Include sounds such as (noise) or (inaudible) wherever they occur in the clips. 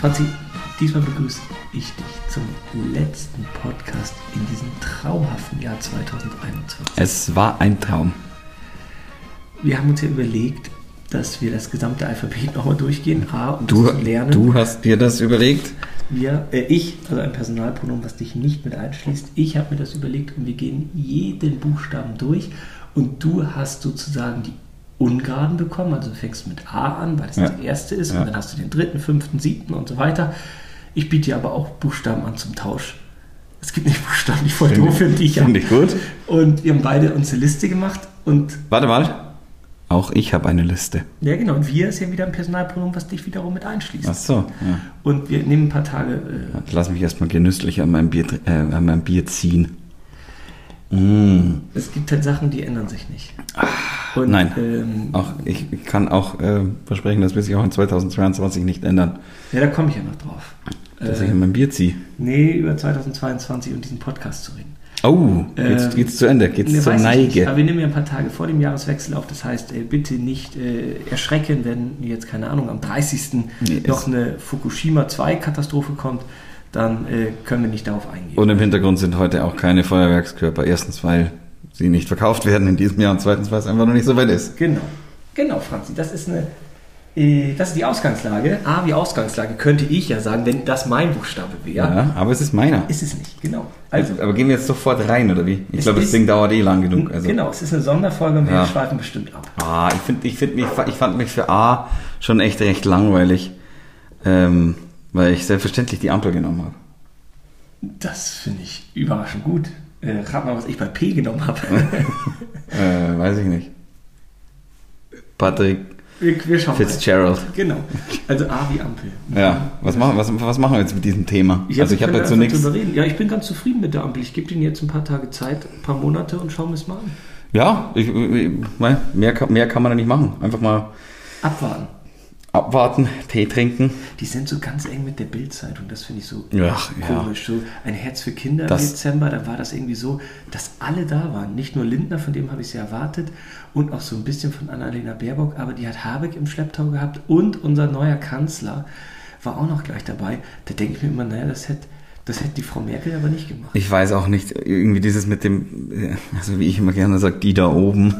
Franzi, diesmal begrüße ich dich zum letzten Podcast in diesem traumhaften Jahr 2021. Es war ein Traum. Wir haben uns ja überlegt, dass wir das gesamte Alphabet nochmal durchgehen, A, um Du, lernen. du hast dir das überlegt? Wir, äh, ich, also ein Personalpronomen, was dich nicht mit einschließt, ich habe mir das überlegt und wir gehen jeden Buchstaben durch und du hast sozusagen die Ungeraden bekommen, also du fängst mit A an, weil das Ja. das erste ist Ja. und dann hast du den dritten, fünften, siebten und so weiter. Ich biete dir aber auch Buchstaben an zum Tausch. Es gibt nicht Buchstaben, die voll doof finde ich. Finde ich gut. Und wir haben beide uns eine Liste gemacht und Warte mal. Auch ich habe eine Liste. ja genau, und wir ist ja wieder ein Personalpronomen, was dich wiederum mit einschließt. Ach so. Ja. Und wir nehmen ein paar Tage äh, Lass mich erstmal genüsslich an meinem Bier, äh, an meinem Bier ziehen. Mm. Es gibt halt Sachen, die ändern sich nicht. Und, Nein. Ähm, Auch, ich kann auch äh, versprechen, das wird sich auch in 2022 nicht ändern, ja, da komme ich ja noch drauf. dass Äh, ich an meinem Bier ziehe. nee, über 2022 und diesen Podcast zu reden. Oh, geht's, Ähm, geht's zu Ende? Geht's Nee, zur nicht. Neige? Aber wir nehmen ja ein paar Tage vor dem Jahreswechsel auf. Das heißt, äh, bitte nicht äh, erschrecken, wenn jetzt, keine Ahnung, am 30. Nee, noch eine Fukushima 2-Katastrophe kommt, dann äh, können wir nicht darauf eingehen. Und im Hintergrund sind heute auch keine Feuerwerkskörper. Erstens, weil sie nicht verkauft werden in diesem Jahr und zweitens, weil es einfach noch nicht so weit ist. Genau, genau, Franzi. Das ist eine. äh, Das ist die Ausgangslage. A wie Ausgangslage könnte ich ja sagen, wenn das mein Buchstabe wäre. Ja, aber es ist meiner. Ist es nicht, genau. Also, aber gehen wir jetzt sofort rein, oder wie? Ich glaube, das Ding dauert eh lang genug. Also. genau, es ist eine Sonderfolge und wir Ja. schweifen bestimmt ab. Ah, ich, find, ich, find mich, ich fand mich für A schon echt recht langweilig, ähm, weil ich selbstverständlich die Ampel genommen habe. Das finde ich überraschend gut. Äh, rat mal, was ich bei P genommen habe. (laughs) Äh, weiß ich nicht. Patrick wir, wir schauen mal. Fitzgerald. Genau. Also A wie Ampel. Ja, was machen, was, was machen wir jetzt mit diesem Thema? also ich habe drüber reden. Ja, ich bin ganz zufrieden mit der Ampel. Ich gebe denen jetzt ein paar Tage Zeit, ein paar Monate und schauen wir es mal an. Ja, ich, ich, mehr, mehr kann man da nicht machen. Einfach mal Abwarten. Abwarten, Tee trinken. Die sind so ganz eng mit der Bildzeitung. Das finde ich so Ja, ja. komisch. So ein Herz für Kinder Das- im Dezember, da war das irgendwie so, dass alle da waren. Nicht nur Lindner, von dem habe ich es ja erwartet, und auch so ein bisschen von Annalena Baerbock, aber die hat Habeck im Schlepptau gehabt und unser neuer Kanzler war auch noch gleich dabei. Da denke ich mir immer, naja, das hätte, das hätte die Frau Merkel aber nicht gemacht. Ich weiß auch nicht, irgendwie dieses mit dem, äh, also wie ich immer gerne sage, die da oben,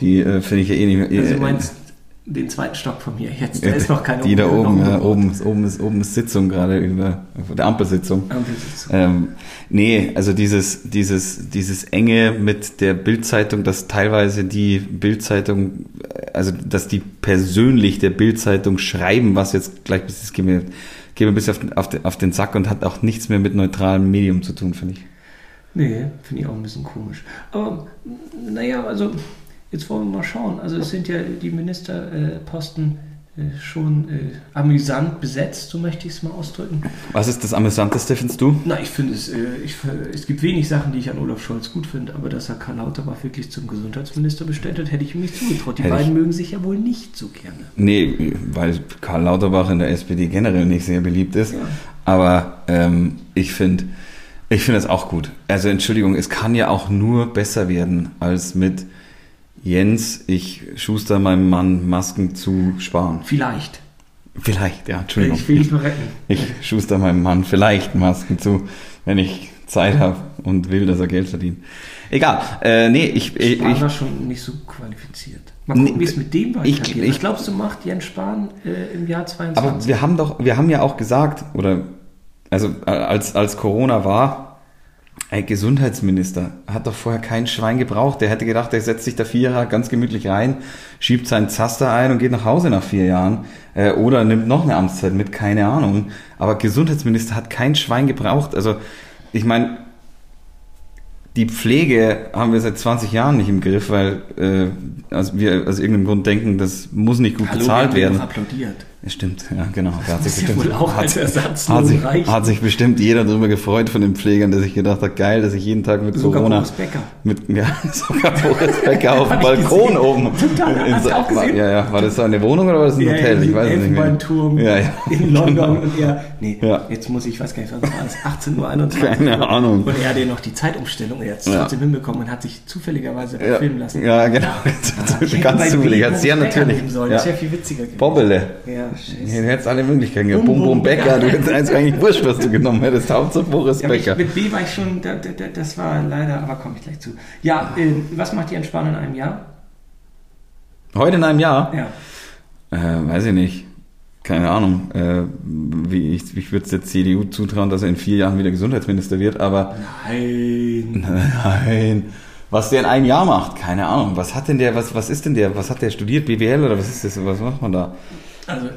die äh, finde ich ja eh nicht mehr. Also äh, du meinst den zweiten Stock von mir jetzt, da äh, ist noch keine Die da oben, ja, oben, ist, oben, ist, oben ist Sitzung gerade über der Ampelsitzung. Ampelsitzung. Ähm, nee, also dieses, dieses, dieses enge mit der Bildzeitung, dass teilweise die Bildzeitung, also dass die persönlich der Bildzeitung schreiben, was jetzt gleich bis das geht mir, geht mir ein bisschen auf den, auf, den, auf den Sack und hat auch nichts mehr mit neutralem Medium zu tun, finde ich. Nee, finde ich auch ein bisschen komisch. Aber naja, also jetzt wollen wir mal schauen. Also es sind ja die Ministerposten äh, schon äh, amüsant besetzt, so möchte ich es mal ausdrücken. Was ist das Amüsanteste, findest du? Na, ich finde es, äh, ich, es gibt wenig Sachen, die ich an Olaf Scholz gut finde, aber dass er Karl Lauterbach wirklich zum Gesundheitsminister bestellt hat, hätte ich ihm nicht zugetraut. Die Hätte beiden ich- mögen sich ja wohl nicht so gerne. Nee, weil Karl Lauterbach in der SPD generell nicht sehr beliebt ist. Ja. Aber ähm, ich finde ich finde es auch gut. Also Entschuldigung, es kann ja auch nur besser werden als mit Jens, ich schuster meinem Mann Masken zu sparen. Vielleicht. Vielleicht, ja, Entschuldigung. Ich will dich nur retten. Ich schuster meinem Mann vielleicht Masken zu, wenn ich Zeit habe und will, dass er Geld verdient. Egal, äh, nee, ich, ich, Spahn ich war schon nicht so qualifiziert. Mal gucken, Nee, wie es mit dem ich- weitergeht. ich- Was glaubst du, macht Jens Spahn äh, im Jahr 22? Aber wir haben doch, wir haben ja auch gesagt, oder also als, als Corona war, ein Gesundheitsminister hat doch vorher kein Schwein gebraucht. Der hätte gedacht, der setzt sich da vier Jahre ganz gemütlich rein, schiebt seinen Zaster ein und geht nach Hause nach vier Jahren. Äh, oder nimmt noch eine Amtszeit mit, keine Ahnung. Aber Gesundheitsminister hat kein Schwein gebraucht. Also, ich meine, die Pflege haben wir seit 20 Jahren nicht im Griff, weil äh, also wir aus irgendeinem Grund denken, das muss nicht gut Hallo, bezahlt werden. applaudiert. Ja, Stimmt, ja, genau. Da hat sich ja bestimmt, wohl auch hat, als Ersatz hat, sich, hat sich bestimmt jeder darüber gefreut von den Pflegern, der sich gedacht hat, geil, dass ich jeden Tag mit Sogar Corona Boris Becker. mit ja (laughs) sogar Boris Becker auf dem Balkon oben. Total, In hast du auch gesehen? Ja, ja, war das so eine Wohnung oder war das ein Hotel? Ich weiß es nicht mehr. Elfenbeinturm Ja, ja. in London Genau. und er, nee, Ja. jetzt muss ich, ich weiß gar nicht, was war das, 18.21 Uhr. Keine Ahnung. Und er hatte ja noch die Zeitumstellung, er hat es Ja. trotzdem hinbekommen und hat sich zufälligerweise Ja, filmen lassen. ja, genau. (laughs) Hätte Ganz zufällig. Hat sehr Becker natürlich. Sollen. Ja. Das wäre viel witziger gewesen. Bobbele. Ja. Ja, du hättest alle Möglichkeiten gehabt. Bum, Bum, Becker. Du hättest eigentlich eigentlich wurscht, was du genommen hättest. Hauptsache Boris Ja, Becker. mit B war ich schon, da, da, da, das war leider, aber komme ich gleich zu. Ja, äh, was macht die Entspannung in einem Jahr? Heute in einem Jahr? Ja. Äh, weiß ich nicht. Keine Ahnung. Äh, wie ich ich würde es der CDU zutrauen, dass er in vier Jahren wieder Gesundheitsminister wird, aber Nein. (laughs) nein. Was der in einem Jahr macht, keine Ahnung. Was hat denn der, was, was ist denn der, was hat der studiert? BWL oder was ist das? Was macht man da? Also,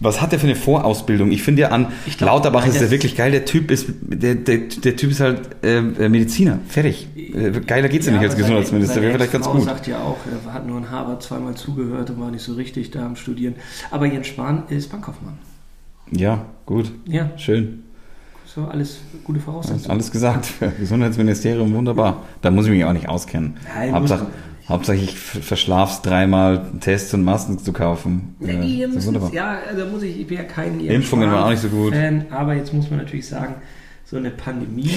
Was hat der für eine Vorausbildung? Ich finde ja an Ich glaub, Lauterbach nein, ist der wirklich geil. Der Typ ist, der, der, der Typ ist halt äh, äh, Mediziner. Fertig. Äh, geiler geht's ja, nicht als Gesundheitsminister. Wäre vielleicht ganz gut. sagt ja auch, er hat nur in Harvard zweimal zugehört und war nicht so richtig da am Studieren. Aber Jens Spahn ist Bankkaufmann. Ja, gut. Ja, Schön. so alles gute Voraussetzungen. Alles gesagt. (laughs) Gesundheitsministerium, wunderbar. Da muss ich mich auch nicht auskennen. Nein, Hauptsache, muss man nicht. Hauptsache ich ver- verschlaf's dreimal, Tests und Masken zu kaufen. Ja, Äh, wunderbar. ja, also muss ich, ich bin ja kein Impfungen waren auch nicht so gut. Fan, aber jetzt muss man natürlich sagen, so eine Pandemie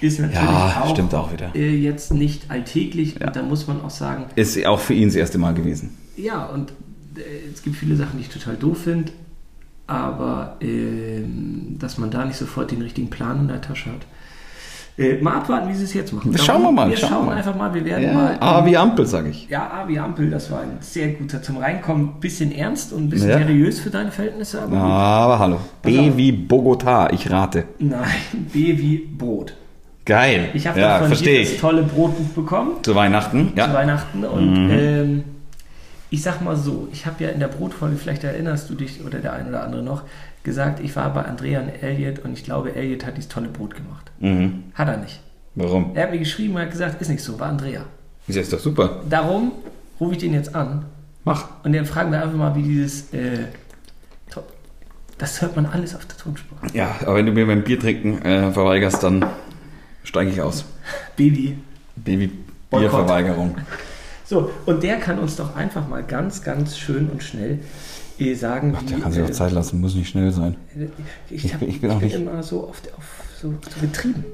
ist natürlich Ja, auch, auch. Äh, jetzt nicht alltäglich Ja. und da muss man auch sagen, Ist auch für ihn das erste Mal gewesen. ja, und äh, es gibt viele Sachen, die ich total doof finde, aber ähm, dass man da nicht sofort den richtigen Plan in der Tasche hat. Äh, mal abwarten, wie sie es jetzt machen. Schauen wir mal, Wir schauen mal. einfach mal, wir werden Ja, mal. A wie Ampel, sage ich. Ja, A wie Ampel, das war ein sehr guter zum Reinkommen. Bisschen ernst und ein bisschen Ja. seriös für deine Verhältnisse, aber gut. Aber hallo. Pass B auf. wie Bogota, ich rate. Nein, B wie Brot. Geil. Ich habe ja, davon verstehe das tolle Brotbuch bekommen Zu Weihnachten, zu ja. Weihnachten und Mhm. ähm, ich sag mal so, ich habe ja in der Brotfolge, vielleicht erinnerst du dich oder der ein oder andere noch, gesagt, ich war bei Andrea und Elliot und ich glaube, Elliot hat dieses tolle Brot gemacht. Mhm. Hat er nicht. Warum? Er hat mir geschrieben und hat gesagt, ist nicht so, war Andrea. Ist jetzt doch super. Darum rufe ich den jetzt an Mach. und dann fragen wir einfach mal, wie dieses äh, das hört man alles auf der Tonspur. Ja, aber wenn du mir beim Bier trinken äh, verweigerst, dann steige ich aus. Baby. Baby. Bierverweigerung. So, und der kann uns doch einfach mal ganz, ganz schön und schnell äh, sagen, Ach, der kann sich auch äh, Zeit lassen, muss nicht schnell sein. Ich, Ich hab, bin- ich bin auch nicht- immer so auf, auf so, so getrieben.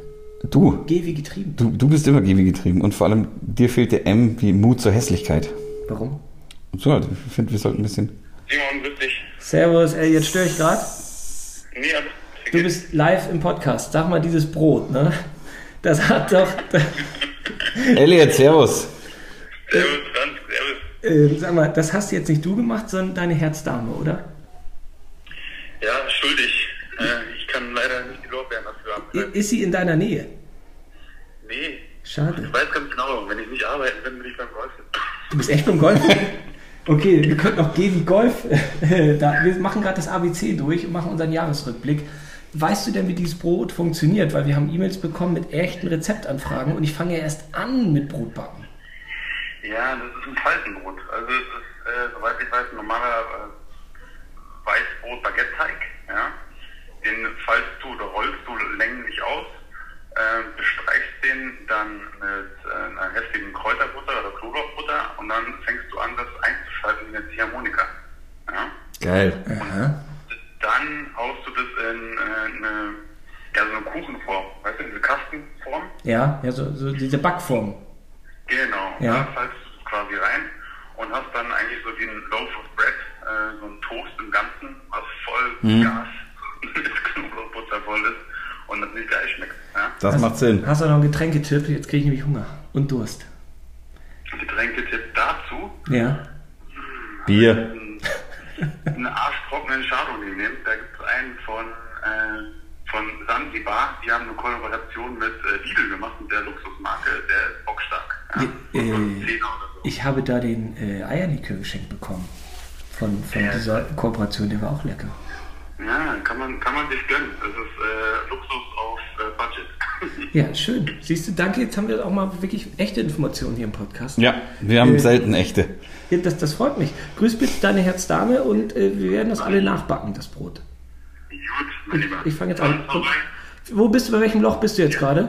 Du, Geh wie getrieben. du, du bist immer Gewi getrieben und vor allem dir fehlt der M wie Mut zur Hässlichkeit. Warum? So, also ich finde, wir sollten ein bisschen. Simon, grüß dich. Servus, ey, jetzt störe ich gerade. Nee, alles Du bist live im Podcast. Sag mal, dieses Brot, ne? Das hat doch. Elliot, Servus. Servus, Franz, Servus. Äh, sag mal, das hast jetzt nicht du gemacht, sondern deine Herzdame, oder? Ja, schuldig. Äh, ich kann leider nicht die Lorbeeren dafür haben. Ist sie in deiner Nähe? Nee, Schade. ich weiß ganz genau, wenn ich nicht arbeiten bin, bin ich beim Golfen. Du bist echt beim Golf? (laughs) Okay, wir könnten auch gehen wie Golf. (laughs) da, wir machen gerade das ABC durch und machen unseren Jahresrückblick. Weißt du denn, wie dieses Brot funktioniert? Weil wir haben E-Mails bekommen mit echten Rezeptanfragen und ich fange ja erst an mit Brotbacken. Ja, das ist ein Faltenbrot. Also es ist, äh, soweit ich weiß, ein normaler äh, Weißbrot-Baguette-Teig. Ja? Den faltest du oder rollst du länglich aus, äh, bestreichst den dann mit äh, einer heftigen Kräuterbutter oder Knoblauchbutter und dann fängst du an, das einzuschalten wie eine Ziehharmonika. Ja? Geil. Dann haust du das in äh, eine, ja, so eine Kuchenform, weißt du, diese Kastenform. Ja, ja so, so diese Backform. Genau. Ja. Da faltest quasi rein und hast dann eigentlich so wie ein Loaf of Bread, äh, so ein Toast im Ganzen, was voll Mhm. Gas (laughs) mit Knoblauchbutter voll ist und das nicht geil schmeckt. Ja? Das Hast- macht Sinn. Hast du noch einen Getränketipp? Jetzt kriege ich nämlich Hunger und Durst. Getränketipp dazu, Ja. Bier. einen arschtrockenen Chardonnay nehmen. Da gibt es einen von, äh, von Zanzibar, die haben eine Kollaboration mit äh, Lidl gemacht, mit der Luxusmarke, der ist bockstark. Ja? Äh, So äh, 10 oder. Ich habe da den äh, Eierlikör geschenkt bekommen. Von, von Ja. dieser Kooperation, der war auch lecker. Ja, kann man, kann man sich gönnen. Das ist äh, Luxus auf äh, Budget. (laughs) Ja, schön. Siehst du, danke. Jetzt haben wir auch mal wirklich echte Informationen hier im Podcast. Ja, wir haben Äh, selten echte. Ja, das, das freut mich. Grüß bitte deine Herzdame und äh, wir werden das alle nachbacken, das Brot. Gut, mein Lieber. Ich fange jetzt an. Vorbei? Wo bist du, bei welchem Loch bist du jetzt gerade?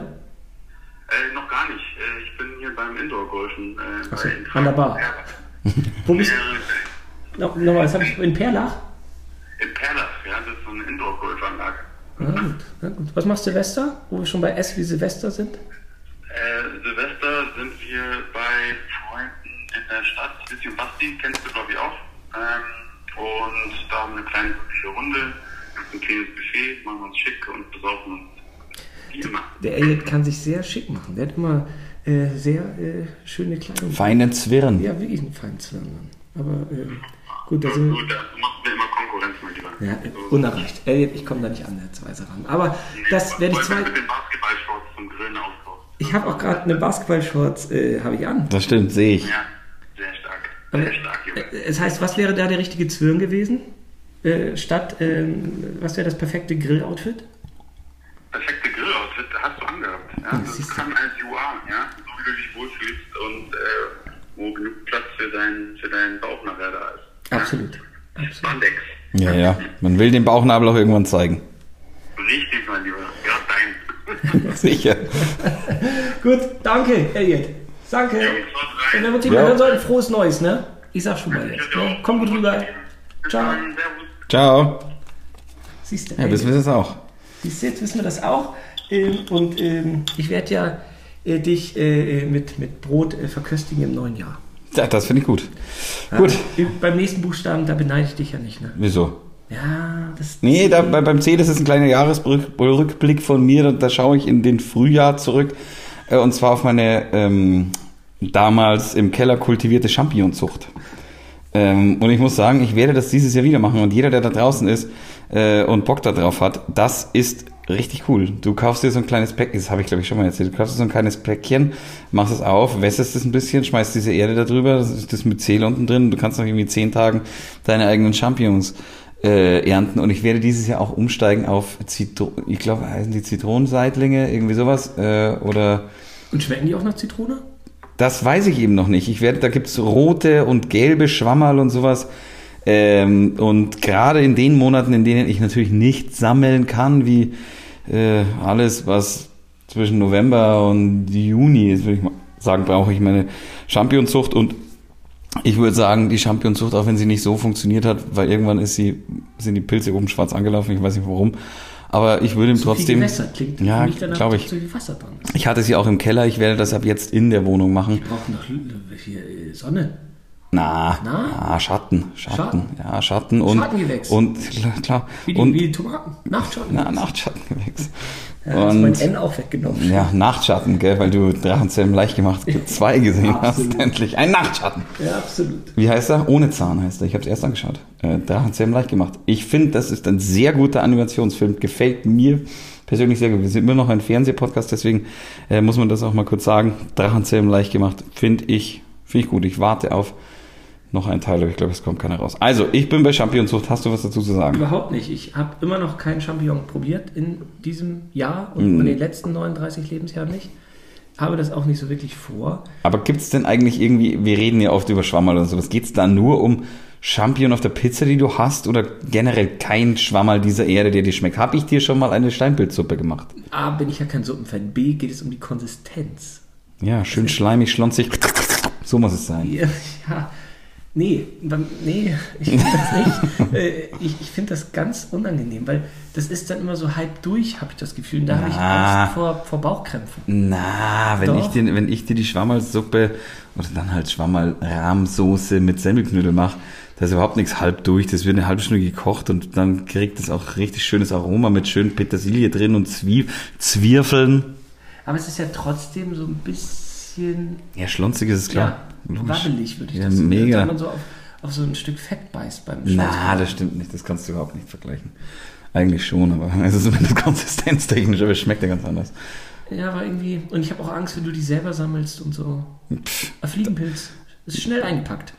Äh, noch gar nicht. Äh, ich bin hier Indoor-Golfen. Äh, so, an der Bar. Ja. Wo bist no, Nochmal, das habe ich in Perlach? In Perlas, ja, das ist so eine Indoor-Golfanlage. Na gut, na gut. Was machst du Silvester? Wo wir schon bei S wie Silvester sind? Äh, Silvester sind wir bei Freunden in der Stadt. Bisschen Basti, kennst du glaube ich auch. Ähm, Und da haben wir eine kleine Runde, ein kleines Buffet, machen uns schick und besaufen uns wie immer. Der Elliot kann sich sehr schick machen. Der hat immer äh, sehr äh, schöne Kleidung. Feine Zwirn. Ja, wirklich ein Feinzwirn. Aber äh, gut, da sind du, da, du machst mir immer Konkurrenz, mein Lieber. ja, unerreicht. Elliot, ich komme da nicht ansatzweise ran. Aber das werde ich du zwei. Basketballshorts zum Grillen. Ich habe auch gerade eine Basketballshorts äh, habe ich an. Das stimmt, sehe ich. Ja, sehr stark. Aber, Sehr stark, Junge. äh, Es heißt, was wäre da der richtige Zwirn gewesen? Äh, statt, ähm, was wäre das perfekte Grilloutfit? Perfekte Grilloutfit hast du angehabt. Ja? Das du. kann als are, ja? so wie du dich wohlfühlst und äh, wo genug Platz für, dein, für deinen Bauch nachher da ist. Absolut. Ja? Absolut. Spandex. Ja, ja. Man will den Bauchnabel auch irgendwann zeigen. Richtig, mein Lieber. Gerade dein. (laughs) Sicher. (laughs) Gut, danke, Elliot. Danke. Und wenn wir uns Ja. hören sollten, frohes Neues, ne? Ich sag schon mal jetzt. Ne? Komm gut rüber. Ciao. Ciao. Siehst du, Ja, wissen wir das auch. Siehst du, jetzt wissen wir das auch. Ähm, und ähm, ich werde ja dich äh, mit, mit Brot äh, verköstigen im neuen Jahr. Ja, das finde ich gut. Gut. Äh, Beim nächsten Buchstaben, da beneide ich dich ja nicht, ne? Wieso? Ja, das. Nee, da, bei, beim C, das ist ein kleiner Jahresrückblick von mir. Da, da schaue ich in den Frühjahr zurück. Äh, und zwar auf meine ähm, damals im Keller kultivierte Champignonzucht. Ähm, und ich muss sagen, ich werde das dieses Jahr wieder machen. Und jeder, der da draußen ist äh, und Bock da drauf hat, das ist richtig cool. Du kaufst dir so ein kleines Päckchen, das habe ich glaube ich schon mal erzählt, du kaufst dir so ein kleines Päckchen, machst es auf, wässerst es ein bisschen, schmeißt diese Erde da drüber, das ist das mit Zähl unten drin. Du kannst noch irgendwie zehn Tagen deine eigenen Champignons äh, ernten. Und ich werde dieses Jahr auch umsteigen auf Zitro ich glaube, heißen die Zitronenseitlinge, irgendwie sowas. Äh, oder Und schmecken die auch nach Zitrone? das weiß ich eben noch nicht. Ich werde, da gibt's rote und gelbe Schwammerl und sowas. Ähm, und gerade in den Monaten, in denen ich natürlich nicht sammeln kann, wie äh, alles, was zwischen November und Juni ist, würde ich mal sagen, brauche ich meine Championzucht und ich würde sagen, die Championzucht, auch wenn sie nicht so funktioniert hat, weil irgendwann ist sie, sind die Pilze oben schwarz angelaufen, ich weiß nicht warum. Aber ich würde ihm trotzdem. Gewässer klingt Ja, für mich danach, glaub dass ich. Wasser. Ich hatte sie auch im Keller, ich werde das ab jetzt in der Wohnung machen. Wir brauchen noch L- hier äh, Sonne. Na, Na? na Schatten, Schatten, Schatten? ja, Schatten und Schattengewächs. und klar Wie die, und wie die Tomaten. Nachtschatten. na, Nachtschattengewächs. (laughs) ja, hast mein und N auch weggenommen. ja, Nachtschatten, gell, weil du Drachenzähmen leicht gemacht (laughs) zwei gesehen hast, endlich ein Nachtschatten. Ja, absolut. Wie heißt er? Ohne Zahn heißt er. Ich habe es erst angeschaut. Äh, Drachenzähmen leicht gemacht. Ich finde, das ist ein sehr guter Animationsfilm. Gefällt mir persönlich sehr gut. Wir sind immer noch ein Fernsehpodcast, deswegen äh, muss man das auch mal kurz sagen. Drachenzähmen leicht gemacht. Finde ich, finde ich gut. Ich warte auf noch einen Teil, aber ich glaube, es kommt keiner raus. Also, ich bin bei Championzucht. Hast du was dazu zu sagen? Überhaupt nicht. Ich habe immer noch keinen Champignon probiert in diesem Jahr und Mhm. in den letzten 39 Lebensjahren nicht. Habe das auch nicht so wirklich vor. Aber gibt es denn eigentlich irgendwie, wir reden ja oft über Schwammerl und sowas, geht es da nur um Champion auf der Pizza, die du hast oder generell kein Schwammerl dieser Erde, der dir schmeckt? Habe ich dir schon mal eine Steinpilzsuppe gemacht? A, bin ich ja kein Suppenfan. B, geht es um die Konsistenz. Ja, schön schleimig, schlonzig. So muss es sein. Ja, (laughs) ja. Nee, nee, ich finde das nicht. (laughs) Äh, ich ich finde das ganz unangenehm, weil das ist dann immer so halb durch, habe ich das Gefühl. Und da habe ich. Angst vor, vor Bauchkrämpfen. Na, wenn Doch. ich, dir, wenn ich dir die Schwammerlsuppe oder dann halt Schwammerl-Rahmsoße mit Semmelknödel mache, da ist überhaupt nichts halb durch. Das wird eine halbe Stunde gekocht und dann kriegt es auch richtig schönes Aroma mit schön Petersilie drin und Zwie Zwirfeln. Aber es ist ja trotzdem so ein bisschen Ja, schlonzig ist es klar. ja. Wabbelig, würde ich Ja, das sagen. mega. Wenn man so auf, auf so ein Stück Fett beißt beim Na, Schwarzbraten. das stimmt nicht. Das kannst du überhaupt nicht vergleichen. Eigentlich schon, aber es ist zumindest konsistenztechnisch, aber es schmeckt ja ganz anders. Ja, aber irgendwie. Und ich habe auch Angst, wenn du die selber sammelst und so. Pff, Fliegenpilz ist schnell eingepackt.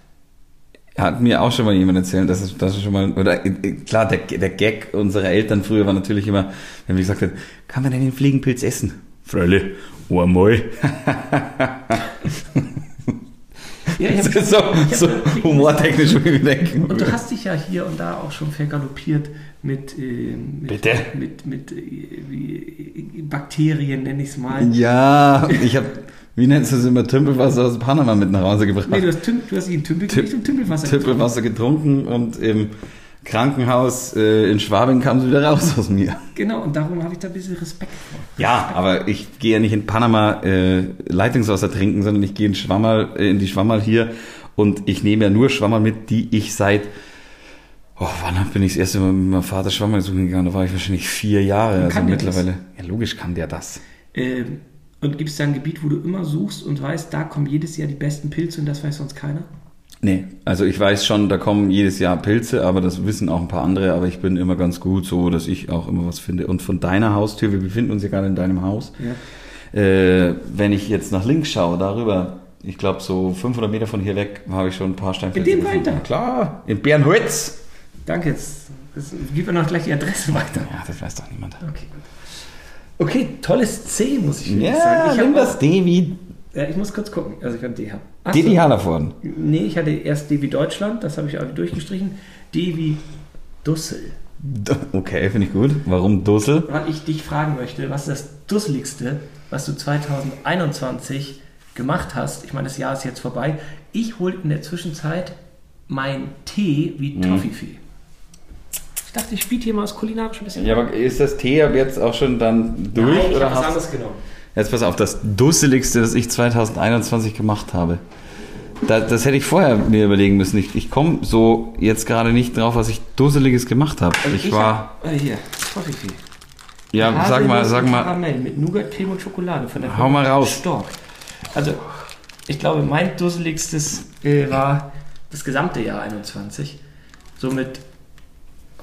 hat mir auch schon mal jemand erzählt, dass es, dass es schon mal, oder äh, klar, der, der Gag unserer Eltern früher war natürlich immer, wenn wir gesagt haben, kann man denn den Fliegenpilz essen? Frölle, einmal. (laughs) Ja, ich hab- ist so, ich so humortechnisch, wie wir denken. Und du hast dich ja hier und da auch schon vergaloppiert mit, äh, mit, mit, mit äh, äh, Bakterien, nenne ich es mal. Ja, ich habe, wie nennst du es immer, Tümpelwasser aus Panama mit nach Hause gebracht. Nee, du hast, Tüm, du hast ihn Tümpel gelegt und Tümpelwasser getrunken. Tümpelwasser getrunken und im Krankenhaus äh, in Schwabing kam sie wieder raus aus mir. Genau, und darum habe ich da ein bisschen Respekt. Ja, aber ich gehe ja nicht in Panama äh, Leitungswasser trinken, sondern ich gehe in Schwammerl, äh, in die Schwammerl hier und ich nehme ja nur Schwammerl mit, die ich seit Oh, wann bin ich das erste Mal mit meinem Vater Schwammerl suchen gegangen? Da war ich wahrscheinlich vier Jahre. Also mittlerweile. Ja, logisch kann der das. Ähm, und gibt es da ein Gebiet, wo du immer suchst und weißt, da kommen jedes Jahr die besten Pilze und das weiß sonst keiner? Nee, also ich weiß schon, da kommen jedes Jahr Pilze, aber das wissen auch ein paar andere, aber ich bin immer ganz gut so, dass ich auch immer was finde. Und von deiner Haustür, wir befinden uns ja gerade in deinem Haus, Ja. äh, wenn ich jetzt nach links schaue, darüber, ich glaube so 500 Meter von hier weg, habe ich schon ein paar Steinpilze In dem da? Klar, in Bernholz. Danke, jetzt gib mir noch gleich die Adresse weiter. Ja, das weiß doch niemand. Okay, gut. Okay, tolles C, muss ich Ja, sagen. Ich, nimm das D wie ja, ich muss kurz gucken. Also ich habe D. hab- Ach Didi so. Hallervorden. Nee, ich hatte erst D wie Deutschland, das habe ich auch durchgestrichen. D wie Dussel. Okay, finde ich gut. Warum Dussel? Weil ich dich fragen möchte, was ist das Dusseligste, was du 2021 gemacht hast? Ich meine, das Jahr ist jetzt vorbei. Ich hole in der Zwischenzeit mein Tee wie Mhm. Toffifee. Ich dachte, ich spiele hier mal das kulinarisch ein bisschen. Ja, aber ist das T ab jetzt auch schon dann durch? Nein, ich oder habe was hast- anderes genommen. Jetzt pass auf, das Dusseligste, das ich 2021 gemacht habe. Da, das hätte ich vorher mir überlegen müssen. Ich, ich komme so jetzt gerade nicht drauf, was ich Dusseliges gemacht habe. Also ich, war. Hab, äh, hier, Toffifee. Ja, sag mal, Haselnuss sag mal. Karamell mit Nougat, Creme und Schokolade von der Hau mal raus. Stork. Also, ich glaube, mein dusseligstes äh, war das gesamte Jahr 21. So mit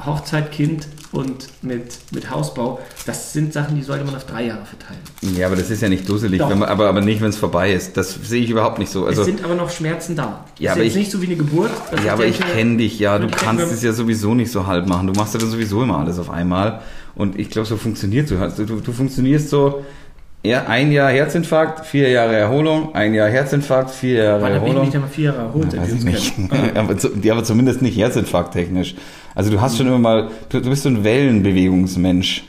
Hochzeit, Kind und mit, mit Hausbau. Das sind Sachen, die sollte man auf drei Jahre verteilen. Ja, aber das ist ja nicht dusselig, man, aber, aber nicht, wenn es vorbei ist. Das sehe ich überhaupt nicht so. Also, es sind aber noch Schmerzen da. Ja, ist aber jetzt ich- nicht so wie eine Geburt. ja, aber ich kenne dich, ja. Du kannst es ja sowieso nicht so halb machen. Du machst ja dann sowieso immer alles auf einmal. Und ich glaube, so funktioniert du. Also, du. Du funktionierst so, ja, ein Jahr Herzinfarkt, vier Jahre Erholung, ein Jahr Herzinfarkt, vier Jahre Wann habe ich Erholung. mich denn mal vier Jahre erholt? seit Weiß ich nicht. kennen? (laughs) aber, ja, aber zumindest nicht herzinfarkttechnisch. Also du hast schon immer mal, du, du bist so ein Wellenbewegungsmensch.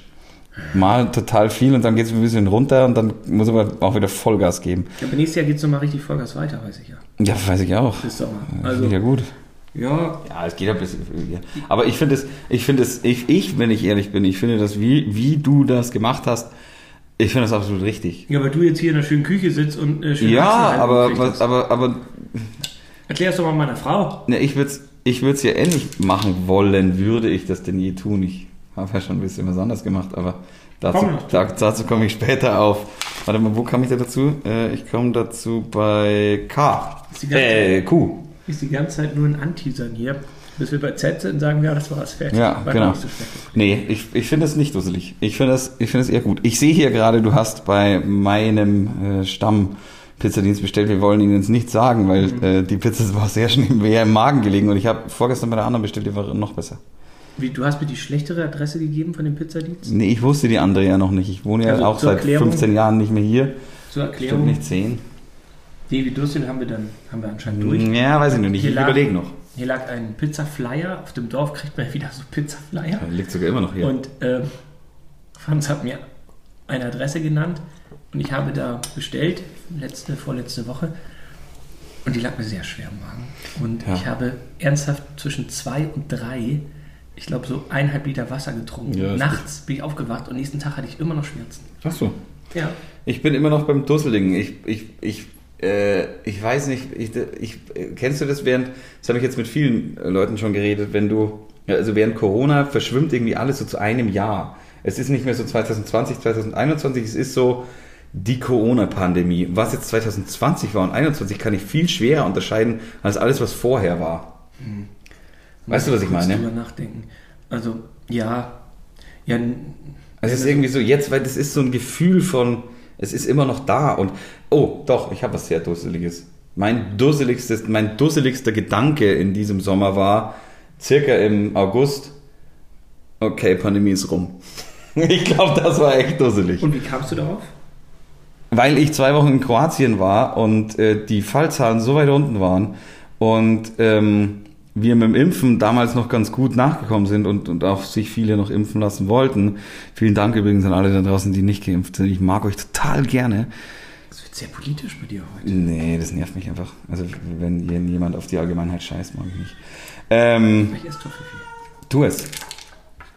Mal total viel und dann geht es ein bisschen runter und dann muss aber auch wieder Vollgas geben. Ja, aber nächstes Jahr geht es nochmal richtig Vollgas weiter, weiß ich ja. Ja, weiß ich auch. Bis Sommer. Also, Also, ja gut. ja, Ja, es geht ein bisschen. Aber ich finde es, ich finde es, ich, ich, wenn ich ehrlich bin, ich finde das, wie, wie du das gemacht hast, ich finde das absolut richtig. Ja, weil du jetzt hier in einer schönen Küche sitzt und äh, schön Ja, aber, hast. aber, aber Erklär es doch mal meiner Frau. Ne, ich würde es ich würd's ja ähnlich machen wollen, würde ich das denn je tun. Ich habe ja schon ein bisschen was anderes gemacht, aber dazu, Komm da, dazu komme ich später auf. Warte mal, wo kam ich da dazu? Äh, ich komme dazu bei K. Ist die ganze- Äh, Q. Ist die ganze Zeit nur ein Anteasern hier. Bis wir bei Z sind, sagen wir, ja, das war's, fertig. Ja, War genau. so. Nee, ich, ich finde es nicht dusselig. Ich finde es es eher gut. Ich sehe hier gerade, du hast bei meinem äh, Stamm Pizzadienst bestellt. Wir wollen Ihnen jetzt nichts sagen, weil Mhm. äh, die Pizza war (laughs) sehr schnell im Magen gelegen und ich habe vorgestern bei der anderen bestellt, die war noch besser. Wie, du hast mir die schlechtere Adresse gegeben von dem Pizzadienst? Nee, ich wusste die andere ja noch nicht. Ich wohne ja Also auch zur seit Erklärung- 15 Jahren nicht mehr hier. Zur Stimmt Erklärung. nicht 10. David Durstin haben wir dann haben wir anscheinend durch. Ja, weiß ich noch nicht. Hier Ich überlege noch. Hier lag ein Pizza-Flyer. Auf dem Dorf kriegt man ja wieder so Pizza-Flyer. Der liegt sogar immer noch hier. Und ähm, Franz hat mir eine Adresse genannt und ich habe da bestellt, letzte, vorletzte Woche. Und die lag mir sehr schwer im Magen. Und Ja. ich habe ernsthaft zwischen zwei und drei, ich glaube, so eineinhalb Liter Wasser getrunken. Ja, Nachts bin ich aufgewacht und nächsten Tag hatte ich immer noch Schmerzen. Ach so. Ja. Ich bin immer noch beim Dusselding. Ich, ich, ich, äh, ich weiß nicht, ich, ich, kennst du das während, das habe ich jetzt mit vielen äh, Leuten schon geredet, wenn du, also während Corona verschwimmt irgendwie alles so zu einem Jahr. Es ist nicht mehr so 2020, 2021, es ist so die Corona-Pandemie. Was jetzt 2020 war und 2021 kann ich viel schwerer unterscheiden als alles, was vorher war. Weißt du, was ich meine? drüber nachdenken. Also, ja. Ja, Also es ist irgendwie so jetzt, weil das ist so ein Gefühl von, es ist immer noch da und oh, doch, ich habe was sehr dusseliges. Mein dusseligstes, mein dusseligster Gedanke in diesem Sommer war circa im August. Okay, Pandemie ist rum. (laughs) Ich glaube, das war echt dusselig. und wie kamst du darauf? Weil ich zwei Wochen in Kroatien war und äh, die Fallzahlen so weit unten waren und ähm, wir mit dem Impfen damals noch ganz gut nachgekommen sind und, und auch sich viele noch impfen lassen wollten. Vielen Dank übrigens an alle da draußen, die nicht geimpft sind. Ich mag euch total gerne. Das wird sehr politisch bei dir heute. Nee, das nervt mich einfach. Also wenn jemand auf die Allgemeinheit scheißt, mag ich nicht. Ähm, Ich esse Toffifee. Tu es.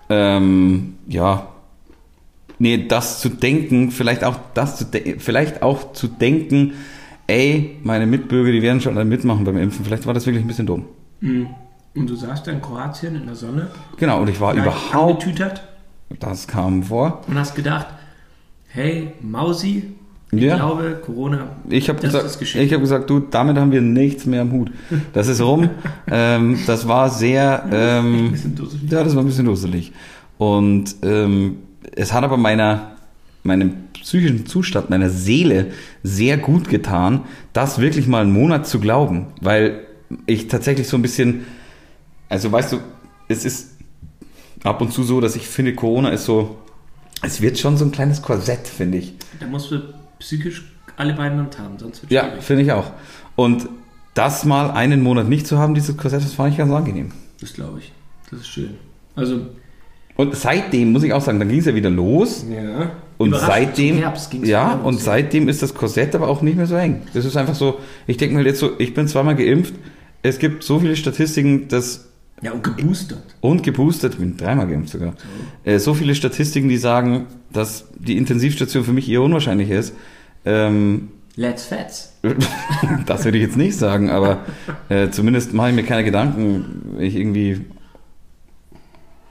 Ähm, ja. Nee, das zu denken, vielleicht auch das zu vielleicht auch zu denken, ey, meine Mitbürger, die werden schon alle mitmachen beim Impfen. Vielleicht war das wirklich ein bisschen dumm. Mhm. Und du saßt in Kroatien in der Sonne, Genau, und ich war überhaupt, angetütert das kam vor. und hast gedacht, hey, Mausi, ich Ja. glaube, Corona, Ich habe das gesagt, ich hab gesagt, du, damit haben wir nichts mehr am Hut. Das ist rum. (laughs) ähm, das war sehr, ähm, ja, das war ein bisschen dusselig. Und ähm, es hat aber meiner, meinem psychischen Zustand, meiner Seele sehr gut getan, das wirklich mal einen Monat zu glauben, weil ich tatsächlich so ein bisschen, also weißt du, es ist ab und zu so, dass ich finde, Corona ist so, es wird schon so ein kleines Korsett, finde ich. Da musst du psychisch alle beiden Hand haben, sonst wird Ja, schwierig. finde ich auch. Und das mal einen Monat nicht zu haben, dieses Korsett, das fand ich ganz angenehm. Das glaube ich. Das ist schön. Also, Und seitdem, muss ich auch sagen, dann ging es ja wieder los. ja. Und seitdem, ja, wieder und los. seitdem ist das Korsett aber auch nicht mehr so eng. Das ist einfach so, ich denke mir jetzt so, ich bin zweimal geimpft, es gibt so viele Statistiken, dass, Ja, und geboostert. und geboostet, bin dreimal geimpft sogar, äh, so viele Statistiken, die sagen, dass die Intensivstation für mich eher unwahrscheinlich ist. Ähm, Let's Fats. (laughs) das würde ich jetzt nicht sagen, aber äh, zumindest mache ich mir keine Gedanken, ich irgendwie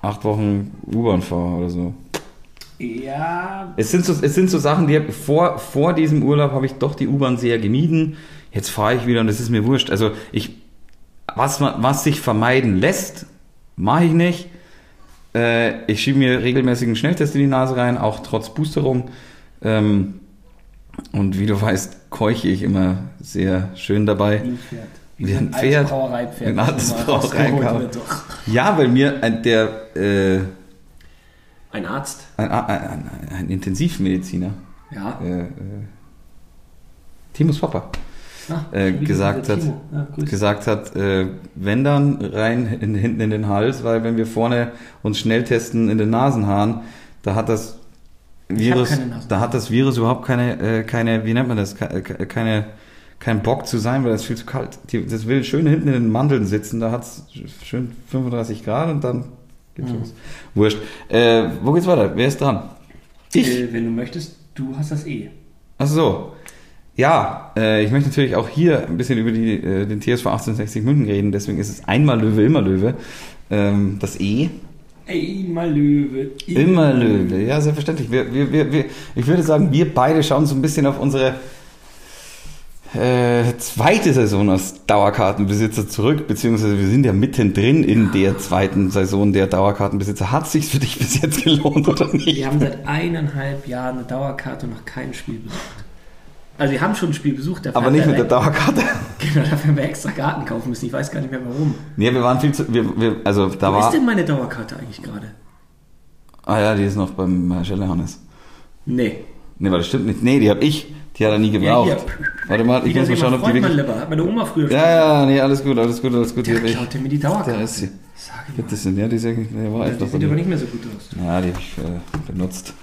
acht Wochen U-Bahn fahre oder so. Ja, Es sind so, es sind so Sachen, die vor, vor diesem Urlaub habe ich doch die U-Bahn sehr gemieden. Jetzt fahre ich wieder und es ist mir wurscht. Also ich, was, man, was sich vermeiden lässt, mache ich nicht. Äh, ich schiebe mir regelmäßig einen Schnelltest in die Nase rein, auch trotz Boosterung. Ähm, und wie du weißt, keuche ich immer sehr schön dabei. wie ein Pferd. Wie ein Pferd. Brauereipferd. Ein altes doch. Ja, weil mir ein, der äh, Ein Arzt. ein, ein, ein, ein Intensivmediziner, Ja. äh, äh, Timus Popper, Ah, äh, gesagt hat. Ja, gesagt hat, äh, wenn dann rein in, hinten in den Hals, weil wenn wir vorne uns schnell testen in den Nasenhaaren, da hat das Virus, da hat das Virus überhaupt keine, äh, keine, wie nennt man das, Ke- ke- keine, kein Bock zu sein, weil das ist viel zu kalt. Die, das will schön hinten in den Mandeln sitzen, da hat es schön 35 Grad und dann geht's Mhm. los. Wurscht. Äh, wo geht's weiter? Wer ist dran? Ich. Äh, wenn du möchtest, du hast das eh. Ach so. Ja, äh, ich möchte natürlich auch hier ein bisschen über die, äh, den TSV 1860 München reden, deswegen ist es einmal Löwe, immer Löwe. Ähm, das E, Einmal Löwe. immer Löwe, ja, selbstverständlich. Wir, wir, wir, wir, ich würde sagen, wir beide schauen so ein bisschen auf unsere äh, zweite Saison als Dauerkartenbesitzer zurück, beziehungsweise wir sind ja mittendrin in der zweiten Saison der Dauerkartenbesitzer. Hat sich's für dich bis jetzt gelohnt oder nicht? Wir haben seit eineinhalb Jahren eine Dauerkarte und noch kein Spiel besucht. Also wir haben schon ein Spiel besucht, dafür Aber nicht mit der Dauerkarte. (laughs) Genau, dafür haben wir extra Karten kaufen müssen. Ich weiß gar nicht mehr warum. Nee, wir waren viel zu, wir, wir, also da Wo war, ist denn meine Dauerkarte eigentlich gerade? ah ja, die ist noch beim äh, Schellehannes. Nee. Nee, weil das stimmt nicht. Nee, die habe ich. Die hat er nie gebraucht. hier. Warte mal, ich muss mal schauen, ob die wirklich... Lieber. Hat meine Oma früher schon Ja, ja, nee, alles gut, alles gut, alles gut. Der klaut mir die Dauerkarte. Der ist sie. Sag ich Ja, mal. Sind, ja, die, sind, die war Ja, die sieht aber dir. nicht mehr so gut aus. Ja, die habe ich äh, benutzt.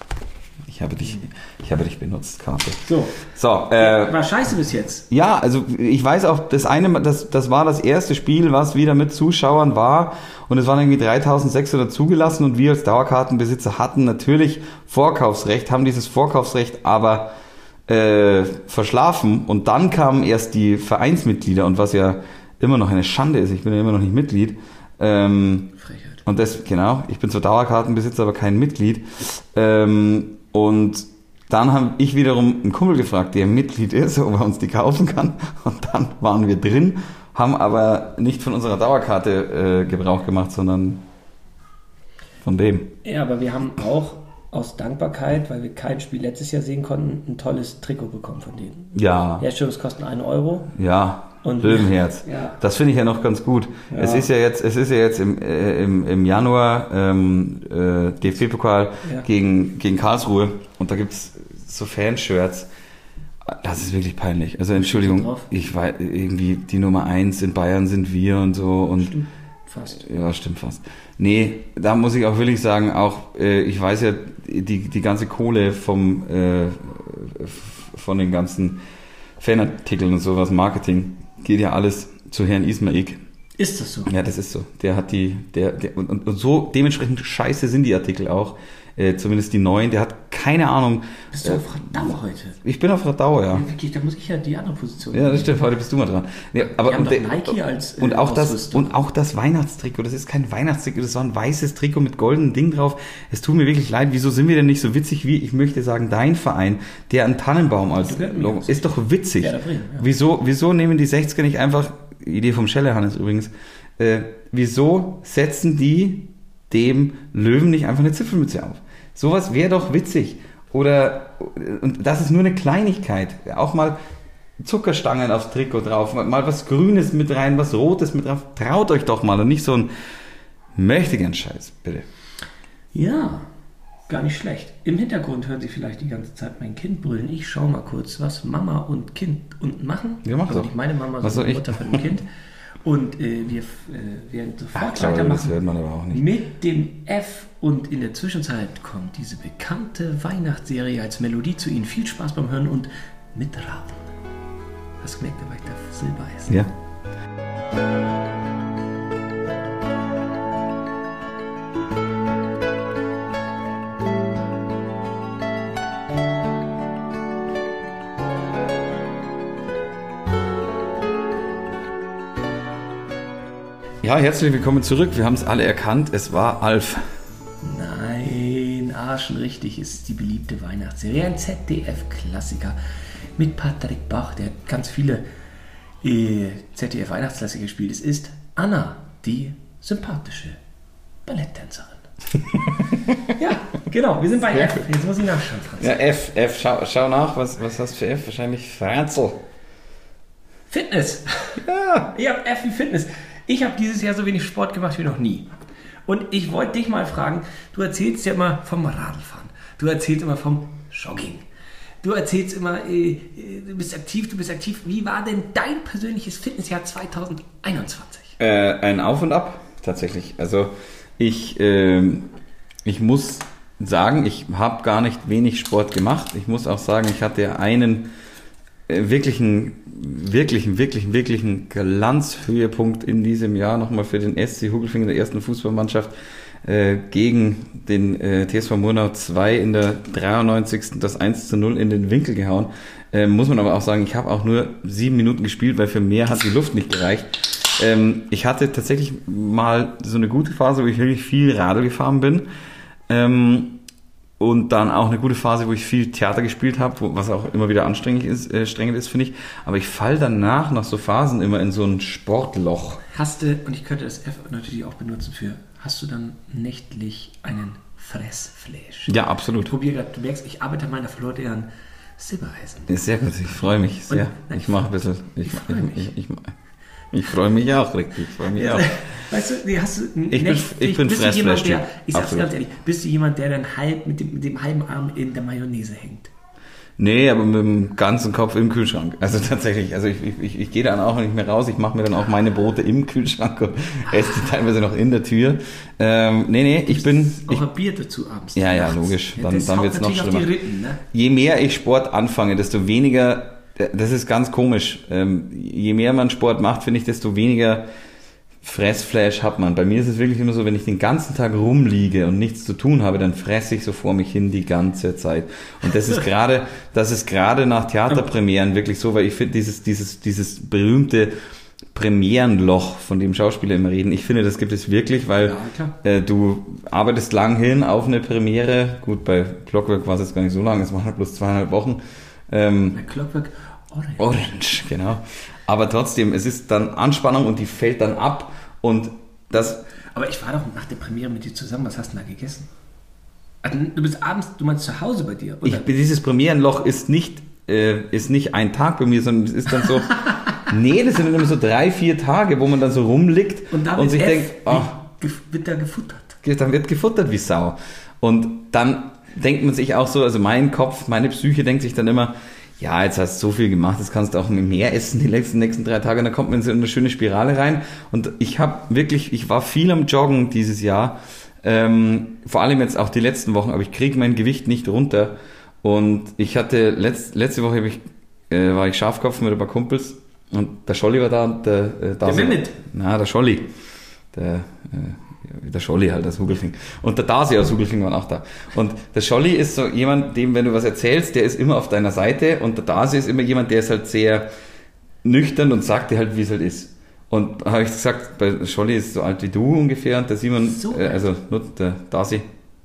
Ich habe dich, ich habe dich benutzt, Karte. So, So, äh, war scheiße bis jetzt. ja, also ich weiß auch, das eine, das, das war das erste Spiel, was wieder mit Zuschauern war und es waren irgendwie 3600 zugelassen und wir als Dauerkartenbesitzer hatten natürlich Vorkaufsrecht, haben dieses Vorkaufsrecht aber äh, verschlafen und dann kamen erst die Vereinsmitglieder und was ja immer noch eine Schande ist, ich bin ja immer noch nicht Mitglied, ähm, Frechheit. und das, genau, ich bin zwar Dauerkartenbesitzer, aber kein Mitglied. Ähm, und dann habe ich wiederum einen Kumpel gefragt, der Mitglied ist, (laughs) ob er uns die kaufen kann. Und dann waren wir drin, haben aber nicht von unserer Dauerkarte äh, Gebrauch gemacht, sondern von dem. Ja, aber wir haben auch aus Dankbarkeit, weil wir kein Spiel letztes Jahr sehen konnten, ein tolles Trikot bekommen von denen. Ja, Herstellungskosten 1 Euro. ja, Und- Löwenherz. (laughs) Ja. Das finde ich ja noch ganz gut. Ja. Es ist ja jetzt, es ist ja jetzt im, äh, im, im Januar ähm, äh, DFB-Pokal Ja. gegen, gegen Karlsruhe und da gibt's so Fanshirts. Das ist wirklich peinlich. Also Entschuldigung, ich weiß irgendwie die Nummer eins in Bayern sind wir und so und Stimmt. Fast. ja, stimmt fast. Nee, da muss ich auch wirklich sagen, auch äh, ich weiß ja, die, die ganze Kohle vom äh, von den ganzen Fanartikeln und sowas, Marketing, geht ja alles zu Herrn Ismaik. Ist das so? Ja, das ist so. Der hat die, der, der und, und so dementsprechend scheiße sind die Artikel auch. Äh, zumindest die neuen. Der hat keine Ahnung. Bist du auf Radau heute? Ich bin auf Radau, ja. Wirklich, da muss ich ja die andere Position. Ja, das stimmt, heute bist du mal dran. Ja, aber und, der- Nike als, äh, und auch das und auch das Weihnachtstrikot, das ist kein Weihnachtstrikot, das war ein weißes Trikot mit goldenem Ding drauf. Es tut mir wirklich leid, wieso sind wir denn nicht so witzig wie ich möchte sagen dein Verein, der einen Tannenbaum als. Logo ist doch witzig. Werder Bremen, ja. Wieso wieso nehmen die 60er nicht einfach Idee vom Schellehannes übrigens. Äh, wieso setzen die dem Löwen nicht einfach eine Zipfelmütze auf? Sowas wäre doch witzig. Oder, und das ist nur eine Kleinigkeit. Auch mal Zuckerstangen aufs Trikot drauf, mal- was Grünes mit rein, was Rotes mit drauf. Traut euch doch mal und nicht so ein mächtigen Scheiß, bitte. Ja, gar nicht schlecht. Im Hintergrund hören Sie vielleicht die ganze Zeit mein Kind brüllen. Ich schaue mal kurz, was Mama und Kind unten machen. Ja, mach also doch. nicht meine Mama, sondern? Mutter von dem Kind. (laughs) Und äh, wir äh, werden sofort das weitermachen. hört man aber auch nicht. Mit dem F und in der Zwischenzeit kommt diese bekannte Weihnachtsserie als Melodie zu Ihnen. Viel Spaß beim Hören und mitraten. Hast du gemerkt, da war ich da Silbereis. Ja. Ja, herzlich willkommen zurück. Wir haben es alle erkannt. Es war Alf. Nein, Arschen richtig ist die beliebte Weihnachtsserie. Ein ZDF-Klassiker mit Patrick Bach, der hat ganz viele äh, ZDF-Weihnachtsklassiker gespielt. Es ist Anna, die sympathische Balletttänzerin. (laughs) ja, genau, wir sind bei F. Jetzt muss ich nachschauen, Franz. Ja, F, F, schau, schau nach, was, was hast du für F? Wahrscheinlich Franzel. Fitness. Ja. Ich habe F wie Fitness. Ich habe dieses Jahr so wenig Sport gemacht wie noch nie. Und ich wollte dich mal fragen, du erzählst ja immer vom Radlfahren. Du erzählst immer vom Jogging. Du erzählst immer, äh, äh, du bist aktiv, du bist aktiv. Wie war denn dein persönliches Fitnessjahr 2021? Äh, ein Auf und Ab, tatsächlich. Also ich, ähm, ich muss sagen, ich habe gar nicht wenig Sport gemacht. Ich muss auch sagen, ich hatte einen äh, wirklichen, wirklichen, wirklichen, wirklichen Glanzhöhepunkt in diesem Jahr nochmal für den SC Hugelfing der ersten Fußballmannschaft äh, gegen den äh, TSV Murnau 2 in der 93. das 1 zu 0 in den Winkel gehauen. Äh, muss man aber auch sagen, ich habe auch nur sieben Minuten gespielt, weil für mehr hat die Luft nicht gereicht. Ähm, ich hatte tatsächlich mal so eine gute Phase, wo ich wirklich viel Radl gefahren bin. Ähm, und dann auch eine gute Phase, wo ich viel Theater gespielt habe, was auch immer wieder anstrengend ist, äh, strengend ist, finde ich. Aber ich fall danach nach so Phasen immer in so ein Sportloch. Hast du, und ich könnte das F natürlich auch benutzen für, hast du dann nächtlich einen Fressflash? Ja, absolut. Probier grad, du merkst, ich arbeite an meiner verlorenen Silbereisen. Ist sehr gut, ich freue mich sehr. Und- nein, ich mache ein bisschen. Ich, ich freu mich. Ich, ich, ich, ich freue mich auch, richtig. Ich freue mich auch. (laughs) Weißt du, hast du bin- nächtlich- ich bin bist du jemand, der, ich sag's Absolut. ganz ehrlich, bist du jemand, der dann halb mit dem, mit dem halben Arm in der Mayonnaise hängt? Nee, aber mit dem ganzen Kopf im Kühlschrank. Also tatsächlich, also ich, ich, ich, ich gehe dann auch nicht mehr raus, ich mache mir dann auch meine Brote im Kühlschrank und (laughs) esse die teilweise noch in der Tür. Ähm, nee, nee, ich bin, ich, Auch ein Bier dazu abends. Ja, ja, logisch. Dann- das dann haut wird's noch schlimmer. Rippen, ne? je mehr ich Sport anfange, desto weniger, das ist ganz komisch, ähm, je mehr man Sport macht, finde ich, desto weniger Fressflash hat man. Bei mir ist es wirklich immer so, wenn ich den ganzen Tag rumliege und nichts zu tun habe, dann fresse ich so vor mich hin die ganze Zeit. Und das ist (laughs) gerade, das ist gerade nach Theaterpremieren wirklich so, weil ich finde dieses, dieses, dieses berühmte Premierenloch, von dem Schauspieler immer reden, ich finde, das gibt es wirklich, weil Ja, äh, du arbeitest lang hin auf eine Premiere. Gut, bei Clockwork war es jetzt gar nicht so lang, es waren halt bloß zweieinhalb Wochen. Ähm, Bei Clockwork Orange. Orange, genau. Aber trotzdem, es ist dann Anspannung und die fällt dann ab und das, Aber ich war doch nach der Premiere mit dir zusammen. Was hast du denn da gegessen? Also, du bist abends, du meinst zu Hause bei dir? Oder? ich, dieses Premierenloch ist nicht, äh, ist nicht ein Tag bei mir, sondern es ist dann so, (laughs) nee, das sind dann immer so drei, vier Tage, wo man dann so rumliegt und und sich F, denkt, oh, wird da gefuttert. dann wird gefuttert wie Sau. Und dann denkt man sich auch so, also mein Kopf, meine Psyche denkt sich dann immer, ja, jetzt hast du so viel gemacht, jetzt kannst du auch mehr essen die nächsten, nächsten drei Tage, und dann kommt man in so eine schöne Spirale rein. Und ich habe wirklich, ich war viel am Joggen dieses Jahr, ähm, vor allem jetzt auch die letzten Wochen, aber ich kriege mein Gewicht nicht runter. Und ich hatte, letzt, letzte Woche ich, äh, war ich Schafkopf mit ein paar Kumpels und der Scholli war da und der, äh, da Der Mehmet. Na, der Scholli. Der, äh, der Scholli halt aus Hugelfing. Und der Dasi aus Hugelfing waren auch da. Und der Scholli ist so jemand, dem, wenn du was erzählst, der ist immer auf deiner Seite und der Dasi ist immer jemand, der ist halt sehr nüchtern und sagt dir halt, wie es halt ist. Und habe ich gesagt, bei Scholli ist so alt wie du ungefähr und der Simon, So äh, also nur der Dasi,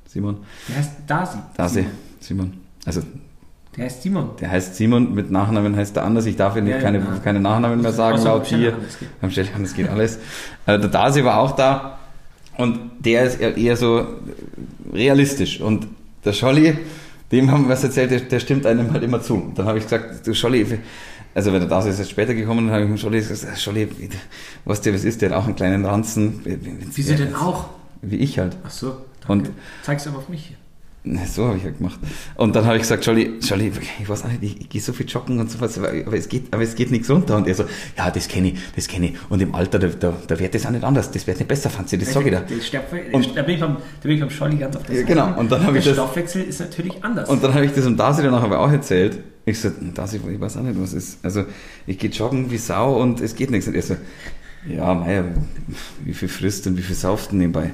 Simon, Der heißt Dasi. Dasi, Simon. Also Der heißt Simon. der heißt Simon, mit Nachnamen heißt er anders. Ich darf Ja, keine, keine Nachnamen mehr sagen, laut hier. Beim Stellern, das geht alles. Äh, der Dasi war auch da und der ist eher so realistisch. Und der Scholli, dem haben wir was erzählt, der, der stimmt einem halt immer zu. Und dann habe ich gesagt, du Scholli, also wenn der Dasi ist jetzt später gekommen, dann habe ich dem Scholli gesagt, Scholli, weißt du, was ist, der hat auch einen kleinen Ranzen. Wieso denn auch? Wie ich halt. Ach so. Und- Zeig's aber auf mich So habe ich ja gemacht. Und dann habe ich gesagt, Scholli, Scholli, ich weiß auch nicht, ich, ich gehe so viel joggen und so was, aber, es geht, aber es geht nichts runter. Und er so, ja, das kenne ich, das kenne ich. Und im Alter, da, da, da wird das auch nicht anders, das wird nicht besser, Franzi, das sage ich dir. Der Stoffwechsel- Und- da, bin ich beim, da bin ich beim Scholli ganz auf der Seite. genau. Und dann hab der ich das- Stoffwechsel ist natürlich anders. Und dann habe ich das Dasi danach aber auch erzählt. Ich so, Dasi, ich weiß auch nicht, was ist. Also, ich gehe joggen wie Sau und es geht nichts. Und er so, ja, Meier, wie viel frisst und wie viel sauft denn nebenbei?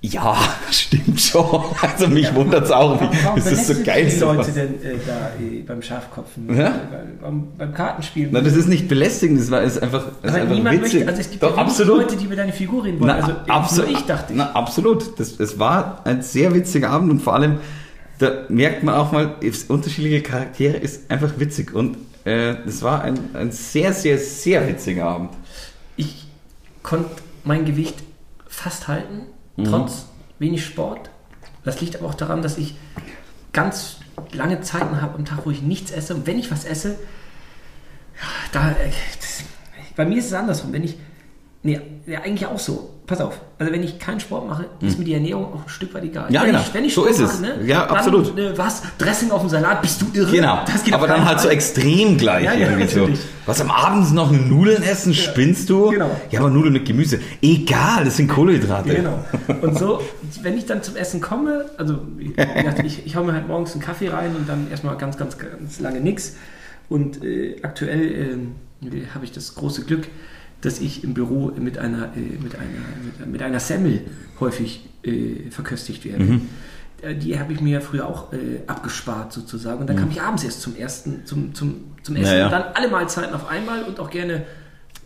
Ja, (laughs) stimmt schon. Also mich wundert's auch. Warum- warum Wie, das ist so geil. die Leute sowas. denn äh, da äh, beim Schafkopfen? Ja? Beim, beim Kartenspielen? Nein, das ist nicht belästigend, das war ist einfach, ist einfach niemand witzig. möchte, also es gibt Doch, ja absolut. Leute, die über deine Figur reden wollen. Na, also absolut. ich dachte. Na, absolut. Das, es war ein sehr witziger Abend und vor allem, da merkt man auch mal, es- unterschiedliche Charaktere ist einfach witzig. Und äh, es war ein, ein sehr, sehr, sehr witziger Abend. Ich konnte mein Gewicht fast halten, Mhm. trotz wenig Sport. Das liegt aber auch daran, dass ich ganz lange Zeiten habe am Tag, wo ich nichts esse. Und wenn ich was esse, da, äh, das, bei mir ist es andersrum. Wenn ich, nee, ja, eigentlich auch so. Pass auf. Also wenn ich keinen Sport mache, ist mir die Ernährung auch ein Stück weit egal. Ja, wenn genau. Ich, wenn ich So Sport ist es. mache, ne, Ja, dann, absolut. Äh, was? Dressing auf dem Salat? Bist du irre? Genau. Aber dann halt so Fall. extrem gleich Ja, ja, irgendwie so. natürlich. Was am Abend noch Nudeln essen? Spinnst du? Genau. Ja, aber Nudeln mit Gemüse. Egal, das sind Kohlenhydrate. Ja, genau. Und so, wenn ich dann zum Essen komme, also ich, ich hau mir halt morgens einen Kaffee rein und dann erstmal ganz, ganz, ganz lange nichts. Und äh, aktuell ähm, habe ich das große Glück, dass ich im Büro mit einer, äh, mit einer, mit, einer Semmel häufig äh, verköstigt werde. Mhm. Äh, Die habe ich mir früher auch äh, abgespart sozusagen. Und dann kam ich abends erst zum ersten, zum, zum, zum Essen. Mhm. Ja, ja. Und dann alle Mahlzeiten auf einmal und auch gerne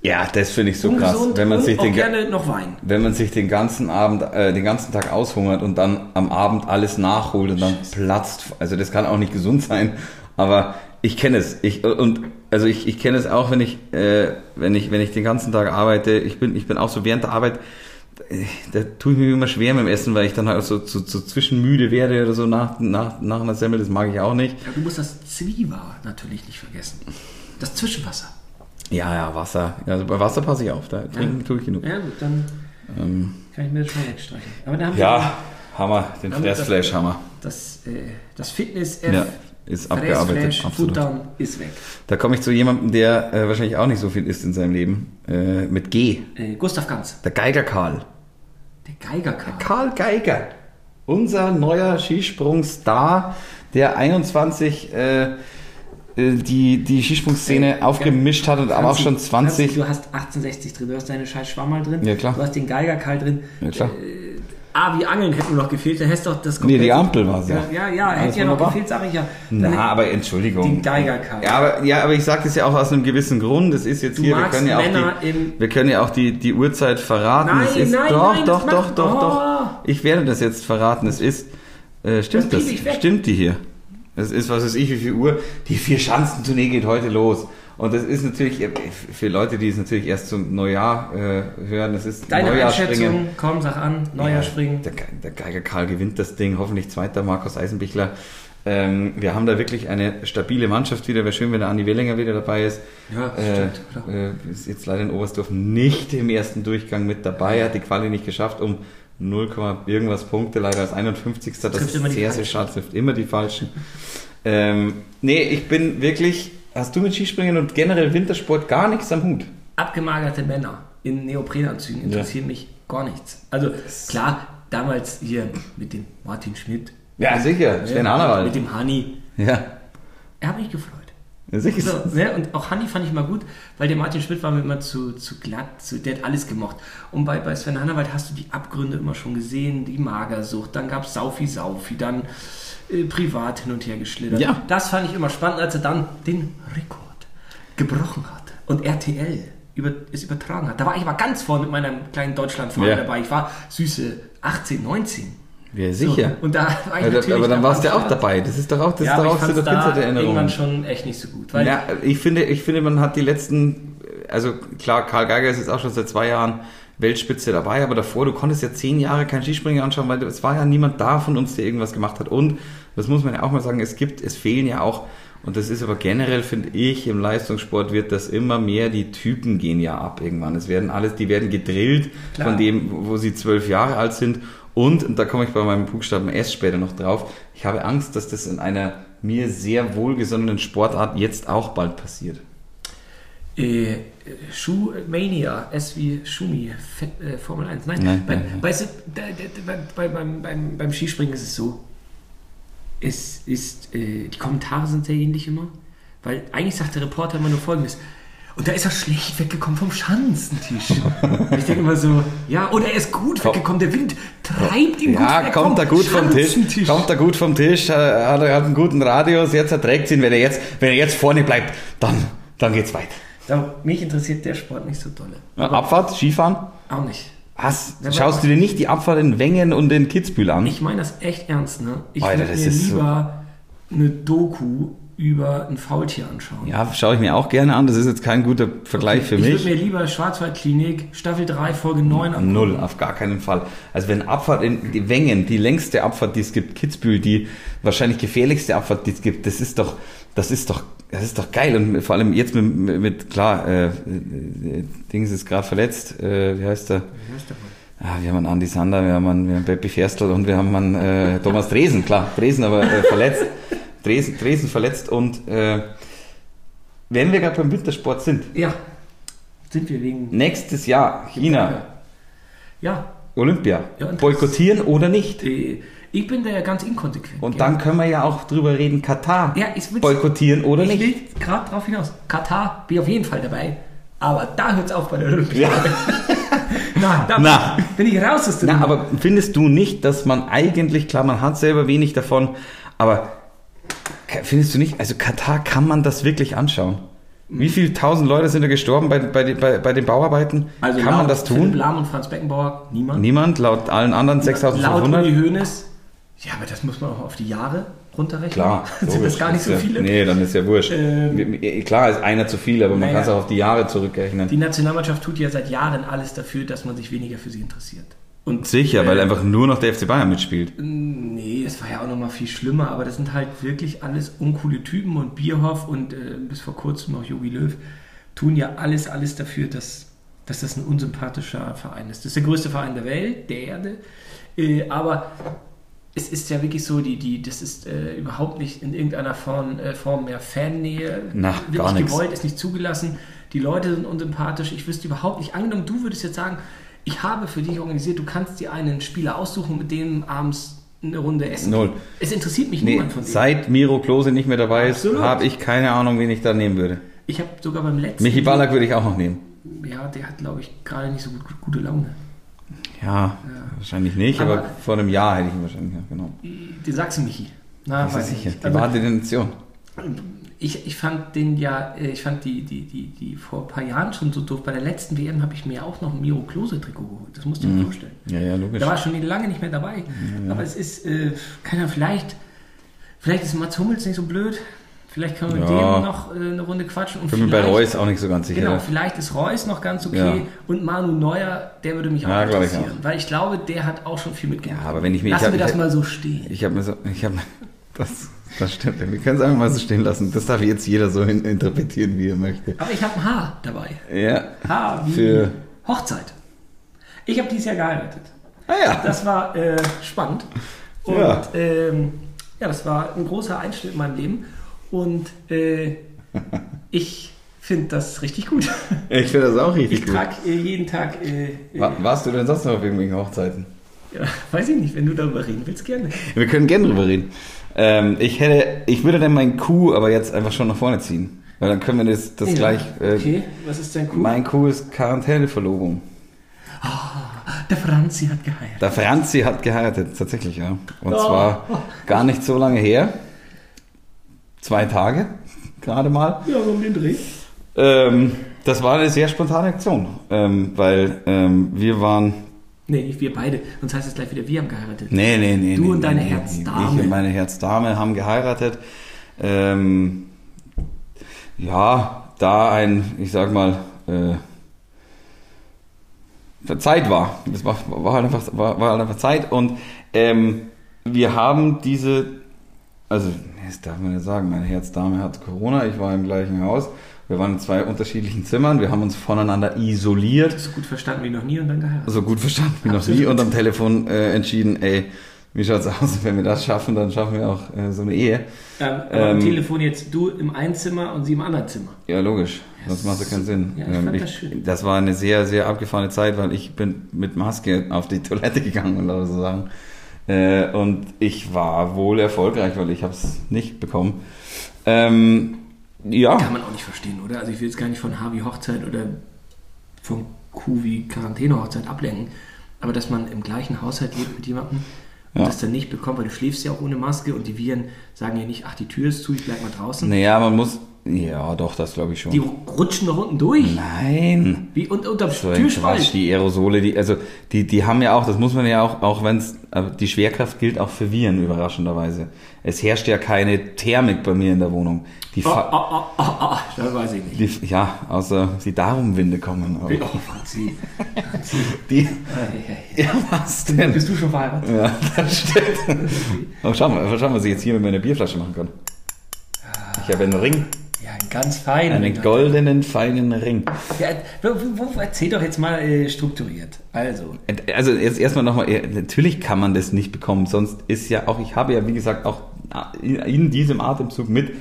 Ja, das finde ich so krass. Wenn man sich den, gerne noch Wein. wenn man sich den ganzen Abend, äh, den ganzen Tag aushungert und dann am Abend alles nachholt und dann platzt. Also das kann auch nicht gesund sein. Aber ich kenne es. Ich, und also ich, ich kenne es auch, wenn ich, äh, wenn ich, wenn ich den ganzen Tag arbeite. Ich bin, ich bin auch so während der Arbeit. äh, Da tue ich mir immer schwer mit dem Essen, weil ich dann halt so, so, so zwischenmüde werde oder so nach, nach, nach einer Semmel. Das mag ich auch nicht. Ja, du musst das Zwieber natürlich nicht vergessen. Das Zwischenwasser. Ja, ja, Wasser. Also bei Wasser passe ich auf. Da trinken tue ich genug. Ja, gut, dann Ähm, kann ich mir das schon wegstreichen. Aber da haben ja, Hammer. Den Damit das- wir das, äh, das Fitness-F, Ja, ist abgearbeitet. Fressflash, Absolut. Futtern ist weg. Da komme ich zu jemandem, der äh, wahrscheinlich auch nicht so viel isst in seinem Leben. Äh, mit G. Äh, Gustav Ganz, Der Geiger Karl. der Geigerkarl. Karl Geiger. Unser neuer Skisprungstar, der 21 äh, äh, die, die Skisprungszene Äh, aufgemischt hat und aber auch schon 20. Franzi, du hast 1860 drin, du hast deine scheiß Schwammerl drin, Ja, klar. du hast den Geigerkarl drin. Ja, klar. Äh, A, wie Angeln hätte nur noch gefehlt, dann hättest du doch das Nee, die Ampel war so. Ja, ja, ja hätte ja noch gefehlt, sage ich ja. Dann Na, aber Entschuldigung. Den Geigerkarl. Ja, aber, ja, aber ich sage das ja auch aus einem gewissen Grund. Das ist jetzt Du hier, wir können ja auch die, wir können ja auch die, die Uhrzeit verraten. Nein, es ist, nein, doch, nein, doch, doch, doch, Oh. doch. Ich werde das jetzt verraten. Es ist, äh, stimmt Das das? Stimmt die hier? Es ist, was weiß ich, wie viel Uhr? Die vier Schanzentournee geht heute los. Und das ist natürlich, äh, für Leute, die es natürlich erst zum Neujahr äh, hören, das ist Deine Neujahrspringen. Einschätzung, komm, sag an, Neujahr springen. Der, der Geiger Karl gewinnt das Ding, hoffentlich zweiter Markus Eisenbichler. Ähm, wir haben da wirklich eine stabile Mannschaft wieder. Wäre schön, wenn der Andi Wellinger wieder dabei ist. Ja, äh, stimmt, äh, ist jetzt leider in Oberstdorf nicht im ersten Durchgang mit dabei, hat die Quali nicht geschafft, um 0, irgendwas Punkte, leider als 51. Das Trifft ist sehr, sehr schade, trifft immer die Falschen. ähm, nee, ich bin wirklich, hast du mit Skispringen und generell Wintersport gar nichts am Hut? Abgemagerte Männer in Neoprenanzügen interessieren mich gar nichts. Also klar, damals hier mit dem Martin Schmidt, Ja, sicher, Sven mit Hannawald. dem Hani, Ja, er hat mich gefreut. Ja, sicher. So, ne? Und auch Hanni fand ich mal gut, weil der Martin Schmidt war mir immer zu, zu glatt, zu, der hat alles gemocht. Und bei, bei Sven Hannawald hast du die Abgründe immer schon gesehen, die Magersucht, dann gab es Saufi Saufi, dann äh, privat hin und her geschlittert. Ja. Das fand ich immer spannend, als er dann den Rekord gebrochen hat und RTL über, es übertragen hat. Da war ich aber ganz vorne mit meinem kleinen Deutschlandverein Ja. dabei. Ich war süße 18, 19. Ja, sicher. So, und da war ich aber, natürlich aber dann da warst du ja auch dabei. Das ist doch auch, das ja, ist doch auch so der da Erinnerung. irgendwann schon echt nicht so gut. Weil Ja, ich finde, ich finde, man hat die letzten, also klar, Karl Geiger ist jetzt auch schon seit zwei Jahren Weltspitze dabei, aber davor, du konntest ja zehn Jahre kein Skispringen anschauen, weil es war ja niemand da von uns, der irgendwas gemacht hat. Und, das muss man ja auch mal sagen, es gibt, es fehlen ja auch, und das ist aber generell, finde ich, im Leistungssport wird das immer mehr, die Typen gehen ja ab irgendwann. Es werden alles, die werden gedrillt Klar. von dem, wo sie zwölf Jahre alt sind. Und, und da komme ich bei meinem Buchstaben S später noch drauf, ich habe Angst, dass das in einer mir sehr wohlgesonnenen Sportart jetzt auch bald passiert. Äh, Schuhmania, S wie Schumi, äh, Formel 1. Nein, Nein, bei, nein, da, bei, beim, beim, beim Skispringen ist es so, es ist, äh, die Kommentare sind sehr ähnlich immer, weil eigentlich sagt der Reporter immer nur folgendes. Und da ist er schlecht weggekommen vom Schanzentisch. (laughs) Ich denke immer so, ja, oder er ist gut Komm. weggekommen, der Wind treibt ihn gut Ja, weg kommt er gut vom Tisch, kommt er gut vom Tisch, äh, hat er hat einen guten Radius, jetzt erträgt ihn, wenn er jetzt, wenn er jetzt vorne bleibt, dann, dann geht's weiter. Da, mich interessiert der Sport nicht so dolle. Ja, Abfahrt, Skifahren? Auch nicht. Was? Ja, Schaust du dir nicht die Abfahrt in Wengen und in Kitzbühel an? Ich meine das echt ernst, ne? Ich würde das mir ist so- lieber eine Doku über ein Faultier anschauen. ja, schaue ich mir auch gerne an. Das ist jetzt kein guter Vergleich für ich mich. würde mir lieber Schwarzwaldklinik, Staffel 3, Folge 9 angucken. Null, auf gar keinen Fall. Also wenn Abfahrt in die Wengen, die längste Abfahrt, die es gibt, Kitzbühel, die wahrscheinlich gefährlichste Abfahrt, die es gibt, das ist doch, das ist doch, das ist doch geil. Und vor allem jetzt mit, mit, klar, äh, äh, Dings ist gerade verletzt, äh, wie heißt der? Ah, wir haben einen Andi Sander, wir haben einen, wir haben Peppi Ferstl und wir haben einen äh, Thomas Dresen, klar, Dresen aber äh, verletzt. (laughs) Dresen, Dresen verletzt und äh, wenn wir gerade beim Wintersport sind, Ja, sind wir wegen. nächstes Jahr China, Ja, Olympia, Ja, boykottieren oder nicht? äh, ich bin da ja ganz inkonsequent. Und dann können wir ja auch drüber reden, Katar, Ja, ich boykottieren oder ich nicht. will gerade drauf hinaus. Katar bin ich auf jeden Fall dabei. Aber da hört es auf bei der Olympia. (laughs) Na, da Na. bin ich raus aus der Na, aber findest du nicht, dass man eigentlich, klar, man hat selber wenig davon, aber findest du nicht, also Katar kann man das wirklich anschauen? Wie viele tausend Leute sind da gestorben bei, bei, den- bei, bei den Bauarbeiten? Also kann man das Philipp tun? Lahm und Franz Beckenbauer, niemand. Niemand, laut allen anderen Laut Uli 6500? Hoeneß, ja, aber das muss man auch auf die Jahre runterrechnen. Klar, (laughs) sind das gar nicht so viele. Nee, dann ist ja wurscht. Ähm, Klar ist einer zu viel, aber man naja. kann es auch auf die Jahre zurückrechnen. Die Nationalmannschaft tut ja seit Jahren alles dafür, dass man sich weniger für sie interessiert. Und Sicher, äh, weil einfach nur noch der FC Bayern mitspielt. Nee, das war ja auch noch mal viel schlimmer, aber das sind halt wirklich alles uncoole Typen und Bierhoff und äh, bis vor kurzem auch Jogi Löw tun ja alles, alles dafür, dass, dass das ein unsympathischer Verein ist. Das ist der größte Verein der Welt, der Erde, äh, aber es ist ja wirklich so, die, die, das ist äh, überhaupt nicht in irgendeiner Form, äh, Form mehr Fannähe. Na, Wird gar nicht nichts. gewollt, ist nicht zugelassen. Die Leute sind unsympathisch. Ich wüsste überhaupt nicht, angenommen, du würdest jetzt sagen, ich habe für dich organisiert, du kannst dir einen Spieler aussuchen, mit dem abends eine Runde essen. Null. Es interessiert mich Nee, niemand von denen. seit Miro Klose nicht mehr dabei ist, habe ich keine Ahnung, wen ich da nehmen würde. Ich habe sogar beim letzten. Michi Ballack würde ich auch noch nehmen. Ja, der hat, glaube ich, gerade nicht so gut, gute Laune. Ja, wahrscheinlich nicht, aber, Aber- vor einem Jahr hätte ich ihn wahrscheinlich ja, genommen. Den sagst du, Michi. Na, Das weiß ich sicher. nicht. Die Also, wahre Definition. Ich, ich fand den ja, äh, ich fand die, die, die, die vor ein paar Jahren schon so doof. Bei der letzten WM habe ich mir auch noch ein Miro Klose-Trikot geholt. Das musst du dir vorstellen. Ja, ja, logisch. Da war ich schon lange nicht mehr dabei. Aber es ist, äh, keine Ahnung, vielleicht, vielleicht ist Mats Hummels nicht so blöd. Vielleicht können wir mit Ja. dem noch äh, eine Runde quatschen. Und Ich bin mir bei Reus auch nicht so ganz sicher. Genau, vielleicht ist Reus noch ganz okay Ja. und Manu Neuer, der würde mich auch Ja, glaub ich interessieren, weil ich glaube, der hat auch schon viel mitgemacht. Ja, aber wenn ich mir- Lassen ich hab- wir das ich- mal so stehen. Ich habe mir so, ich habe, (laughs) das, das stimmt. Wir können es einfach mal so stehen lassen. Das darf jetzt jeder so interpretieren, wie er möchte. aber ich habe ein Haar dabei. Ja. Haar wie Für- Hochzeit. Ich habe dieses Jahr geheiratet. Ah ja. Das war äh, spannend. Und Ja. ähm, ja, das war ein großer Einschnitt in meinem Leben. Und äh, (laughs) ich finde das richtig gut. Ich finde das auch richtig Ich gut. trage äh, jeden Tag, äh, äh, Wa- Warst du denn sonst noch auf irgendwelchen Hochzeiten? ja, (laughs) weiß ich nicht, wenn du darüber reden willst, gerne. Wir können gerne drüber reden. Ähm, ich hätte, ich würde dann meinen Kuh aber jetzt einfach schon nach vorne ziehen. Weil dann können wir das, das Ja, gleich. Äh, okay, was ist dein Coup? Mein Coup ist Quarantäneverlobung. Der Franzi hat geheiratet. Der Franzi hat geheiratet, tatsächlich, ja. Und Oh. zwar gar nicht so lange her. Zwei Tage, gerade mal. Ja, um den Dreh. Ähm, das war eine sehr spontane Aktion, ähm, weil ähm, wir waren. Nee, wir beide. Sonst heißt es gleich wieder, wir haben geheiratet. Nee, nee, nee. Du nee, und deine nee, Herzdame. Ich und meine Herzdame haben geheiratet. Ähm, ja, da ein, ich sag mal, äh, Zeit war. Das war, war, halt einfach, war, war halt einfach Zeit. Und ähm, wir haben diese, also das darf man ja sagen, meine Herzdame hat Corona, ich war im gleichen Haus. Wir waren in zwei unterschiedlichen Zimmern, wir haben uns voneinander isoliert. So gut verstanden wie noch nie und dann geheiratet. So gut verstanden wie noch Absolut. nie und am Telefon äh, entschieden, ey, wie schaut's aus, wenn wir das schaffen, dann schaffen wir auch äh, so eine Ehe. Ähm, aber Ähm, am Telefon jetzt du im einen Zimmer und sie im anderen Zimmer. Ja, logisch. Das macht ja keinen Sinn. Ja, ich Ähm, fand das schön. das war eine sehr, sehr abgefahrene Zeit, weil ich bin mit Maske auf die Toilette gegangen und so sagen. Äh, und ich war wohl erfolgreich, weil ich habe es nicht bekommen. Ähm, ja, Kann man auch nicht verstehen, oder? Also ich will jetzt gar nicht von Harvey Hochzeit oder von Q wie Quarantäne Hochzeit ablenken. Aber dass man im gleichen Haushalt lebt mit jemandem und Ja. das dann nicht bekommt, weil du schläfst ja auch ohne Maske und die Viren sagen ja nicht, ach, die Tür ist zu, ich bleib mal draußen. naja, man muss. Ja, doch, das glaube ich schon. Die rutschen doch unten durch. Nein. Wie und unterm So Türspalt. die Aerosole, die, also die, die haben ja auch, das muss man ja auch, auch wenn es, die Schwerkraft gilt auch für Viren überraschenderweise. Es herrscht ja keine Thermik bei mir in der Wohnung. Die, Oh, oh, oh, oh, das weiß ich nicht. ja, außer die Darumwinde kommen. Aber Oh. Franzi. die, ja, was denn? Bist du schon verheiratet? Ja, das stimmt. Oh, schau mal, schau mal, was ich jetzt hier mit meiner Bierflasche machen kann. Ich habe einen Ring, Ja, ein ganz feiner. einen goldenen, feinen Ring. Ja, erzähl doch jetzt mal äh, strukturiert. Also, Also jetzt erstmal nochmal, natürlich kann man das nicht bekommen, sonst ist ja auch, ich habe ja wie gesagt auch in, diesem Atemzug mit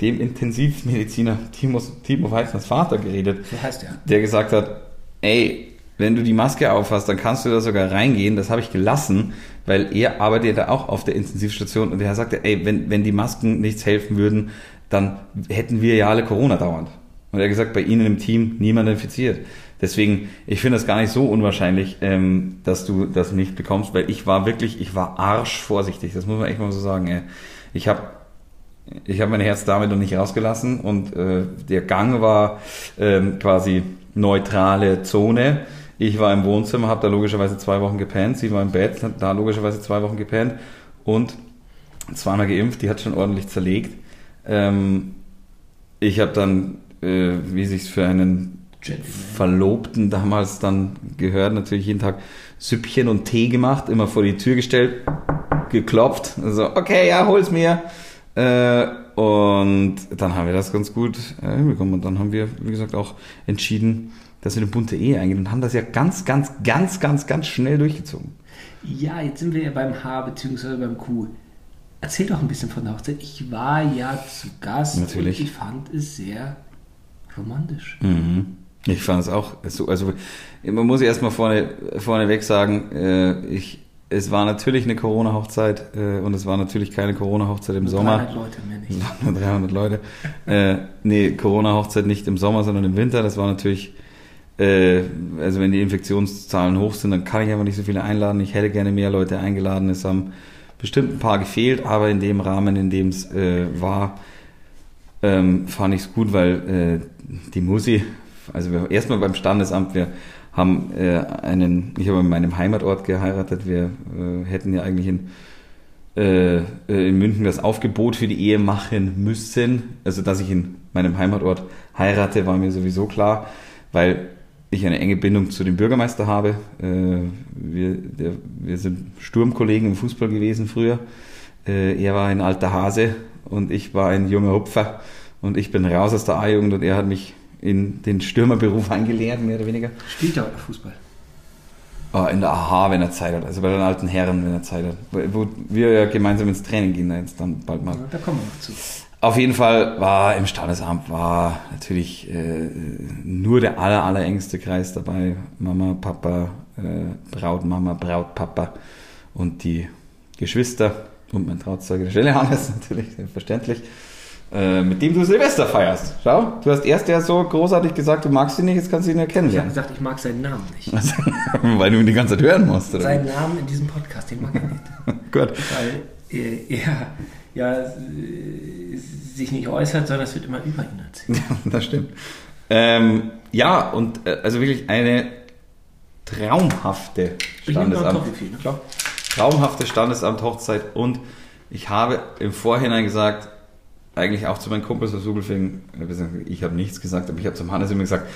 dem Intensivmediziner Timo, Timo Weizners Vater geredet, so heißt er. der gesagt hat, ey, wenn du die Maske aufhast, dann kannst du da sogar reingehen. Das habe ich gelassen, weil er arbeitet ja auch auf der Intensivstation und er sagte, ey, wenn, wenn die Masken nichts helfen würden, dann hätten wir ja alle Corona dauernd. Und er hat gesagt, bei Ihnen im Team niemand infiziert. Deswegen, ich finde es gar nicht so unwahrscheinlich, ähm, dass du das nicht bekommst, weil ich war wirklich, ich war arschvorsichtig. Das muss man echt mal so sagen. Ey. Ich habe ich habe mein Herz damit noch nicht rausgelassen und äh, der Gang war ähm, quasi neutrale Zone. Ich war im Wohnzimmer, habe da logischerweise zwei Wochen gepennt. Sie war im Bett, hat da logischerweise zwei Wochen gepennt und zweimal geimpft. Die hat schon ordentlich zerlegt. Ähm, ich habe dann, äh, wie sich's für einen. Verlobten damals dann gehört, natürlich jeden Tag Süppchen und Tee gemacht, immer vor die Tür gestellt, geklopft, also okay, ja, hol's mir. Äh, und dann haben wir das ganz gut äh, hinbekommen. Und dann haben wir, wie gesagt, auch entschieden, dass wir eine bunte Ehe eingehen und haben das ja ganz, ganz, ganz, ganz, ganz schnell durchgezogen. Ja, jetzt sind wir ja beim H bzw. beim Q. Erzähl doch ein bisschen von der Hochzeit. Ich war ja zu Gast Natürlich. und ich fand es sehr romantisch. Mhm. Ich fand es auch so, also man muss erstmal vorne, vorneweg sagen, äh, ich, es war natürlich eine Corona-Hochzeit äh, und es war natürlich keine Corona-Hochzeit im Nur Sommer. 300 Leute, mehr nicht. (laughs) Es waren nur 300 Leute. Äh, nee, Corona-Hochzeit nicht im Sommer, sondern im Winter. Das war natürlich, äh, also wenn die Infektionszahlen hoch sind, dann kann ich einfach nicht so viele einladen. Ich hätte gerne mehr Leute eingeladen. Es haben bestimmt ein paar gefehlt, aber in dem Rahmen, in dem es äh, war, ähm, fand ich es gut, weil äh, die Musi, also wir, erstmal beim Standesamt, wir haben äh, einen, ich habe in meinem Heimatort geheiratet, wir äh, hätten ja eigentlich in äh, äh, in München das Aufgebot für die Ehe machen müssen. Also, dass ich in meinem Heimatort heirate, war mir sowieso klar, weil ich eine enge Bindung zu dem Bürgermeister habe. Äh, wir, der, wir sind Sturmkollegen im Fußball gewesen früher. Äh, er war ein alter Hase und ich war ein junger Hupfer. Und ich bin raus aus der A-Jugend und er hat mich in den Stürmerberuf eingelehrt, mehr oder weniger. Spielt er Fußball? Ah, in der AHA, wenn er Zeit hat. Also bei den alten Herren, wenn er Zeit hat. Wo wo wir ja gemeinsam ins Training gehen, jetzt dann bald mal. Ja, da kommen wir noch zu. Auf jeden Fall war im Standesamt war natürlich äh, nur der aller, allerengste Kreis dabei. Mama, Papa, äh, Brautmama, Brautpapa und die Geschwister und mein Trauzeuge, der Stelle Hannes (laughs) natürlich, selbstverständlich. Äh, mit dem du Silvester feierst. Schau, du hast erst ja so großartig gesagt, du magst ihn nicht, jetzt kannst du ihn ja Ich habe gesagt, ich mag seinen Namen nicht. (laughs) Weil du ihn die ganze Zeit hören musst, oder? Seinen Namen in diesem Podcast, den mag ich nicht. (laughs) Gut. Weil äh, er ja, sich nicht äußert, sondern es wird immer über ihn erzählt. (laughs) das stimmt. Ähm, ja, und äh, also wirklich eine traumhafte Standesamt. Ne? Traumhafte Standesamt Hochzeit und ich habe im Vorhinein gesagt, eigentlich auch zu meinen Kumpels aus Subelfing, ich habe nichts gesagt, aber ich habe zum Hannes immer gesagt,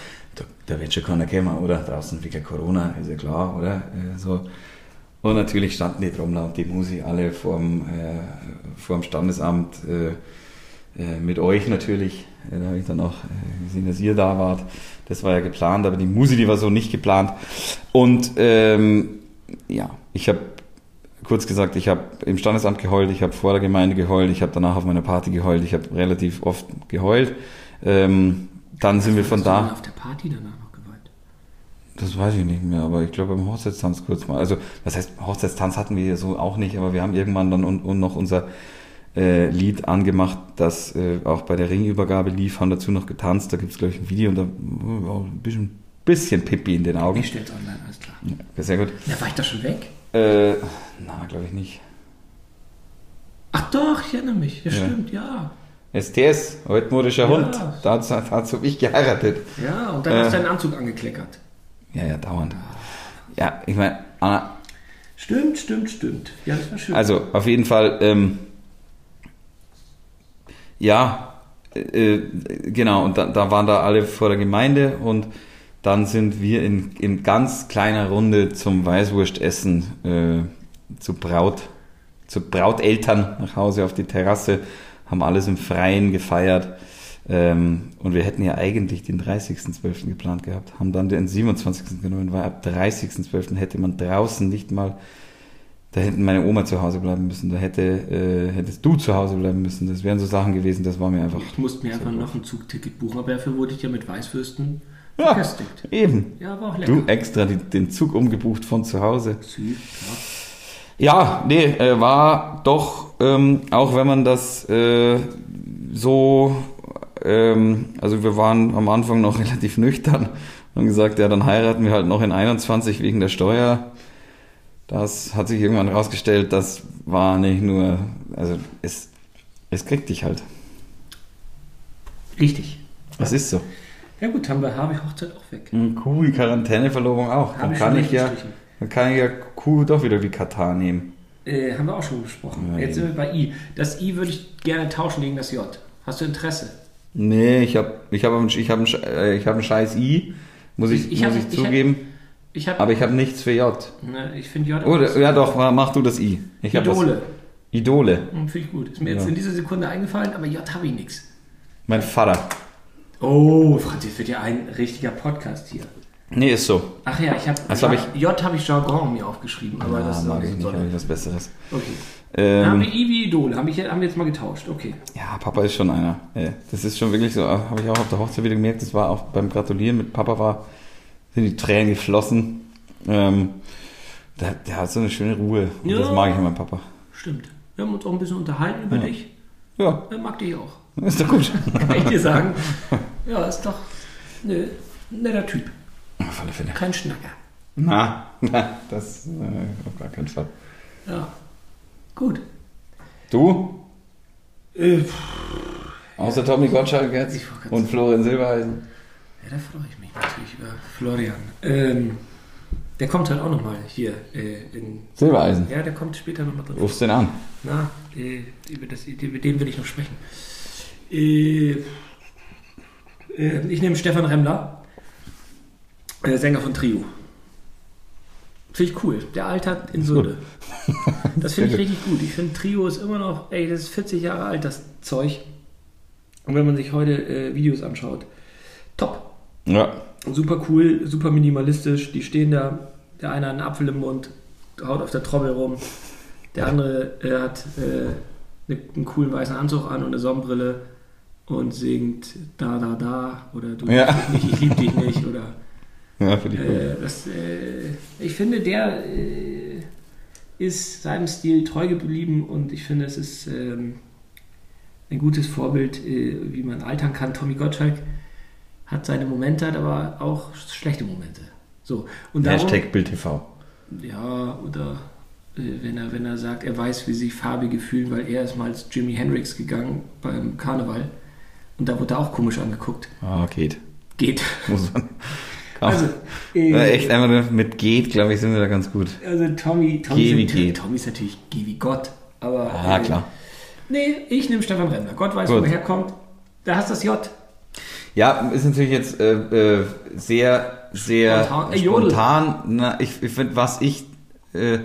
da, wird schon keiner kommen, oder? Draußen wegen Corona, ist ja klar, oder? Äh, so. Und natürlich standen die Trommler und die Musi alle vorm, äh, vorm Standesamt, äh, äh, mit euch natürlich. Äh, Da habe ich dann auch äh, gesehen, dass ihr da wart. Das war ja geplant, aber die Musi, die war so nicht geplant. Und ähm, ja, ich habe kurz gesagt, ich habe im Standesamt geheult, ich habe vor der Gemeinde geheult, ich habe danach auf meiner Party geheult, ich habe relativ oft geheult. Ähm, dann sind wir von Hast du denn da. auf der Party danach noch geweint? Das weiß ich nicht mehr, aber ich glaube beim Hochzeitstanz kurz mal. Also, das heißt, Hochzeitstanz hatten wir so auch nicht, aber wir haben irgendwann dann und, und noch unser äh, Lied angemacht, das äh, auch bei der Ringübergabe lief, haben dazu noch getanzt. Da gibt es, glaube ich, ein Video und da war ein bisschen, bisschen Pippi in den Augen. Ich stell's online, alles klar. Ja, sehr gut. Ja, war ich da schon weg? Äh, na, glaube ich nicht. Ach doch, ich erinnere mich. Ja, Ja. stimmt, ja. STS, altmodischer Ja. Hund. Dazu, dazu habe ich geheiratet. Ja, und dann Äh. hast du deinen Anzug angekleckert. Ja, ja, dauernd. Ja, ich meine, Anna, Stimmt, stimmt, stimmt. Ja, das war schön. Also auf jeden Fall, ähm, ja, äh, genau, und da, da waren da alle vor der Gemeinde und dann sind wir in, in ganz kleiner Runde zum Weißwurstessen äh, zu Braut, zu Brauteltern nach Hause auf die Terrasse, haben alles im Freien gefeiert. Ähm, und wir hätten ja eigentlich den 30.12. geplant gehabt, haben dann den 27. genommen, weil ab 30.12. hätte man draußen nicht mal da hätten meine Oma zu Hause bleiben müssen, da hätte, äh, hättest du zu Hause bleiben müssen. Das wären so Sachen gewesen, das war mir einfach. ich musste mir einfach noch ein Zugticket buchen, aber dafür wurde ich ja mit Weißwürsten Ja, verköstigt. eben. Ja, war auch lecker. Du extra die, den Zug umgebucht von zu Hause. Ja, nee, äh, war doch, ähm, auch wenn man das äh, so, ähm, also wir waren am Anfang noch (laughs) relativ nüchtern und haben gesagt, ja, dann heiraten wir halt noch in 21 wegen der Steuer. Das hat sich irgendwann rausgestellt, das war nicht nur, also es, es kriegt dich halt. Richtig. Das ist so. Ja gut, haben wir Harvey Hochzeit auch weg. Und Kuh, die Quarantäneverlobung auch. Hab Dann ich kann ich, ja, dann kann ich ja Kuh doch wieder wie Katar nehmen. Äh, haben wir auch schon besprochen. Ja, Jetzt eben. sind wir bei I. Das I würde ich gerne tauschen gegen das J. Hast du Interesse? Nee, ich habe ich hab, ein- ich hab, äh, ich hab ein scheiß I, muss ich, Ich- ich muss hab- ich ich zugeben. Ich habe. aber ich habe nichts für J. Ne, ich finde J. Oder, auch- ja doch, ma- mach du das I. Ich hab Idole. Was, Idole. Hm, Finde ich gut. Ist mir jetzt Ja. in dieser Sekunde eingefallen, aber J habe ich nichts. Mein Vater. Oh, wird ja ein richtiger Podcast hier. Nee, ist so. Ach ja, ich habe hab ich- J habe ich Jargon mir aufgeschrieben, aber Ah, das ist auch mag ich nicht habe ich was Besseres. Okay. Dann haben Ähm, wir I wie Idole, haben, ich, haben wir jetzt mal getauscht. Okay. ja, Papa ist schon einer. Ja, Das ist schon wirklich so, habe ich auch auf der Hochzeit wieder gemerkt, das war auch beim Gratulieren mit Papa war, sind die Tränen geflossen. Ähm, der, der hat so eine schöne Ruhe. Und Ja. Das mag ich an meinem Papa. Stimmt. Wir haben uns auch ein bisschen unterhalten über Ja. dich. Ja, Er mag dich auch. ist doch gut. (laughs) Kann ich dir sagen. (laughs) Ja, ist doch ne, ein netter Typ. auf alle Fälle. Kein Schnacker. Na, na das äh, auf gar keinen Fall. Ja. Gut. Du? Äh, Außer Tommy Gottschalk jetzt und Florian Silbereisen. Ja, da freue ich mich natürlich über Florian. Ähm, der kommt halt auch nochmal hier äh, in. Silbereisen. Ja, der kommt später nochmal drin. Rufst den an. Na, äh, über, das, über den will ich noch sprechen. Äh, ich nehme Stefan Remmler, äh, Sänger von Trio. Finde ich cool. Der altert in Würde. Das finde ich richtig gut. Ich finde Trio ist immer noch, ey, das ist 40 Jahre alt, das Zeug. Und wenn man sich heute äh, Videos anschaut, top. Ja. Super cool, super minimalistisch. Die stehen da, der eine hat einen Apfel im Mund, haut auf der Trommel rum. Der andere äh, hat äh, ne- einen coolen weißen Anzug an und eine Sonnenbrille und singt da, da, da oder du Ja. nicht, ich lieb dich nicht oder Ja, finde ich äh, das, äh, ich finde, der äh, ist seinem Stil treu geblieben und ich finde, es ist ähm, ein gutes Vorbild, äh, wie man altern kann. Tommy Gottschalk hat seine Momente, hat aber auch schlechte Momente. So. Und darum, Hashtag Bild TV. ja, oder äh, wenn, er, wenn er sagt, er weiß, wie sich Farbige fühlen, weil er ist mal als Jimi Hendrix gegangen beim Karneval. Und da wurde er auch komisch angeguckt. Ah, geht. Geht. Muss man. Also, Ja, äh, echt einfach nur mit geht, glaube ich, sind wir da ganz gut. Also Tommy, Tommy, Geh wie ist, geht. Tommy ist natürlich geh wie Gott. Aber Ah, äh, klar. Nee, ich nehme Stefan Remmler. Gott weiß, Gut. wo er herkommt. Da hast du das J. Ja, ist natürlich jetzt äh, äh, sehr, sehr Spontan. Spontan. Na, ich, ich finde, was ich äh,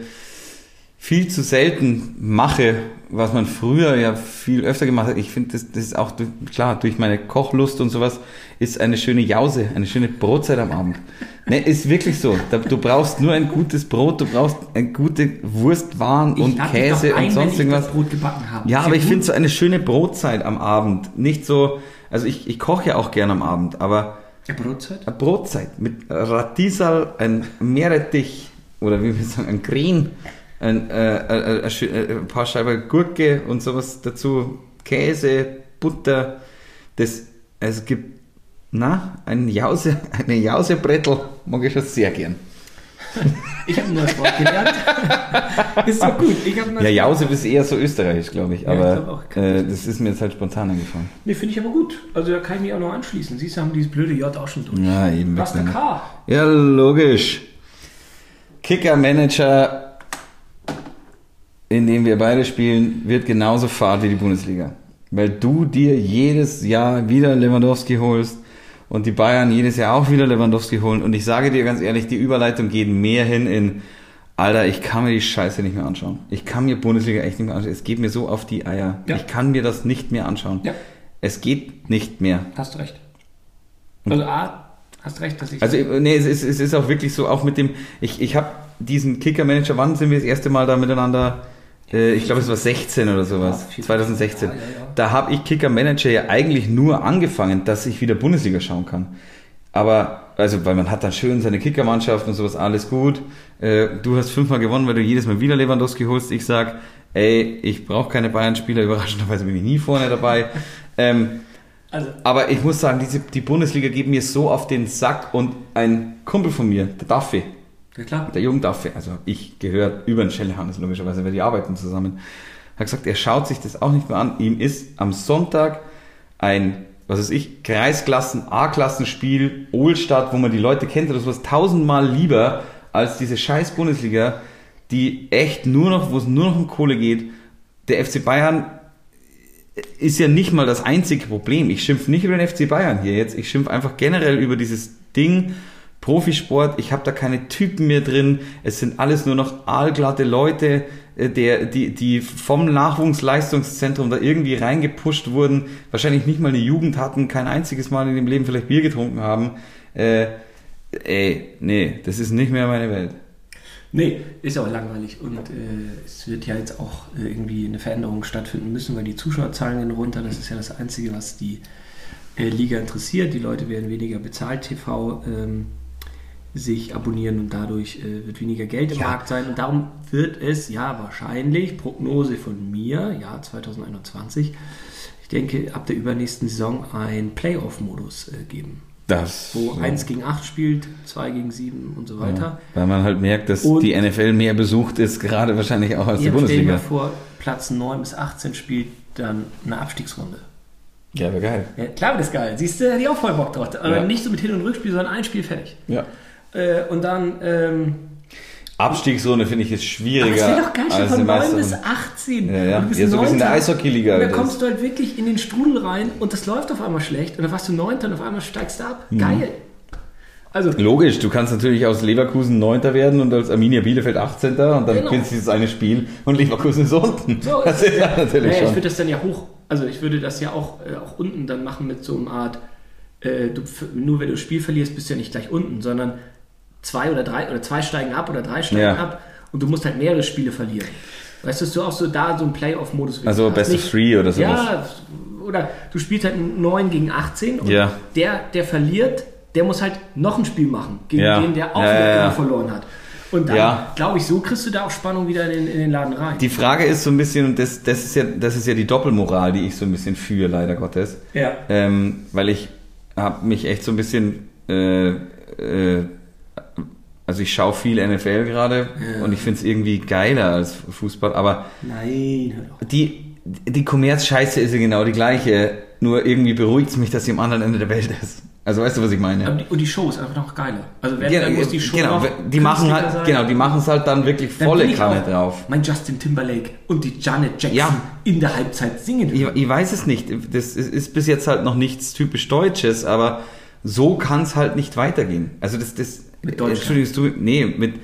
viel zu selten mache, was man früher ja viel öfter gemacht hat, ich finde, das, das ist auch, durch, klar, durch meine Kochlust und sowas, ist eine schöne Jause, eine schöne Brotzeit am Abend. Ne, ist wirklich so. Du brauchst nur ein gutes Brot, du brauchst eine gute Wurstwaren Ich und Käse ein, und sonst irgendwas. Brot gebacken habe. Ja, aber ich finde so eine schöne Brotzeit am Abend. Nicht so, also ich, ich koche ja auch gern am Abend, aber Ja, Brotzeit? eine Brotzeit mit Radisal, ein Meerrettich oder wie wir sagen, ein Green, ein, äh, äh, äh, äh, ein paar Scheiben Gurke und sowas dazu, Käse, Butter. Das, also es gibt, na, ein Jause, (laughs) eine Jausebrettel mag ich schon sehr gern. Ich habe ein neues Wort gelernt. (laughs) ist doch gut. Ich Ja. Jause ist eher so österreichisch, glaube ich, Ja, ich aber glaub äh, das ist mir jetzt halt spontan eingefallen. Nee, finde ich aber gut. Also da kann ich mich auch noch anschließen. Siehst du, haben dieses blöde J auch schon durch. Ja, eben. Wegnehmen. K? Ja, logisch. Kicker-Manager, in dem wir beide spielen, wird genauso fad wie die Bundesliga. Weil du dir jedes Jahr wieder Lewandowski holst und die Bayern jedes Jahr auch wieder Lewandowski holen. Und ich sage dir ganz ehrlich, die Überleitung geht mehr hin in, Alter, ich kann mir die Scheiße nicht mehr anschauen. Ich kann mir Bundesliga echt nicht mehr anschauen. Es geht mir so auf die Eier. Ja. Ich kann mir das nicht mehr anschauen. Ja. Es geht nicht mehr. Hast du recht. Also A, hast recht, dass ich... Also nee, es ist, es ist auch wirklich so, auch mit dem, ich, ich habe diesen Kicker-Manager, wann sind wir das erste Mal da miteinander? Äh, ich glaube, es war 16 oder sowas, Ja, viel- 2016. Ja, ja, ja. Da habe ich Kicker-Manager ja eigentlich nur angefangen, dass ich wieder Bundesliga schauen kann. Aber, also, weil man hat dann schön seine Kickermannschaft und sowas, alles gut. Äh, du hast fünfmal gewonnen, weil du jedes Mal wieder Lewandowski holst. Ich sag, ey, ich brauche keine Bayern-Spieler, überraschenderweise bin ich nie vorne dabei. (laughs) ähm, also aber ich muss sagen, diese, die Bundesliga geht mir so auf den Sack und ein Kumpel von mir, der Duffy, ja klar. der Jung Duffy, also ich gehört über den Schellehannes logischerweise, weil die arbeiten zusammen, hat gesagt, er schaut sich das auch nicht mehr an. Ihm ist am Sonntag ein, was weiß ich, Kreisklassen, A-Klassenspiel, Ohlstadt, wo man die Leute kennt oder sowas, tausendmal lieber als diese scheiß Bundesliga, die echt nur noch, wo es nur noch um Kohle geht. Der FC Bayern ist ja nicht mal das einzige Problem. Ich schimpf nicht über den FC Bayern hier jetzt. Ich schimpf einfach generell über dieses Ding. Profisport, ich habe da keine Typen mehr drin. Es sind alles nur noch aalglatte Leute, äh, der, die, die vom Nachwuchsleistungszentrum da irgendwie reingepusht wurden, wahrscheinlich nicht mal eine Jugend hatten, kein einziges Mal in dem Leben vielleicht Bier getrunken haben. Äh, ey, nee, das ist nicht mehr meine Welt. Nee, ist auch langweilig. Und äh, es wird ja jetzt auch äh, irgendwie eine Veränderung stattfinden müssen, weil die Zuschauerzahlen gehen runter. Das ist ja das Einzige, was die äh, Liga interessiert. Die Leute werden weniger bezahlt, TV ähm, sich abonnieren und dadurch äh, wird weniger Geld im Ja. Markt sein. Und darum wird es ja wahrscheinlich, Prognose von mir, Jahr 2021, ich denke, ab der übernächsten Saison ein Playoff-Modus äh, geben. Das, Wo so. 1 gegen 8 spielt, 2 gegen 7 und so weiter. Ja, weil man halt merkt, dass Und- die NFL mehr besucht ist, gerade wahrscheinlich auch als die Jetzt stell dir Bundesliga. vor, Platz 9 bis 18 spielt dann eine Abstiegsrunde. Ja, wäre geil. Ja, klar wird das geil. Siehst du, hätte ich auch voll Bock drauf. Aber Ja. nicht so mit Hin- und Rückspiel, sondern ein Spiel fertig. Ja. Äh, und dann, ähm, Abstiegszone finde ich ist aber schwieriger es wäre doch geil, schon von die 9 Meister. bis 18. Ja, ja. Du bist Ja, so ein bisschen Neunter. der Eishockey-Liga Und dann ist. kommst du halt wirklich in den Strudel rein und das läuft auf einmal schlecht. Und dann warst du Neunter und auf einmal steigst du ab. Mhm. Geil. Also, Logisch, du kannst natürlich aus Leverkusen Neunter werden und als Arminia Bielefeld 18. und dann Genau. gewinnst du dieses eine Spiel und Leverkusen ist unten. So das ist ja natürlich naja, ich schon. würde das dann ja hoch, also ich würde das ja auch, äh, auch unten dann machen mit so einer Art, äh, du, nur wenn du das Spiel verlierst, bist du ja nicht gleich unten, sondern zwei oder drei oder zwei steigen ab oder drei steigen Ja. ab und du musst halt mehrere Spiele verlieren. Weißt du, dass du auch so da so einen Playoff-Modus. Also Best of Three oder sowas. Ja, oder du spielst halt 9 gegen 18 und Ja. der, der verliert, der muss halt noch ein Spiel machen gegen Ja. den, der auch Ja, verloren hat. Und dann, glaube ich, so kriegst du da auch Spannung wieder in den, in den Laden rein. Die Frage ist so ein bisschen, und das, das, ist ja, das ist ja die Doppelmoral, die ich so ein bisschen führe, leider Gottes. ja. Ähm, weil ich habe mich echt so ein bisschen, äh, äh, also ich schaue viel NFL gerade Ja. und ich finde es irgendwie geiler als Fußball, aber Nein, die, die Kommerz-Scheiße ist ja genau die gleiche, nur irgendwie beruhigt es mich, dass sie am anderen Ende der Welt ist. Also weißt du, was ich meine? Die, und die Show ist einfach noch geiler. Also wenn, Ja, muss die Show genau, die machen halt, sein. genau, die machen es halt dann wirklich Dann volle Kanne drauf. Mein Justin Timberlake und die Janet Jackson Ja. in der Halbzeit singen. Ich, ich weiß es nicht. Das ist, ist bis jetzt halt noch nichts typisch Deutsches, aber so kann es halt nicht weitergehen. Also das, das Mit Deutschland. Entschuldigst du, nee, mit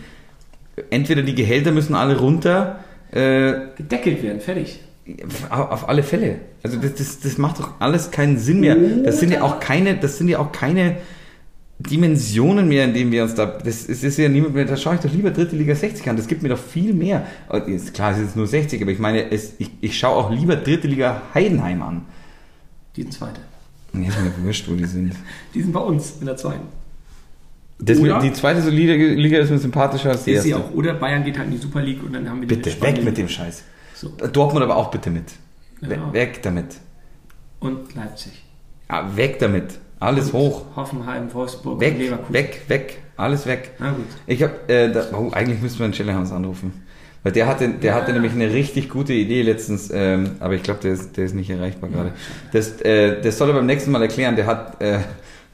entweder die Gehälter müssen alle runter, äh, Gedeckelt werden, fertig. auf alle Fälle. Also das, das, das macht doch alles keinen Sinn mehr. Das sind ja auch keine, das sind ja auch keine Dimensionen mehr, in denen wir uns da, das, es ist ja niemand mehr, da schaue ich doch lieber dritte Liga 60 an, das gibt mir doch viel mehr. Ist klar, es ist nur 60, aber ich meine, es, ich, ich schaue auch lieber dritte Liga Heidenheim an. Die sind zweite. Nee, ist mir wurscht, wo die sind. (laughs) Die sind bei uns in der zweiten. Mit, die zweite solide Liga ist mir sympathischer als die Ist erste. sie auch. Oder Bayern geht halt in die Super League und dann haben wir die Bitte, weg mit dem Scheiß. So. Dortmund aber auch bitte mit. Ja. Weg damit. Und Leipzig. Ah, weg damit. Alles Und hoch. Hoffenheim, Wolfsburg, Weg, Leverkusen. weg, weg. Alles weg. Na gut. Ich hab, äh, da, oh, eigentlich müssten wir den Schellerhans anrufen. Weil der hatte, der hatte nämlich eine richtig gute Idee letztens, ähm, aber ich glaube, der ist, der ist nicht erreichbar gerade. Das, äh, das soll er beim nächsten Mal erklären. Der hat, äh,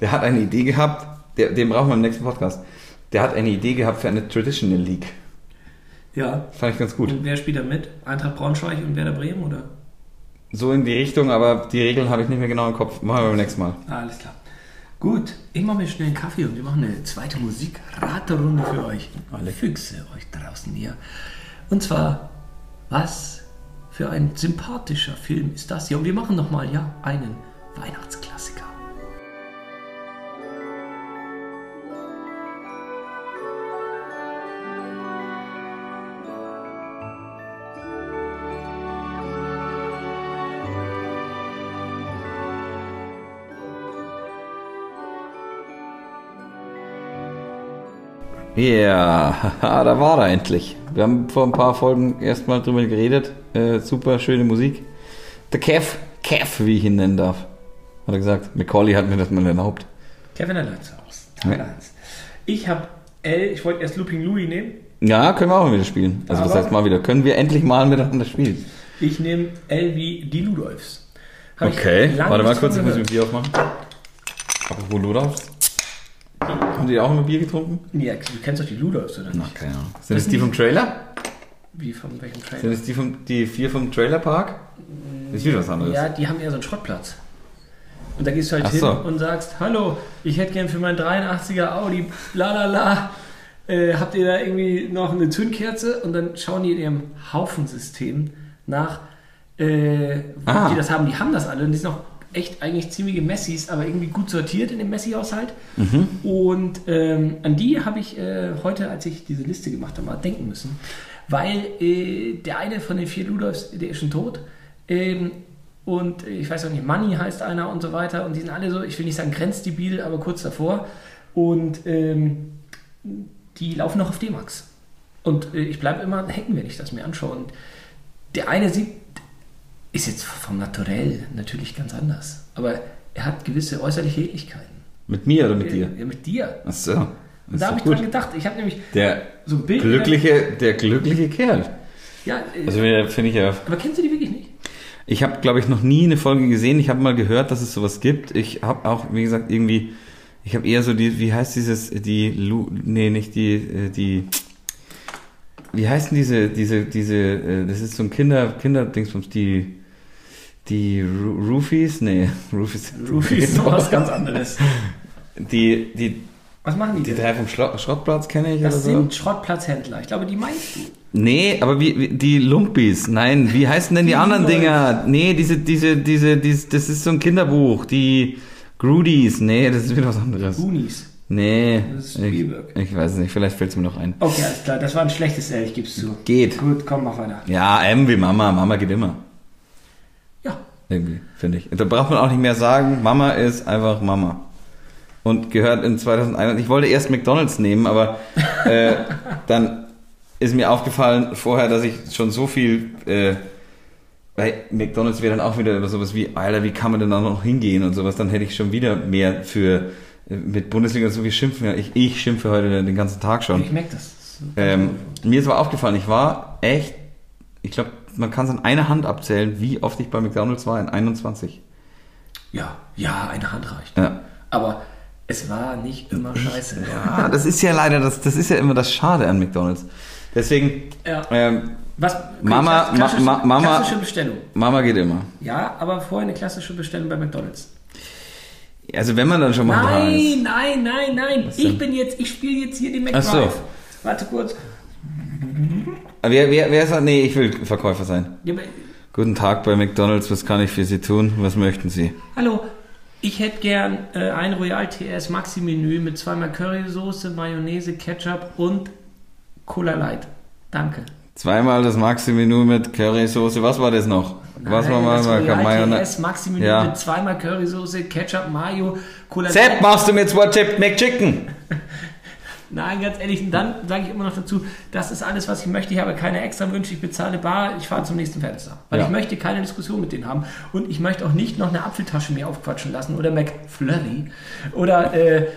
der hat eine Idee gehabt, der, den brauchen wir im nächsten Podcast. Der hat eine Idee gehabt für eine Traditional League. Ja. Fand ich ganz gut. Und wer spielt da mit? Eintracht Braunschweig und Werder Bremen, oder? So in die Richtung, aber die Regeln habe ich nicht mehr genau im Kopf. Machen wir beim nächsten Mal. Ah, alles klar. Gut, ich mache mir schnell einen Kaffee und wir machen eine zweite Musik-Raterunde für euch. Alle Füchse euch draußen hier. Und zwar, was für ein sympathischer Film ist das hier? Und wir machen nochmal, ja, einen Weihnachtsklassiker. Ja, (laughs) da war er endlich. Wir haben vor ein paar Folgen erstmal drüber geredet. Äh, super schöne Musik. Der Kev, Kev, wie ich ihn nennen darf, hat er gesagt. Macaulay hat mir das mal erlaubt. Kevin Alonso aus Teil Ja. 1. Ich habe L, ich wollte erst Looping Louis nehmen. Ja, können wir auch mal wieder spielen. Also was Aber- heißt mal wieder? Können wir endlich mal miteinander spielen? Ich nehme L wie die Ludolfs. Hab Okay, warte mal kurz, ich muss ein. Bier aufmachen. Apropos Ludolfs. Haben die auch immer Bier getrunken? Ja, du kennst doch die Ludolfs, oder Na, nicht? keine Ahnung. Sind es die vom Trailer? Wie von welchem Trailer? Sind es die, vom, die vier vom Trailerpark? Das ist wieder was anderes. Ja, die haben eher so einen Schrottplatz. Und da gehst du halt Ach hin so. und sagst, hallo, ich hätte gern für meinen 83er Audi, bla bla bla, äh, habt ihr da irgendwie noch eine Zündkerze? Und dann schauen die in ihrem Haufensystem nach, äh, wo Ah. die das haben. Die haben das alle und die sind auch echt eigentlich ziemliche Messis, aber irgendwie gut sortiert in dem Messi-Haushalt. Mhm. Und ähm, an die habe ich äh, heute, als ich diese Liste gemacht habe, mal denken müssen. Weil äh, der eine von den vier Ludolfs, der ist schon tot. Ähm, und äh, ich weiß auch nicht, Money heißt einer und so weiter. Und die sind alle so, ich will nicht sagen grenzdebil, aber kurz davor. Und ähm, die laufen noch auf D-Max. Und äh, ich bleibe immer hängen, wenn ich das mir anschaue. Und der eine sieht, ist jetzt vom Naturell natürlich ganz anders. Aber er hat gewisse äußerliche Ähnlichkeiten. Mit mir oder mit dir? Ja, mit dir. Ach so. Und da habe ich doch dran gedacht. Ich habe nämlich Der so ein Bild. glückliche, der glückliche Kerl. Ja, äh, Also finde ich ja. aber kennst du die wirklich nicht? Ich habe, glaube ich, noch nie eine Folge gesehen. Ich habe mal gehört, dass es sowas gibt. Ich habe auch, wie gesagt, irgendwie, ich habe eher so die, wie heißt dieses, die, Lu, nee, nicht die, äh, die, wie heißt denn diese, diese, diese, äh, das ist so ein Kinder, Kinderdingsbums, die, die Ru- Roofies? Nee, (laughs) Roofies. Rufi ist was ganz anderes. Die, die, Was machen die die denn? drei vom Schlo Schrottplatz kenne ich Das oder so. sind Schrottplatzhändler. Ich glaube, die meinst du. Nee, aber wie, wie die Lumpis, nein, wie heißen denn die, Die anderen Leute. Dinger? Nee, diese, diese, diese, diese, das ist so ein Kinderbuch, die Grudies, nee, das ist wieder was anderes. Goonies. Nee, Das ist ich, Spielberg. ich weiß es nicht, vielleicht fällt es mir noch ein. Okay, alles klar. Das war ein schlechtes L, ich gebe es zu. Geht. Gut, komm, mach weiter. Ja, M wie Mama, Mama geht immer. Irgendwie, finde ich. Da braucht man auch nicht mehr sagen, Mama ist einfach Mama. und gehört in 2001. Ich wollte erst McDonalds nehmen, aber äh, (laughs) dann ist mir aufgefallen vorher, dass ich schon so viel äh, bei McDonalds wäre dann auch wieder sowas wie, Alter, wie kann man denn da noch hingehen und sowas, dann hätte ich schon wieder mehr für äh, mit Bundesliga und so wie schimpfen. Ich, ich schimpfe heute den ganzen Tag schon. Ich merke das. Ähm, mir ist aber aufgefallen, ich war echt, ich glaube, man kann es an einer Hand abzählen, wie oft ich bei McDonalds war in 21. ja, ja, eine Hand reicht. Ja. Aber es war nicht immer scheiße. Ja, das ist ja leider, das, das ist ja immer das Schade an McDonalds. Deswegen, Ja. ähm, Was? Mama- Klassische, Ma- Ma- Mama- klassische Bestellung. Mama geht immer. Ja, aber vorher eine klassische Bestellung bei McDonalds. Also wenn man dann schon mal da ist. Nein, nein, nein, nein. Ich bin jetzt, ich spiele jetzt hier die Ach so. McDrive. Warte kurz. Wer, wer, wer das? Nee, ich will Verkäufer sein. Ja, Guten Tag bei McDonalds, was kann ich für Sie tun? Was möchten Sie? Hallo, ich hätte gern äh, ein Royal TS Maxi Menü mit zweimal Currysoße, Mayonnaise, Ketchup und Cola Light. Danke. Zweimal das Maxi-Menü mit Currysoße. Was war das noch? was war Nein, mal das Royal Mayonnaise? TS Maxi Menü Ja. mit zweimal Currysoße, Ketchup, Mayo, Cola Sepp, Light. machst du mir zwei Chip McChicken? (laughs) Nein, ganz ehrlich, und dann sage ich immer noch dazu, das ist alles, was ich möchte. Ich habe keine extra Wünsche, ich bezahle bar, ich fahre zum nächsten Fenster. Weil Ja. ich möchte keine Diskussion mit denen haben. Und ich möchte auch nicht noch eine Apfeltasche mir aufquatschen lassen oder McFlurry. Oder, äh,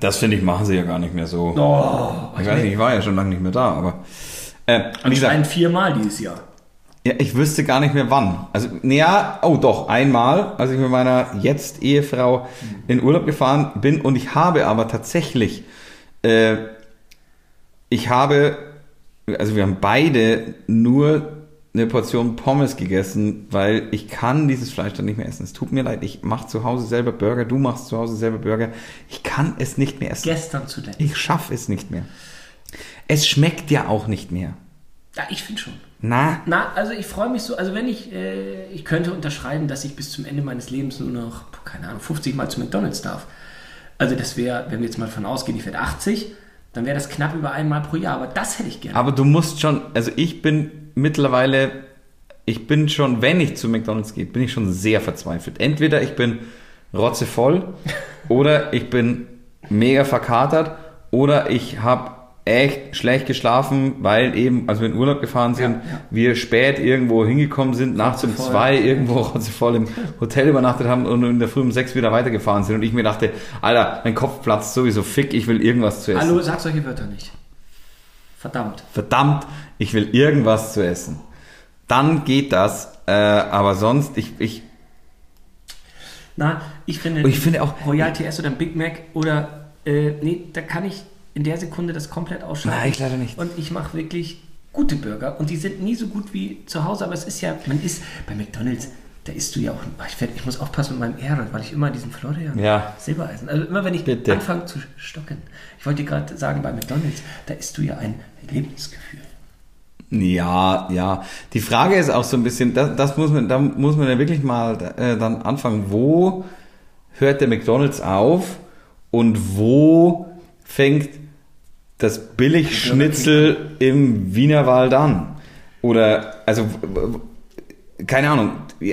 Das finde ich, machen sie ja gar nicht mehr so. oh, ich weiß nicht, ich war ja schon lange nicht mehr da, aber. Äh, anscheinend viermal dieses Jahr. ja, ich wüsste gar nicht mehr wann. Also, naja, oh doch, einmal, als ich mit meiner jetzt Ehefrau in Urlaub gefahren bin und ich habe aber tatsächlich, äh, ich habe, also wir haben beide nur eine Portion Pommes gegessen, weil ich kann dieses Fleisch dann nicht mehr essen. Es tut mir leid, ich mache zu Hause selber Burger, du machst zu Hause selber Burger. Ich kann es nicht mehr essen. Gestern zuletzt. Ich schaffe es nicht mehr. Es schmeckt ja auch nicht mehr. Ja, ich finde schon. Na, Na, also ich freue mich so, also wenn ich, äh, ich könnte unterschreiben, dass ich bis zum Ende meines Lebens nur noch, keine Ahnung, 50 Mal zu McDonalds darf. Also das wäre, wenn wir jetzt mal von ausgehen, ich werde 80, dann wäre das knapp über einmal pro Jahr, aber das hätte ich gerne. aber du musst schon, also ich bin mittlerweile, ich bin schon, wenn ich zu McDonalds gehe, bin ich schon sehr verzweifelt. Entweder ich bin rotzevoll (laughs) oder ich bin mega verkatert oder ich habe echt schlecht geschlafen, weil eben, als wir in Urlaub gefahren sind, Ja, ja. wir spät irgendwo hingekommen sind, nachts um zwei irgendwo (laughs) rotzevoll im Hotel übernachtet haben und in der Früh um sechs wieder weitergefahren sind und ich mir dachte, Alter, mein Kopf platzt sowieso, fick, ich will irgendwas zu essen. Hallo, sag solche Wörter nicht. Verdammt. verdammt, ich will irgendwas zu essen. Dann geht das, äh, aber sonst, ich, ich, Na, ich finde, ich finde auch- Royal TS oder ein Big Mac oder, äh, nee, da kann ich in der Sekunde das komplett ausschalten. Nein, ich leider nicht. Und ich mache wirklich gute Burger und die sind nie so gut wie zu Hause, aber es ist ja, man ist bei McDonalds, da isst du ja auch, ich, werd, ich muss aufpassen mit meinem Ehre, weil ich immer diesen Florian Ja. Silbereisen, also immer wenn ich Bitte. anfange zu stocken, ich wollte dir gerade sagen, bei McDonalds, da isst du ja ein Lebensgefühl. ja, ja. Die Frage ist auch so ein bisschen, das, das muss man, da muss man ja wirklich mal äh, dann anfangen, wo hört der McDonalds auf und wo fängt das Billigschnitzel im Wienerwald an? Oder, also, keine Ahnung,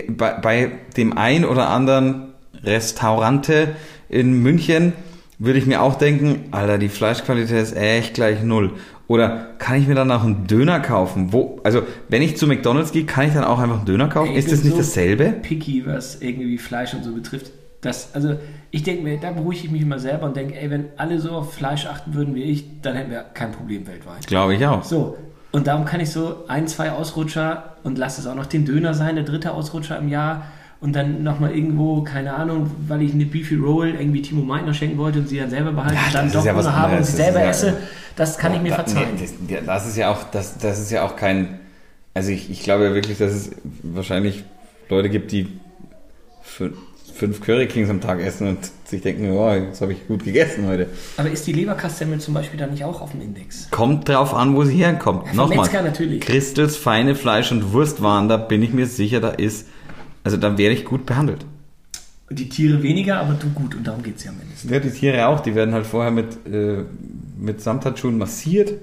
bei, bei dem ein oder anderen Restaurante in München würde ich mir auch denken, Alter, die Fleischqualität ist echt gleich null. Oder kann ich mir dann auch einen Döner kaufen? Wo, also, wenn ich zu McDonalds gehe, kann ich dann auch einfach einen Döner kaufen? Ey, ist das nicht so dasselbe? Picky, was irgendwie Fleisch und so betrifft. Das, also ich denke mir, da beruhige ich mich immer selber und denke, ey, wenn alle so auf Fleisch achten würden wie ich, dann hätten wir kein Problem weltweit. Glaube ich auch. So, und darum kann ich so ein, zwei Ausrutscher und lass es auch noch den Döner sein, der dritte Ausrutscher im Jahr und dann nochmal irgendwo, keine Ahnung, weil ich eine Beefy Roll irgendwie Timo Meitner schenken wollte und sie dann selber behalten, Ja, dann doch ja was ohne habe und sie selber ja- esse, das kann ich mir Da- verzeihen. nee, das, das ist ja auch, das, das ist ja auch kein, also ich, ich glaube ja wirklich, dass es wahrscheinlich Leute gibt, die fünf, fünf Curry Kings am Tag essen und sich denken, oh, jetzt habe ich gut gegessen heute. Aber ist die Leberkassemmel zum Beispiel dann nicht auch auf dem Index? Kommt drauf an, wo sie herkommt. vom Nochmal. Metzger natürlich. Christels feine Fleisch- und Wurstwaren, da bin ich mir sicher, da ist, also da werde ich gut behandelt. Die Tiere weniger, aber du gut und darum geht es ja am Ende. Ja, die Tiere auch, die werden halt vorher mit, äh, mit Samthandschuhen massiert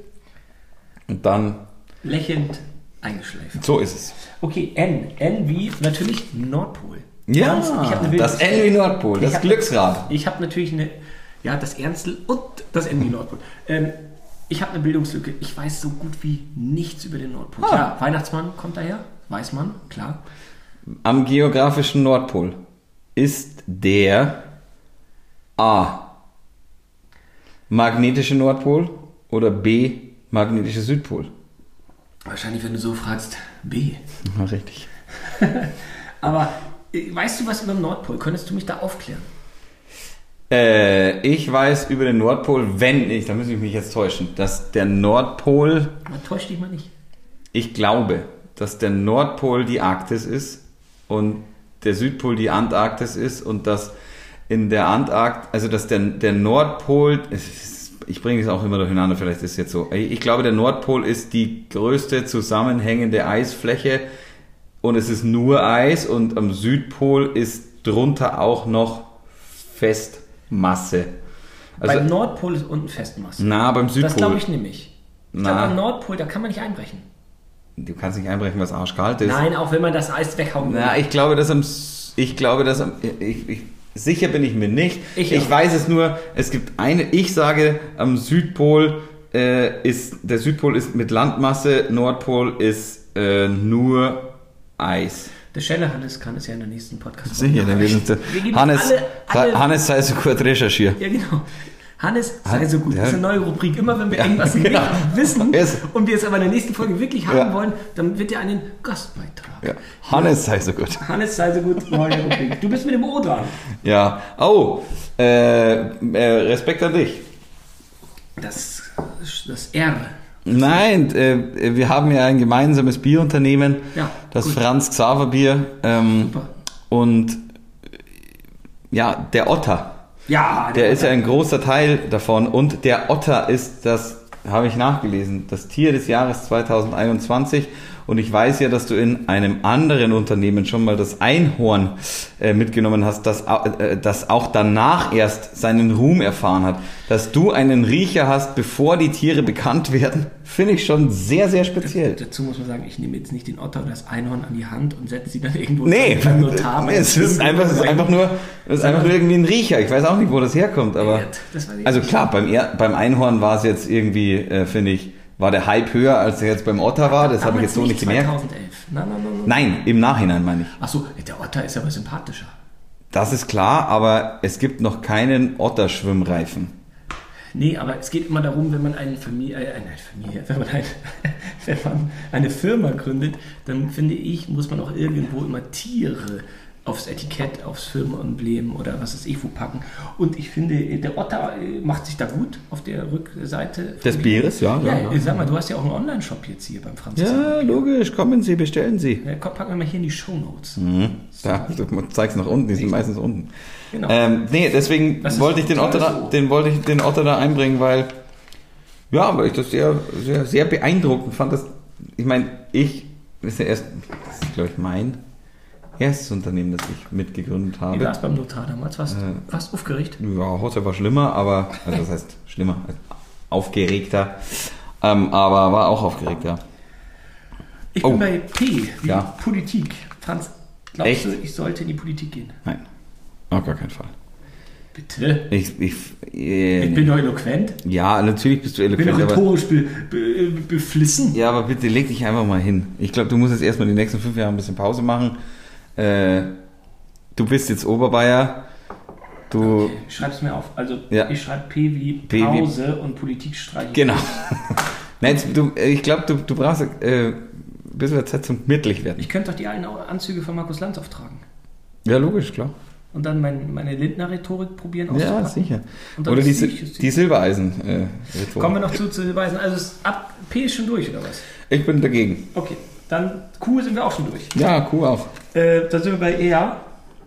und dann, Lächelnd eingeschleift. so ist es. Okay, N. N wie natürlich Nordpol. Ja, wilde das. Envy Nordpol, das Glücksrad. Ich habe natürlich eine, Ja, das Ernstel und das Ende Nordpol. Ähm, ich habe eine Bildungslücke. Ich weiß so gut wie nichts über den Nordpol. Ah. Ja, Weihnachtsmann kommt daher, weiß man, klar. Am geografischen Nordpol ist der A. Magnetische Nordpol oder B. Magnetische Südpol. Wahrscheinlich, wenn du so fragst, B. Ja, (laughs) richtig. (laughs) Aber weißt du was über den Nordpol? Könntest du mich da aufklären? Äh, ich weiß über den Nordpol, wenn ich, da muss ich mich jetzt täuschen, dass der Nordpol, Man täuscht dich mal nicht. ich glaube, dass der Nordpol die Arktis ist und der Südpol die Antarktis ist und dass in der Antarktis, also dass der, der Nordpol, ich bringe es auch immer durcheinander, vielleicht ist es jetzt so. Ich glaube, der Nordpol ist die größte zusammenhängende Eisfläche und es ist nur Eis und am Südpol ist drunter auch noch Festmasse. Also, beim Nordpol ist unten Festmasse. na, beim Südpol. Das glaube ich nämlich. Ich Na. glaube, am Nordpol, da kann man nicht einbrechen. Du kannst nicht einbrechen, was arschkalt ist. Nein, auch wenn man das Eis weghauen will. Na, ich glaube, dass am, ich glaube, dass am, ich, ich, sicher bin ich mir nicht. Ich Ich, weiß es nur, es gibt eine, ich sage, am Südpol äh, ist, der Südpol ist mit Landmasse, Nordpol ist äh, nur Eis. Der Scheller Hannes kann es ja in der nächsten podcast Sicher, wird uns der, Wir geben Hannes, alle, alle, Hannes sei so gut recherchiert. Ja, genau. Hannes, sei so gut. ja. Das ist eine neue Rubrik. Immer wenn wir irgendwas (laughs) Ja. wissen (laughs) und wir es aber in der nächsten Folge wirklich haben Ja. wollen, dann wird er einen Gastbeitrag. Ja. Hannes sei so gut. Hannes, sei so gut. Neue Rubrik. Du bist mit dem O dran. Ja. Oh, äh, äh, Respekt an dich. Das, das R. Nein, äh, wir haben ja ein gemeinsames Bierunternehmen, Ja, das gut. Franz Xaver Bier. Ähm, und ja, der Otter, Ja, der ist ja ein großer Teil davon. Und der Otter ist das, habe ich nachgelesen, das Tier des Jahres 2021. Und ich weiß ja, dass du in einem anderen Unternehmen schon mal das Einhorn äh, mitgenommen hast, das, äh, das auch danach erst seinen Ruhm erfahren hat. Dass du einen Riecher hast, bevor die Tiere bekannt werden, finde ich schon sehr, sehr speziell. Dazu muss man sagen, ich nehme jetzt nicht den Otter oder das Einhorn an die Hand und setze sie dann irgendwo Nee, beim Notar. nee, es ist einfach, es ist einfach nur, es ist einfach nur irgendwie ein Riecher. Ich weiß auch nicht, wo das herkommt, aber. Also klar, beim, beim Einhorn war es jetzt irgendwie, äh, finde ich, war der Hype höher, als er jetzt beim Otter war. Das habe ich jetzt so nicht gemerkt. 2011. Nein, nein, nein, nein. Nein, im Nachhinein meine ich. Achso, der Otter ist aber sympathischer. Das ist klar, aber es gibt noch keinen Otterschwimmreifen. Nee, aber es geht immer darum, wenn man eine Familie, äh, eine Familie, wenn man, ein, (laughs) wenn man eine Firma gründet, dann finde ich, muss man auch irgendwo immer Tiere aufs Etikett, aufs Firmenemblem oder was weiß ich wo packen. Und ich finde, der Otter äh, macht sich da gut auf der Rückseite. Des Bieres, ja, Ja, ja, ja. sag mal, du hast ja auch einen Online-Shop jetzt hier beim Franz. Ja, logisch, kommen Sie, bestellen Sie. Ja, komm, packen wir mal hier in die Shownotes. Mhm. Da, du zeigst nach unten, die sind meistens unten. Genau. Ähm, nee, deswegen ist wollte ich den Otter, da, so. den wollte ich den Otter da einbringen, weil ja, weil ich das sehr, sehr, sehr beeindruckend fand. Dass, ich meine, ich das ist ja erst, das ist glaube ich mein erstes Unternehmen, das ich mitgegründet Wie habe. war es beim Notar damals? Warst Äh, warst aufgeregt? Ja, heute war schlimmer, aber also das heißt schlimmer, also aufgeregter, ähm, aber war auch aufgeregter. Ich Oh. bin bei P, wie Ja. Politik. Franz, glaubst Echt? du, ich sollte in die Politik gehen? Nein, auf gar keinen Fall. Bitte? Ich, ich, äh, Ich bin doch eloquent. ja, natürlich bist du Ich bin eloquent, doch aber rhetorisch be, be, beflissen. Ja, aber bitte leg dich einfach mal hin. Ich glaube, du musst jetzt erstmal die nächsten fünf Jahre ein bisschen Pause machen. Äh, du bist jetzt Oberbayer. Du. Ich schreib's mir auf. Also Ja. ich schreibe P wie P wie- Pause und Politik streichen. Genau. (laughs) Nein, du, ich glaube, du, du brauchst äh, ein bisschen Zeit zum gemütlich werden. Ich könnte doch die alten Anzüge von Markus Lanz auftragen. Ja, logisch, klar. Und dann mein, meine Lindner-Rhetorik probieren Ja, auszupacken. sicher. Und dann Oder die, ist die- die Silbereisen. Äh. Kommen wir noch zu, zu beweisen. Also es, ab P ist schon durch, oder was? ich bin dagegen. Okay, dann Q sind wir auch schon durch. Ja, Kuh auf. Äh, da sind wir bei EA,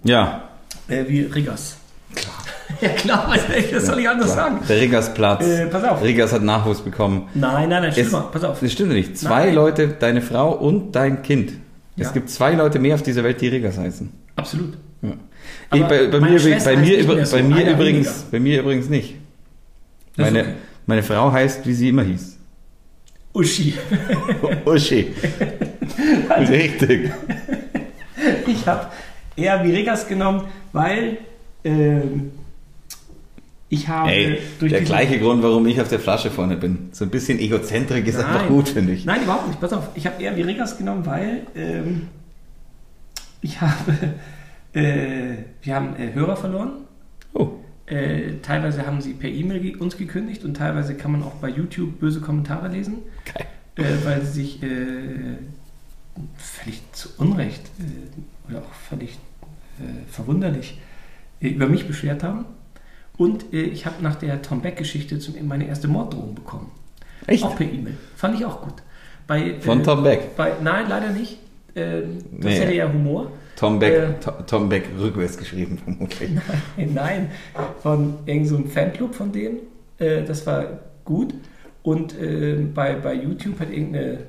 Ja. äh, wie Riggers. Klar. (laughs) ja klar, was, was soll ich anders klar. sagen? Der Riggers Platz. Äh, pass auf. Riggers hat Nachwuchs bekommen. Nein, nein, nein, schlimmer, pass auf. Das stimmt nicht. Zwei Nein. Leute, deine Frau und dein Kind. Ja. Es gibt zwei Leute mehr auf dieser Welt, die Riggers heißen. Absolut. Ja. Ich, bei, bei, mir, bei, mir, über, so, bei, mir übrigens, weniger. bei mir übrigens nicht. Meine, okay. meine Frau heißt, wie sie immer hieß. Uschi. (laughs) Uschi. (laughs) Richtig. (laughs) Ich habe eher wie Riggers genommen, weil ähm, Ich habe Ey, durch der gleiche Grund, warum ich auf der Flasche vorne bin. So ein bisschen Egozentrik ist einfach gut, finde ich. Nein, überhaupt nicht. Pass auf, ich habe eher Veregas genommen, weil ähm, ich habe, äh, wir haben äh, Hörer verloren. Oh. Äh, teilweise haben sie per E-Mail ge- uns gekündigt und teilweise kann man auch bei YouTube böse Kommentare lesen, Geil. äh, weil sie sich äh, völlig zu Unrecht äh, oder auch völlig äh, verwunderlich äh, über mich beschwert haben. Und äh, ich habe nach der Tom Beck-Geschichte meine erste Morddrohung bekommen. Echt? Auch per E-Mail. Fand ich auch gut. Bei, Von äh, Tom Beck. Bei, nein, leider nicht. Ähm, das Nee. hätte ja Humor. Tom Beck, Äh. To- Tom Beck rückwärts geschrieben, vermutlich. (laughs) Nein, von irgendeinem so Fanclub von denen. Äh, das war gut. Und äh, bei, bei YouTube hat irgendeine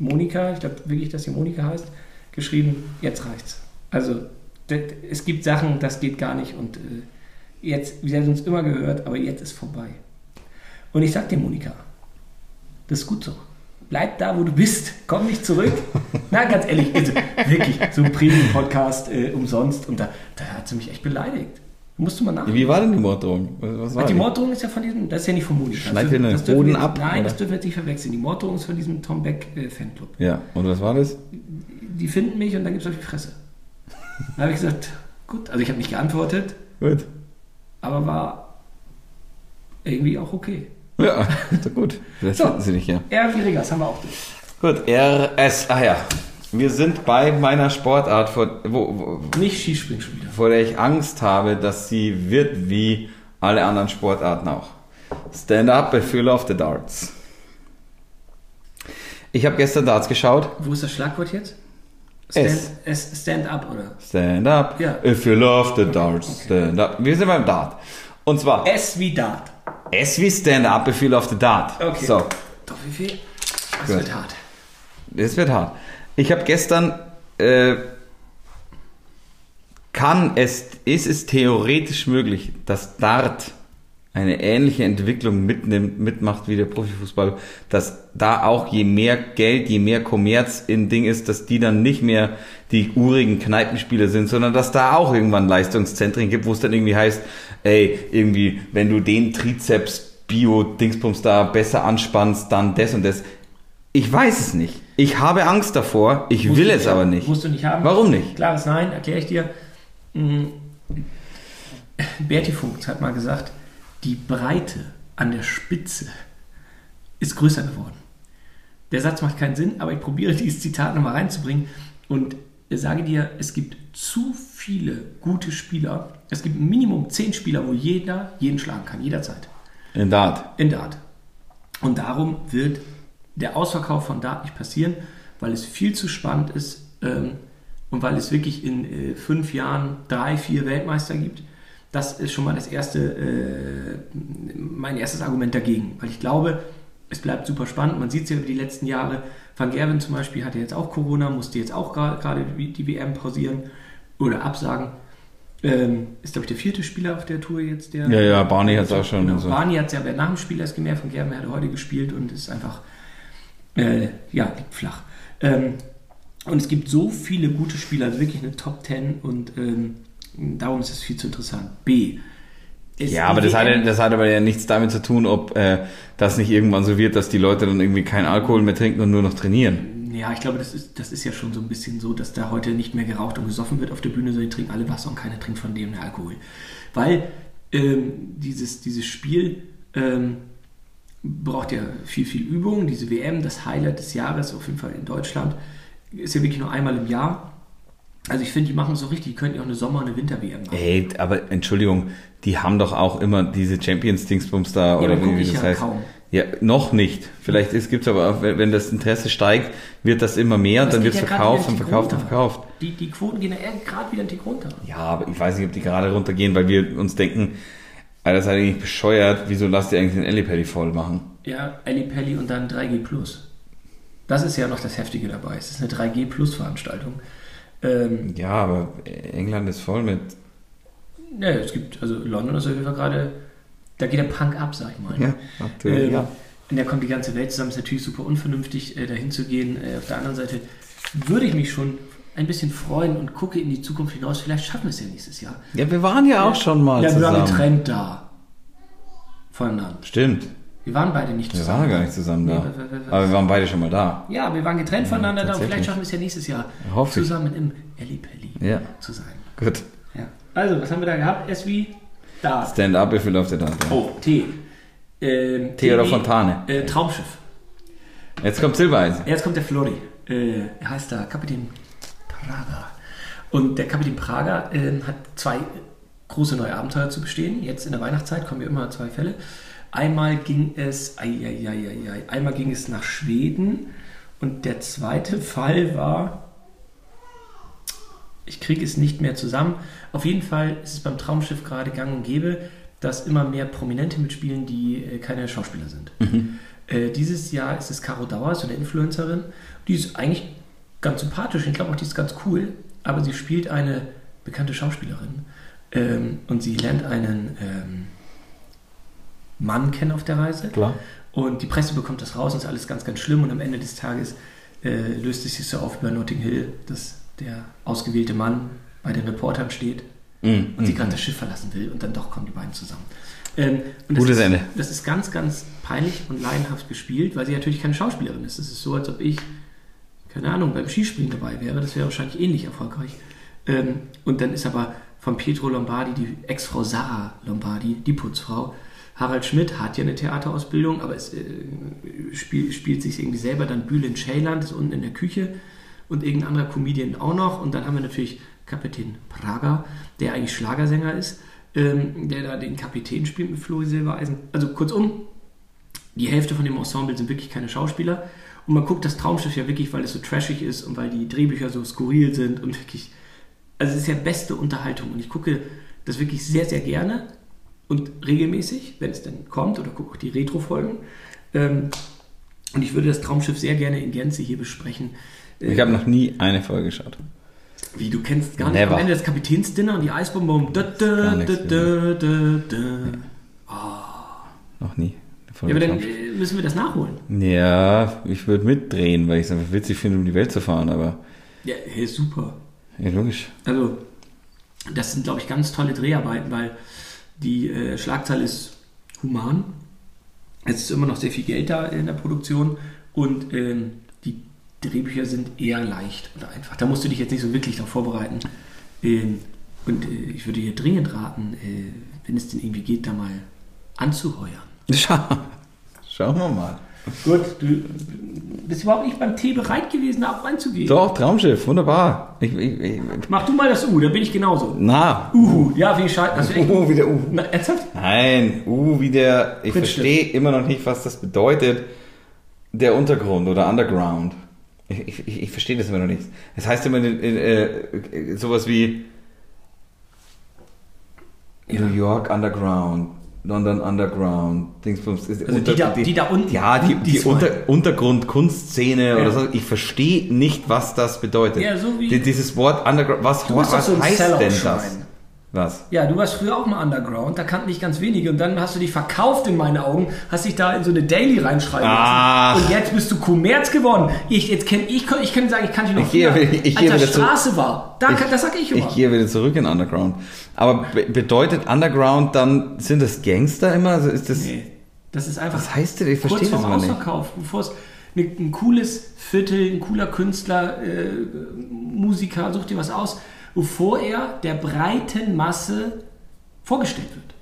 Monika, ich glaube wirklich, dass sie Monika heißt, geschrieben, jetzt reicht's. Also d- es gibt Sachen, das geht gar nicht und äh, jetzt, wir haben uns immer gehört, aber jetzt ist vorbei. Und ich sag dir, Monika, das ist gut so. Bleib da, wo du bist. Komm nicht zurück. (laughs) Na, ganz ehrlich, also, wirklich, so ein Premium-Podcast äh, umsonst. Und da, da hat sie mich echt beleidigt. Musst du mal nachdenken. Wie war denn die Morddrohung? Was war die die? Morddrohung ist ja von diesem, das ist ja nicht von Monika. Schneid Das dir den das wir- ab, Nein, oder? das dürfen wir jetzt nicht verwechseln. Die Morddrohung ist von diesem Tom Beck äh, Fanclub. Ja, und was war das? Die finden mich und dann gibt es auf die Fresse. Dann habe ich gesagt, gut, also ich habe nicht geantwortet, Gut. aber war irgendwie auch okay. Ja, ist doch gut. Vielleicht So. finden sie dich ja. Ja, wie Regas haben wir auch durch. Gut, RS, ah ja. Wir sind bei meiner Sportart, vor, wo, wo, Nicht wieder. vor der ich Angst habe, dass sie wird wie alle anderen Sportarten auch. Stand-up bei Full of the Darts. Ich habe gestern Darts geschaut. Wo ist das Schlagwort jetzt? Stand, S, stand up, oder? Stand up, Ja. if you love the darts, stand up. Wir sind beim Dart. Und zwar S wie Dart. S wie Stand up, if you love the Dart. Okay. So, Doch, wie viel? Das Gut. wird hart. Das wird hart. Ich habe gestern, äh, kann es, ist es theoretisch möglich, dass Dart eine ähnliche Entwicklung mitnimmt, mitmacht wie der Profifußball, dass da auch je mehr Geld, je mehr Kommerz in Ding ist, dass die dann nicht mehr die urigen Kneipenspieler sind, sondern dass da auch irgendwann Leistungszentren gibt, wo es dann irgendwie heißt, ey, irgendwie, wenn du den Trizeps Bio-Dingsbums da besser anspannst, dann das und das. Ich weiß es nicht. Ich habe Angst davor. Ich Musst will es aber nicht. Musst du nicht haben. Warum nicht? Klares Nein, erkläre ich dir. Mm, Berti Vogt hat mal gesagt, die Breite an der Spitze ist größer geworden. Der Satz macht keinen Sinn, aber ich probiere (laughs) dieses Zitat nochmal reinzubringen und sage dir, es gibt zu viele gute Spieler. Es gibt Minimum zehn Spieler, wo jeder jeden schlagen kann, jederzeit. In Dart. In Dart. Und darum wird der Ausverkauf von Dart nicht passieren, weil es viel zu spannend ist ähm, und weil es wirklich in äh, fünf Jahren drei, vier Weltmeister gibt. Das ist schon mal das erste, äh, mein erstes Argument dagegen, weil ich glaube, es bleibt super spannend. Man sieht es ja über die letzten Jahre. Van Gerwen zum Beispiel hatte jetzt auch Corona, musste jetzt auch gerade die WM pausieren oder absagen. Ähm, ist, glaube ich, der vierte Spieler auf der Tour jetzt. Der, Ja, ja, Barney hat's auch schon Genau, so. Barney hat es ja nach dem Spiel erst gemerkt, von Gerben hat heute gespielt und ist einfach, äh, ja, liegt flach. Ähm, und es gibt so viele gute Spieler, also wirklich eine Top 10 und ähm, darum ist es viel zu interessant. B. Ja, aber das hat, das hat aber ja nichts damit zu tun, ob äh, das nicht irgendwann so wird, dass die Leute dann irgendwie keinen Alkohol mehr trinken und nur noch trainieren. Ja, ich glaube, das ist, das ist ja schon so ein bisschen so, dass da heute nicht mehr geraucht und gesoffen wird auf der Bühne, sondern die trinken alle Wasser und keiner trinkt von dem Alkohol. Weil ähm, dieses, dieses Spiel ähm, braucht ja viel, viel Übung. Diese WM, das Highlight des Jahres, auf jeden Fall in Deutschland, ist ja wirklich nur einmal im Jahr. Also ich finde, die machen es so richtig. Die könnten ja auch eine Sommer- und eine Winter-WM machen. Ey, aber Entschuldigung, die haben doch auch immer diese Champions-Dingsbums da, aber oder wie ich das ja heißt. kaum. Ja, noch nicht. Vielleicht gibt es aber, wenn das Interesse steigt, wird das immer mehr und dann wird es ja verkauft und verkauft und verkauft. Die, die Quoten gehen ja gerade wieder einen Tick runter. Ja, aber ich weiß nicht, ob die gerade runtergehen, weil wir uns denken, Alter, seid ihr nicht bescheuert, wieso lasst ihr eigentlich den Ellipelli voll machen? Ja, Ali Pelli und dann 3G Plus. Das ist ja noch das Heftige dabei. Es ist eine 3G Plus Veranstaltung. Ähm, Ja, aber England ist voll mit. ja, es gibt, also London ist auf jeden Fall gerade, da geht der Punk ab, sag ich mal. Ja, aktuell. Ähm, ja. Und da kommt die ganze Welt zusammen. Ist natürlich super unvernünftig, äh, dahin zu gehen. Äh, auf der anderen Seite würde ich mich schon ein bisschen freuen und gucke in die Zukunft hinaus. Vielleicht schaffen wir es ja nächstes Jahr. ja, wir waren ja auch schon mal ja, wir haben zusammen. einen Trend da. voneinander. Stimmt. Wir waren beide nicht Wir zusammen. waren gar nicht zusammen da. Nee, wir- wir- wir- Aber wir waren beide schon mal da. Ja, wir waren getrennt voneinander da und vielleicht schaffen wir es ja nächstes Jahr Hoffe ich. zusammen im Elli Pelli Ja. zu sein. Gut. Ja. Also, was haben wir da gehabt? Es wie da. Stand-up, wie viel läuft der da? Oh, Tee. Ähm, Tee oder Fontane? Äh, Traumschiff. Jetzt kommt Silbereisen. Jetzt kommt der Flori. Äh, er heißt da Kapitän Praga. Und der Kapitän Praga ähm, hat zwei große neue Abenteuer zu bestehen. Jetzt in der Weihnachtszeit kommen ja immer zwei Fälle. Einmal ging es, ai, ai, ai, einmal ging es nach Schweden und der zweite Fall war, ich kriege es nicht mehr zusammen. Auf jeden Fall ist es beim Traumschiff gerade gang und gäbe, dass immer mehr Prominente mitspielen, die äh, keine Schauspieler sind. Äh, dieses Jahr ist es Caro Dauer, so eine Influencerin. Die ist eigentlich ganz sympathisch. Ich glaube auch, die ist ganz cool. Aber sie spielt eine bekannte Schauspielerin. Ähm, und sie lernt einen ähm, Mann kennen auf der Reise. Klar. Und die Presse bekommt das raus und ist alles ganz, ganz schlimm. Und am Ende des Tages äh, löst es sich so auf bei Notting Hill, dass der ausgewählte Mann bei den Reportern steht Mhm. und sie gerade das Schiff verlassen will und dann doch kommen die beiden zusammen. Ähm, und das Gutes ist, Ende. Das ist ganz, ganz peinlich und laienhaft gespielt, weil sie natürlich keine Schauspielerin ist. Es ist so, als ob ich, keine Ahnung, beim Skispringen dabei wäre. Das wäre wahrscheinlich ähnlich erfolgreich. Ähm, und dann ist aber von Pietro Lombardi die Ex-Frau Sarah Lombardi, die Putzfrau. Harald Schmidt hat ja eine Theaterausbildung, aber es äh, spiel, spielt sich irgendwie selber. Dann Bülent Ceylan ist unten in der Küche und irgendein anderer Comedian auch noch. Und dann haben wir natürlich Kapitän Prager, der eigentlich Schlagersänger ist, ähm, der da den Kapitän spielt mit Flori Silbereisen. Also kurzum, die Hälfte von dem Ensemble sind wirklich keine Schauspieler. Und man guckt das Traumschiff ja wirklich, weil es so trashig ist und weil die Drehbücher so skurril sind und wirklich. Also es ist ja beste Unterhaltung. Und ich gucke das wirklich sehr, sehr gerne und regelmäßig, wenn es denn kommt, oder gucke auch die Retro-Folgen. Ähm, und ich würde das Traumschiff sehr gerne in Gänze hier besprechen. Ich habe noch nie eine Folge geschaut. wie, du kennst gar nicht Never. am Ende das Kapitänsdinner und die Eisbonbon. Da, da, da, nichts da, da, da. Noch nie. Ja, aber dann äh, müssen wir das nachholen. Ja, ich würde mitdrehen, weil ich es einfach witzig finde, um die Welt zu fahren, aber Ja, hey, super. ja, logisch. Also, das sind, glaube ich, ganz tolle Dreharbeiten, weil die äh, Schlagzahl ist human. Es ist immer noch sehr viel Geld da in der Produktion und ähm, die Drehbücher sind eher leicht oder einfach. Da musst du dich jetzt nicht so wirklich darauf vorbereiten. Ähm, und äh, ich würde dir dringend raten, äh, wenn es denn irgendwie geht, da mal anzuheuern. Schau, schauen wir mal. Gut, du bist überhaupt nicht beim Tee bereit gewesen, da auch reinzugehen. Doch, Traumschiff, wunderbar. Ich, ich, ich, Mach du mal das U, da bin ich genauso. na, Uhu, ja, wie scheiße. Das wäre echt. uh, wieder uh. Na, ernsthaft? Nein, uh, wie der, ich verstehe immer noch nicht, was das bedeutet, der Untergrund oder Underground. Ich, ich, ich, verstehe das immer noch nicht. Das heißt immer äh, sowas wie Ja. New York Underground, London Underground, Dingsbums. Also die da- die da unten, Ja, die, die die. Unter, Untergrund-Kunstszene Ja. oder so. Ich verstehe nicht, was das bedeutet. Ja, so wie- Die- Dieses Wort Underground, was, was ein heißt denn das? Was? Ja, du warst früher auch mal Underground, da kannten dich ganz wenige und dann hast du dich verkauft in meinen Augen, hast dich da in so eine Daily reinschreiben Ach. lassen. Und jetzt bist du Kommerz geworden. Ich, jetzt kenn, ich, ich kann sagen, ich kannte dich noch Ich früher, ich- ich als gehe er wieder zu- Straße war. Da, kann- das sag ich immer. Ich gehe wieder zurück in Underground. Aber be bedeutet Underground dann, sind das Gangster immer? Also ist das, nee, das ist einfach was heißt das? Ich verstehe das immer nicht. Ausverkauf, bevor es ein cooles Viertel, ein cooler Künstler, äh, Musiker, such dir was aus, bevor er der breiten Masse vorgestellt wird.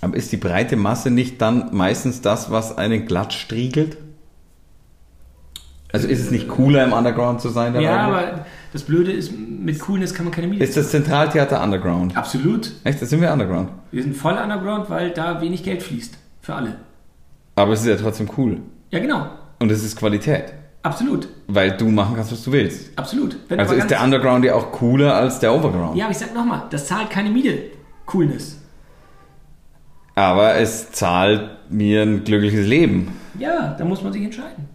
Aber ist die breite Masse nicht dann meistens das, was einen glatt striegelt? Also ist es nicht cooler im Underground zu sein? Ja, Augenblick? aber das Blöde ist, mit Coolness kann man keine Miete Ist das Zentraltheater Underground? Absolut. Echt, da sind wir Underground. Wir sind voll Underground, weil da wenig Geld fließt. Für alle. Aber es ist ja trotzdem cool. Ja, genau. Und es ist Qualität. Absolut. Weil du machen kannst, was du willst. Absolut. Wenn Also ist der Underground ja auch cooler als der Overground. Ja, aber ich sag nochmal, das zahlt keine Miete. Coolness. Aber es zahlt mir ein glückliches Leben. Ja, da muss man sich entscheiden.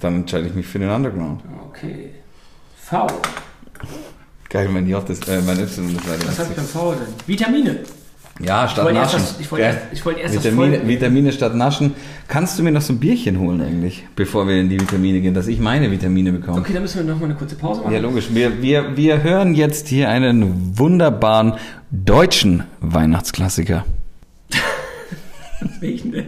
Dann entscheide ich mich für den Underground. Okay. V. Geil, mein J ist, äh, mein Y ist leider Was habe ich beim V denn? Vitamine. Ja, statt erst Naschen. das- ich wollte erst- ich wollte erst das Vitamine, voll- Vitamine statt Naschen. Kannst du mir noch so ein Bierchen holen eigentlich, bevor wir in die Vitamine gehen, dass ich meine Vitamine bekomme? Okay, dann müssen wir nochmal eine kurze Pause machen. Ja, logisch. Wir, wir, wir hören jetzt hier einen wunderbaren deutschen Weihnachtsklassiker. (laughs) Welchen denn?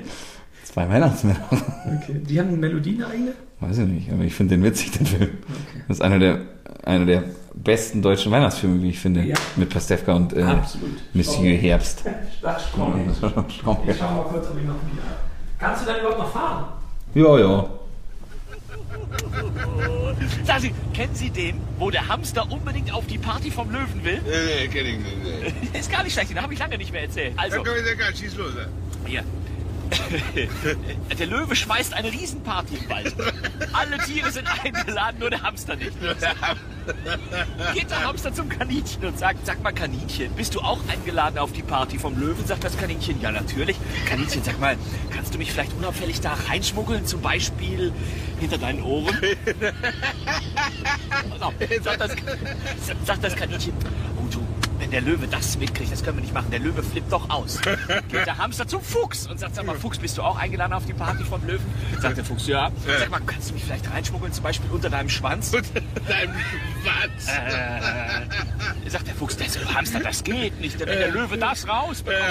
Zwei Weihnachtsmänner. Okay. Die haben eine Melodie, eine eigene? Weiß ich nicht, aber ich finde den witzig, den Film. Okay. Das ist einer der, einer der besten deutschen Weihnachtsfilme, wie ich finde. Ja. Mit Pastewka und äh. Monsieur Herbst. (laughs) Das Stromberg. (laughs) Ich schau mal kurz, ob ich noch wieder. Kannst du denn überhaupt noch fahren? Ja, ja. Sagen Sie, kennen Sie den, wo der Hamster unbedingt auf die Party vom Löwen will? Nee, nee, kenn ich nicht. Nee. (laughs) Ist gar nicht schlecht, den habe ich lange nicht mehr erzählt. Also, Dann komm ich gar schieß los. ey. hier. (laughs) Der Löwe schmeißt eine Riesenparty im Wald. Alle Tiere sind eingeladen, nur der Hamster nicht. Geht der Hamster zum Kaninchen und sagt, sag mal Kaninchen, bist du auch eingeladen auf die Party vom Löwen? Sagt das Kaninchen, ja natürlich. Kaninchen, sag mal, kannst du mich vielleicht unauffällig da reinschmuggeln? Zum Beispiel hinter deinen Ohren? (laughs) Sagt, das, sagt das Kaninchen, oh du, wenn der Löwe das mitkriegt, das können wir nicht machen. Der Löwe flippt doch aus. (laughs) Geht der Hamster zum Fuchs und sagt, sag mal, Fuchs, bist du auch eingeladen auf die Party vom Löwen? Sagt der Fuchs, ja. Sag mal, kannst du mich vielleicht reinschmuggeln, zum Beispiel unter deinem Schwanz? Dein Schwanz. Äh, sagt der Fuchs, der Hamster, das geht nicht. Wenn der Löwe das rausbekommt,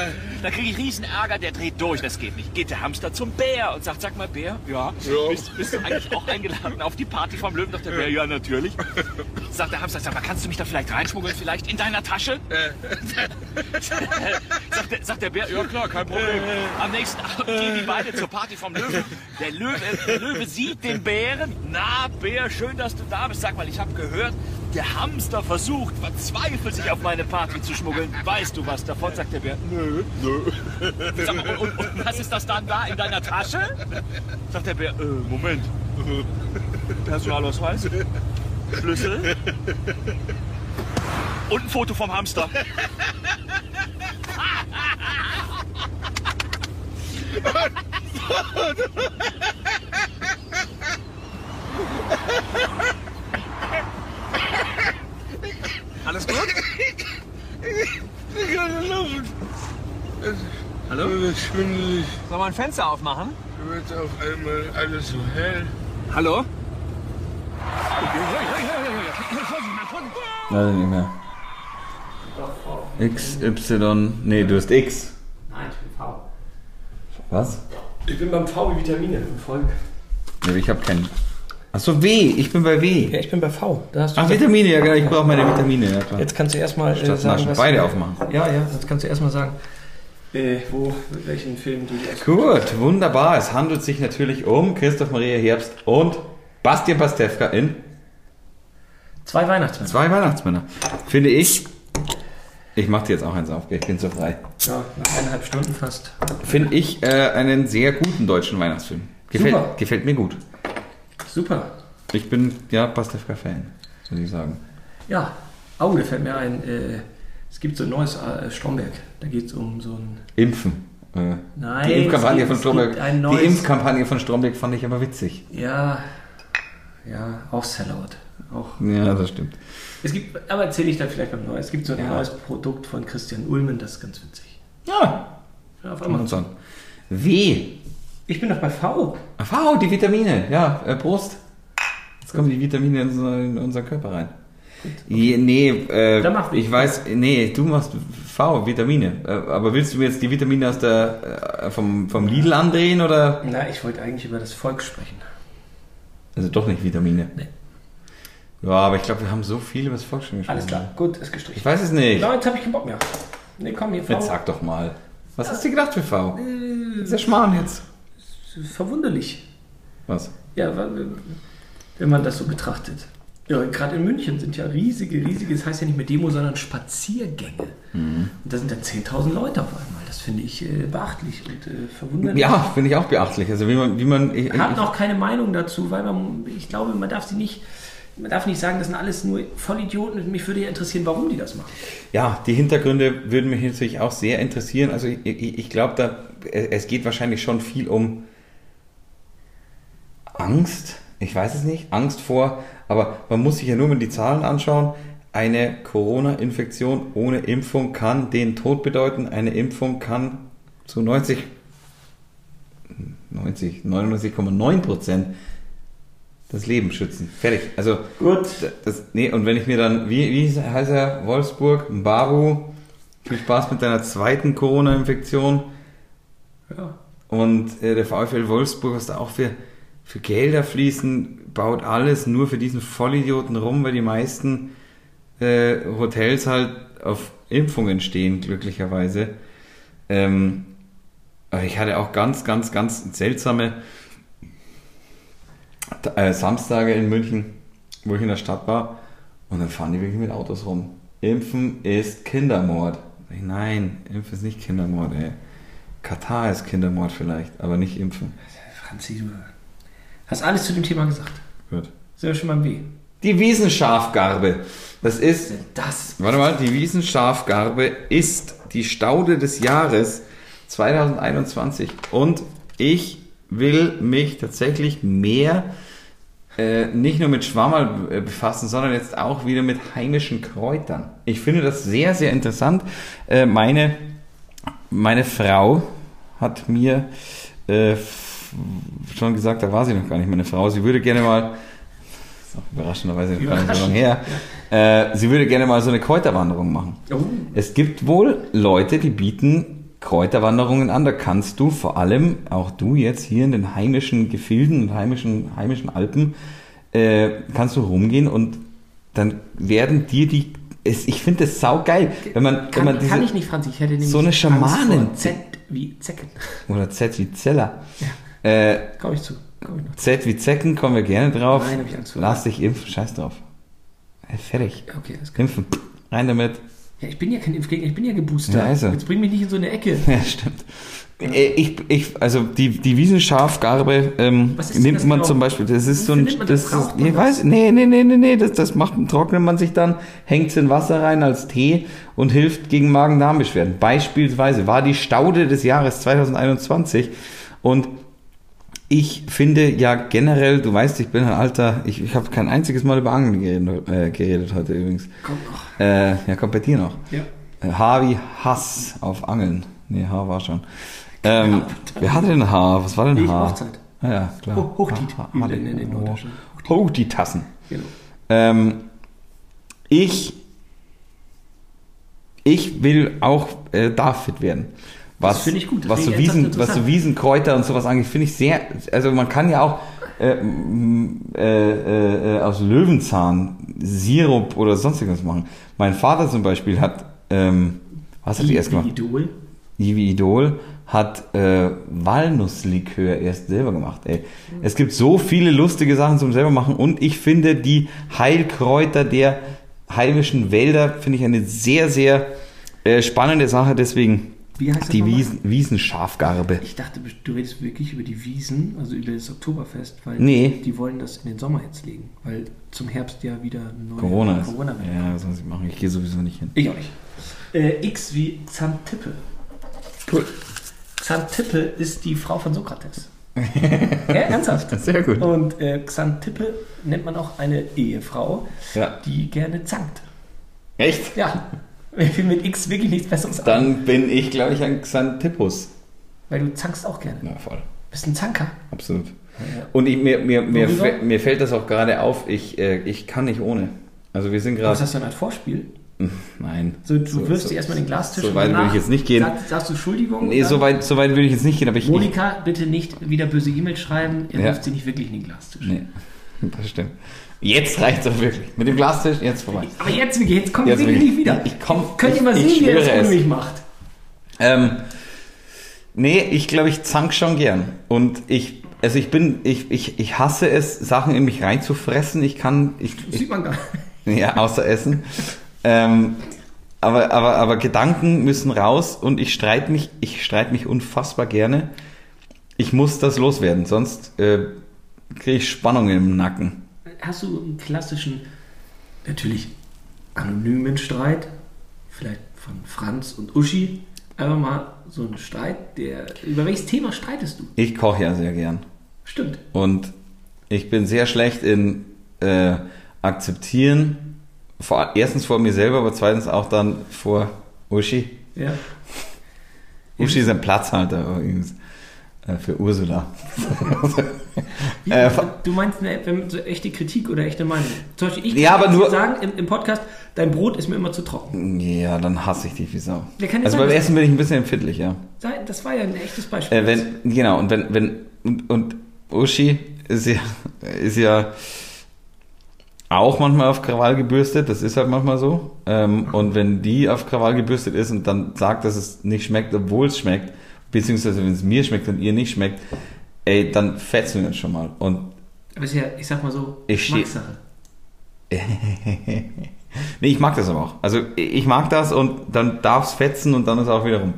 dann kriege ich riesen Ärger, der dreht durch, das geht nicht. Geht der Hamster zum Bär und sagt, sag mal, Bär, ja, Ja. Bist, bist du eigentlich auch eingeladen auf die Party vom Löwen? Sagt der Bär, ja, natürlich. Sagt der Hamster, sag mal, kannst du mich da vielleicht reinschmuggeln, vielleicht in deiner Tasche? (laughs) sagt, der, sagt der Bär, ja klar, kein Problem. Am nächsten Abend gehen die beide zur Party vom Löwen. Der Löwe, der Löwe sieht den Bären. Na, Bär, schön, dass du da bist. Sag mal, ich habe gehört, der Hamster versucht, verzweifelt sich auf meine Party zu schmuggeln. Weißt du was davon? Sagt der Bär. Nö. Nö. Sag mal, und, und was ist das dann da in deiner Tasche? Sagt der Bär, äh, Moment. Personalausweis? Schlüssel? Und ein Foto vom Hamster. Alles gut? Ich kann nicht laufen. Hallo? Schwindelig. Sollen wir ein Fenster aufmachen? Wird auf einmal alles so hell. Hallo? Ich nicht mehr. X, Y, nee, du hast X. Nein, ich bin V. Was? Ich bin beim V wie Vitamine im Volk. Nee, ich habe keinen. Achso, W, ich bin bei W. Ja, ich bin bei V. Da hast du Ach, Vitamine, ja genau, ich brauche meine Vitamine, ja klar. Jetzt kannst du erstmal äh, sagen, was Beide aufmachen. Ja, ja, jetzt kannst du erstmal sagen, äh, wo, welchen Film du dir Gut, wunderbar. Es handelt sich natürlich um Christoph Maria Herbst und Bastian Pastewka in Zwei Weihnachtsmänner. Zwei Weihnachtsmänner. Finde ich. Ich mache dir jetzt auch eins auf, ich bin so frei. Ja, nach eineinhalb Stunden fast. Finde ich äh, einen sehr guten deutschen Weihnachtsfilm. Gefällt, Super. gefällt mir gut. Super. Ich bin ja Pastewka-Fan, muss ich sagen. Ja. Oh, da fällt mir ein, äh, es gibt so ein neues äh, Stromberg. Da geht es um so ein. Impfen. Äh, Nein, die Impfkampagne von Stromberg. Die Impfkampagne von Stromberg fand ich aber witzig. Ja. Ja, auch Sellout. Auch. Ja, das stimmt. Es gibt, aber erzähle ich dann vielleicht beim Neues. Es gibt so ein Ja. neues Produkt von Christian Ulmen, das ist ganz witzig. Ja, Ja, auf Amazon. W. Ich bin doch bei V. V, die Vitamine. Ja, äh, Prost. Jetzt kommen die Vitamine in, unser, in unseren Körper rein. Je, nee, äh, ich ich. weiß, nee, du machst V, Vitamine. Äh, aber willst du mir jetzt die Vitamine aus der, äh, vom, vom Lidl andrehen oder? Na, ich wollte eigentlich über das Volk sprechen. Also doch nicht Vitamine. Nee. Ja, aber ich glaube, wir haben so viel über das Volk schon gesprochen. Alles klar, gut, ist gestrichen. Ich weiß es nicht. Nein, jetzt habe ich keinen Bock mehr. Nee, komm, hier, V. Jetzt sag doch mal. Was hast du gedacht für V? Ist der Schmarrn jetzt. Verwunderlich. Was? Ja, wenn man das so betrachtet. Ja, gerade in München sind ja riesige, riesige, das heißt ja nicht mehr Demo, sondern Spaziergänge. Mhm. Und da sind dann 10.000 Leute auf einmal. Das finde ich äh, beachtlich und äh, verwunderlich. Ja, finde ich auch beachtlich. Also wie man, wie man. Ich, habe ich- noch keine Meinung dazu, weil man, ich glaube, man darf sie nicht, man darf nicht sagen, das sind alles nur Vollidioten. Mich würde ja interessieren, warum die das machen. Ja, die Hintergründe würden mich natürlich auch sehr interessieren. Also ich, ich, ich glaube, da es geht wahrscheinlich schon viel um Angst. Ich weiß es nicht, Angst vor, aber man muss sich ja nur mal die Zahlen anschauen. Eine Corona-Infektion ohne Impfung kann den Tod bedeuten. Eine Impfung kann zu 90, 90, 99,9 Prozent das Leben schützen. Fertig. Also Gut. das, nee, und wenn ich mir dann, wie, wie heißt er, Wolfsburg, Babu, viel Spaß mit deiner zweiten Corona-Infektion. Ja. Und äh, der VfL Wolfsburg, was da auch für, für Gelder fließen, baut alles nur für diesen Vollidioten rum, weil die meisten äh, Hotels halt auf Impfungen stehen, glücklicherweise. Ähm, aber ich hatte auch ganz, ganz, ganz seltsame äh, Samstage in München, wo ich in der Stadt war. Und dann fahren die wirklich mit Autos rum. Impfen ist Kindermord. Nein, Impfen ist nicht Kindermord, ey. Katar ist Kindermord vielleicht, aber nicht Impfen. Franzi, du hast alles zu dem Thema gesagt. Gut. Sind wir schon beim W. Die Wiesenschafgarbe. Das ist Das. Warte mal, die Wiesenschafgarbe ist die Staude des Jahres 2021 und ich will mich tatsächlich mehr äh, nicht nur mit Schwammerl äh, befassen, sondern jetzt auch wieder mit heimischen Kräutern. Ich finde das sehr, sehr interessant. Äh, meine, meine Frau hat mir äh, schon gesagt, da war sie noch gar nicht meine Frau, sie würde gerne mal ist auch überraschenderweise noch gar nicht so lange her. Äh, sie würde gerne mal so eine Kräuterwanderung machen. Oh. Es gibt wohl Leute, die bieten Kräuterwanderungen an. Da kannst du vor allem, auch du jetzt hier in den heimischen Gefilden und heimischen, heimischen Alpen, äh, kannst du rumgehen und dann werden dir die. Es, ich finde das saugeil, wenn man, wenn Kann, man diese. kann ich nicht, Franzi. Ich hätte nämlich so eine vor Z wie Zecken. Oder Z wie Zeller. Äh, Komm ich zu. Komm ich. Z wie Zecken, kommen wir gerne drauf. Nein, hab ich Angst vor. Lass dich impfen, scheiß drauf. Fertig. Okay, das kann. Impfen. Rein damit. Ja, ich bin ja kein Impfgegner, ich bin ja geboostert. Ja, also. Jetzt bring mich nicht in so eine Ecke. (laughs) Ja, stimmt. Ich, ich, also die, die Wiesenschafgarbe ähm, nimmt man genau? zum Beispiel, das ist so ein, das? das ich das? weiß, nee, nee, nee, nee, nee, das, das macht, trocknet man sich dann, hängt es in Wasser rein als Tee und hilft gegen Magen-Darm-Beschwerden. Beispielsweise war die Staude des Jahres 2021 und ich finde ja generell, du weißt, ich bin ein alter, ich, ich habe kein einziges Mal über Angeln geredet, äh, geredet heute übrigens. Komm noch. Äh, ja, kommt bei dir noch. Ja. Äh, H wie Hass auf Angeln. Nee, H war schon. Ähm, wer hatte denn H? Was war denn Ich, H? Hochzeit. Ah, ja, klar. Ho- Hochtit, H- wie H- wir nennen in Norddeutschland. Hoch die Tassen. Genau. Ähm, ich, ich will auch äh, da fit werden. Was, Das finde ich gut, Was so, Wiesen, was so. Wiesenkräuter und sowas angeht, finde ich sehr. Also man kann ja auch äh, äh, äh, äh, aus Löwenzahn Sirup oder sonstiges machen. Mein Vater zum Beispiel hat, ähm, was hat er erst gemacht? Idol. Ivi Idol hat äh, Walnusslikör erst selber gemacht. Ey. Es gibt so viele lustige Sachen zum selber machen und ich finde die Heilkräuter der heimischen Wälder finde ich eine sehr, sehr äh, spannende Sache. Deswegen Wie heißt das die nochmal? Wiesen, Wiesenschafgarbe. Ich dachte, du redest wirklich über die Wiesen, also über das Oktoberfest, weil Nee. die wollen das in den Sommer jetzt legen, weil zum Herbst ja wieder neue Corona ist. Corona wird. ja, was soll ich machen? Ich gehe sowieso nicht hin. Ich auch nicht. Äh, X wie Xantippe. Xantippe ist die Frau von Sokrates. (laughs) ja, ernsthaft. Sehr gut. Und äh, Xantippe nennt man auch eine Ehefrau, Ja. die gerne zankt. Echt? Ja, mir fiel mit X wirklich nichts Besseres an. Dann bin ich, glaube ich, ein Xantippus. Weil du zankst auch gerne. Ja, voll. Bist ein Zanker. Absolut. Und ich, mir, mir, mir, mir fällt das auch gerade auf, ich, äh, ich kann nicht ohne. Also wir sind Was gerade. hast du denn als Vorspiel? Nein. So, du wirfst dir erstmal den Glastisch So weit würde ich jetzt nicht gehen. Sagst, sagst du Entschuldigung? Nee, so weit, so weit würde ich jetzt nicht gehen, aber ich. Monika, bitte nicht wieder böse E-Mails schreiben. Ihr Ja. wirft sie nicht wirklich in den Glastisch. ich nee, (laughs) das stimmt. Jetzt reicht es auch wirklich. Mit dem Glastisch, jetzt vorbei. Aber jetzt, Vicky, jetzt kommt Jetzt, Vicky nicht wieder. Ich komm- Könnt ihr mal ich- ich sehen, wie er das ohne mich macht? Ähm, nee, ich glaube, ich zank schon gern. Und ich, also ich bin, ich, ich, ich hasse es, Sachen in mich reinzufressen. Ich kann, ich, Das ich sieht man gar (laughs) nicht. Ja, außer Essen. ähm, aber, aber, aber Gedanken müssen raus und ich streite mich, ich streite mich unfassbar gerne. Ich muss das loswerden, sonst äh, kriege ich Spannung im Nacken. Hast du einen klassischen, natürlich anonymen Streit, vielleicht von Franz und Uschi, einfach mal so einen Streit, der, über welches Thema streitest du? Ich koche ja sehr gern. Stimmt. Und ich bin sehr schlecht in äh, akzeptieren, vor, erstens vor mir selber, aber zweitens auch dann vor Uschi. Ja. Uschi ist ein Platzhalter übrigens. Äh, für Ursula. Wie, Äh, du meinst eine, wenn- so echte Kritik oder echte Meinung? Zum Beispiel, ich Ja, kann aber jetzt nur- sagen im, im Podcast, dein Brot ist mir immer zu trocken. Ja, dann hasse ich dich wie Sau. Ja, ja Also beim Essen bin ich ein bisschen empfindlich, ja. Das war ja ein echtes Beispiel. Äh, wenn, genau, und wenn, wenn, und, und Uschi ist ja, ist ja auch manchmal auf Krawall gebürstet, das ist halt manchmal so. Ähm, und wenn die auf Krawall gebürstet ist und dann sagt, dass es nicht schmeckt, obwohl es schmeckt, beziehungsweise wenn es mir schmeckt und ihr nicht schmeckt, ey, dann fetzen wir uns schon mal. Und Aber ist ja, ich sag mal so, Ich Geschmackssache. (laughs) nee, ich mag das aber auch. Also ich mag das und dann darf es fetzen und dann ist auch wieder rum.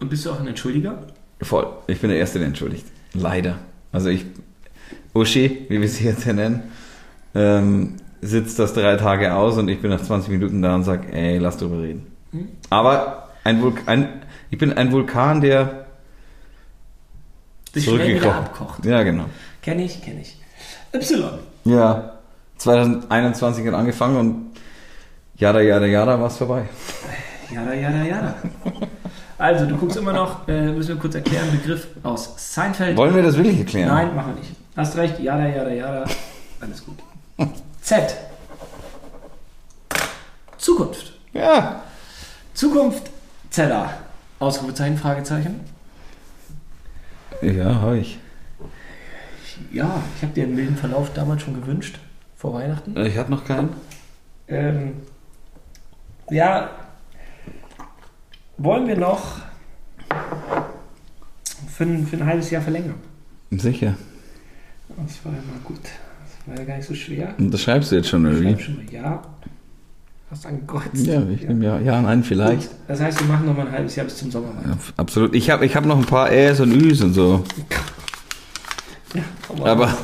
Und bist du auch ein Entschuldiger? Voll. Ich bin der Erste, der entschuldigt. Leider. Also ich, Uschi, wie wir sie jetzt hier nennen, ähm, sitzt das drei Tage aus und ich bin nach 20 Minuten da und sag, ey, lass drüber reden. Hm? Aber ein Vulkan, ich bin ein Vulkan, der Sich schnell wieder abkocht. Ja, genau. Kenn ich, kenn ich. Y. Ja. 2021 hat angefangen und jada, jada, jada, war's vorbei. (laughs) Jada, jada, jada. Also, du guckst immer noch, äh, müssen wir kurz erklären, Begriff aus Seinfeld. Wollen wir das wirklich erklären? Nein, machen wir nicht. Hast recht, jada, jada, jada. Alles gut. Z. Zukunft. Ja. Zukunft, Zeller. Ausrufezeichen, Fragezeichen. Ja, hab ich. Ja, ich habe dir einen milden Verlauf damals schon gewünscht, vor Weihnachten. Ich hatte noch keinen. Ähm, ja, wollen wir noch für ein, für ein halbes Jahr verlängern? Sicher. Das war ja mal gut. Das war ja gar nicht so schwer. Und das schreibst du jetzt schon, oder Ich schreib schon mal ja. Hast angekreuzt. Ja, ich nehme ja, ja, nein, vielleicht. Gut, das heißt, wir machen noch mal ein halbes Jahr bis zum Sommer. Ja, absolut. Ich habe ich hab noch ein paar Äs und Üs und so. Mal. Aber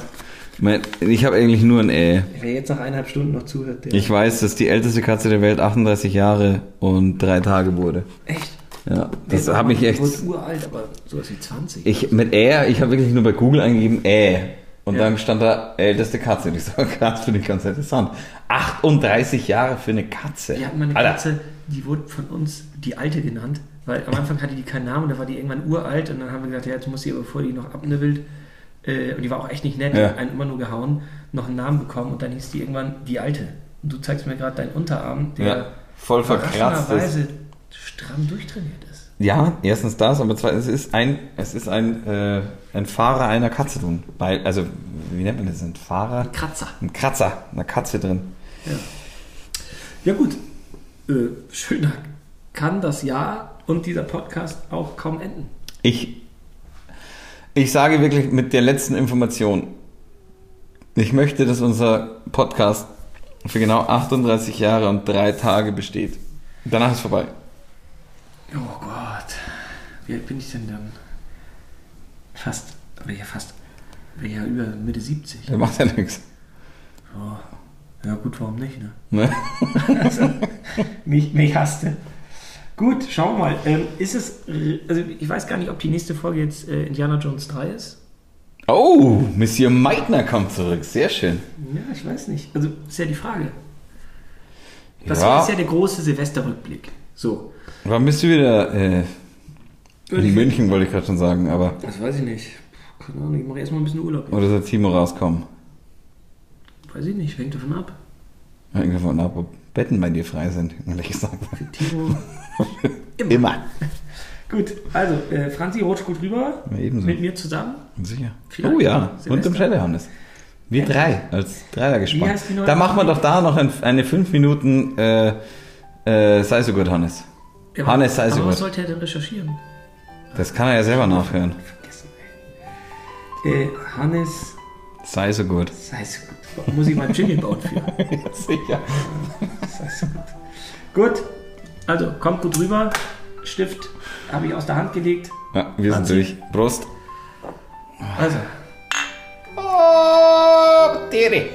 mein, ich habe eigentlich nur ein Ä. Wer jetzt nach eineinhalb Stunden noch zuhört, der. Ich weiß, dass die älteste Katze der Welt 38 Jahre und drei Tage wurde. Echt? Ja, das hat mich echt. Wurde uralt, aber sowas wie 20. Ich mit Ä, ich habe wirklich nur bei Google eingegeben Ä. Und Ja. dann stand da älteste Katze. Und ich so, (laughs) krass, finde ich ganz interessant. 38 Jahre für eine Katze. Wir hatten mal eine Alter. Katze, die wurde von uns die Alte genannt, weil am Anfang hatte die keinen Namen, da war die irgendwann uralt und dann haben wir gesagt, ja, jetzt muss sie, bevor die noch abnibbelt, äh, und die war auch echt nicht nett, Ja. die hat einen immer nur gehauen, noch einen Namen bekommen und dann hieß die irgendwann die Alte. Und du zeigst mir gerade deinen Unterarm, der Ja, voll verkratzt ist. stramm durchtrainiert ist. Ja, erstens das, aber zweitens, es ist ein, es ist ein, äh, ein Fahrer einer Katze drin. Bei, also, wie nennt man das? Ein Fahrer? Kratzer. Ein Kratzer, eine Katze drin. Ja, ja gut. Äh, schöner kann das Jahr und dieser Podcast auch kaum enden. Ich, ich sage wirklich mit der letzten Information, ich möchte, dass unser Podcast für genau 38 Jahre und drei Tage besteht. Danach ist vorbei. Oh Gott. Wie alt bin ich denn dann? Fast. Oder ja, fast. Wäre ja über Mitte 70. Der macht ja nichts. Oh. Ja, gut, warum nicht, ne? Ne? (laughs) Also, mich, mich hasste. Gut, schauen wir mal. Ähm, ist es, also ich weiß gar nicht, ob die nächste Folge jetzt äh, Indiana Jones 3 ist. Oh, Monsieur Meitner kommt zurück. Sehr schön. Ja, ich weiß nicht. Also ist ja die Frage. Das Ja. ist ja der große Silvesterrückblick. So. Wann bist du wieder äh, in München, wollte ich gerade schon sagen, aber Das weiß ich nicht. Keine Ahnung, ich mache erstmal ein bisschen Urlaub. oder soll Timo rauskommen? Weiß ich nicht, hängt davon ab. Hängt davon ab, ob Betten bei dir frei sind, ehrlich gesagt. Für Timo. (laughs) Immer. Gut, also äh, Franzi rutscht gut rüber. Ja, ebenso. Mit mir zusammen. Sicher. Vielleicht Oh ja, Silvester. und im Schellehannes. Wir drei, als Dreier neue Da machen wir doch da noch ein, eine 5 Minuten äh, äh, sei so gut, Hannes. Ja, Hannes, sei so aber was gut. sollte er denn recherchieren? Das kann er ja selber nachhören. Vergessen, ey. Äh, Hannes, Sei so gut. sei so gut. Muss ich mal Jingle bauen für. (laughs) Sicher. Sei so gut. Gut, also kommt gut rüber. Stift habe ich aus der Hand gelegt. Ja, wir sind durch. Prost. Also, Oh, Tere.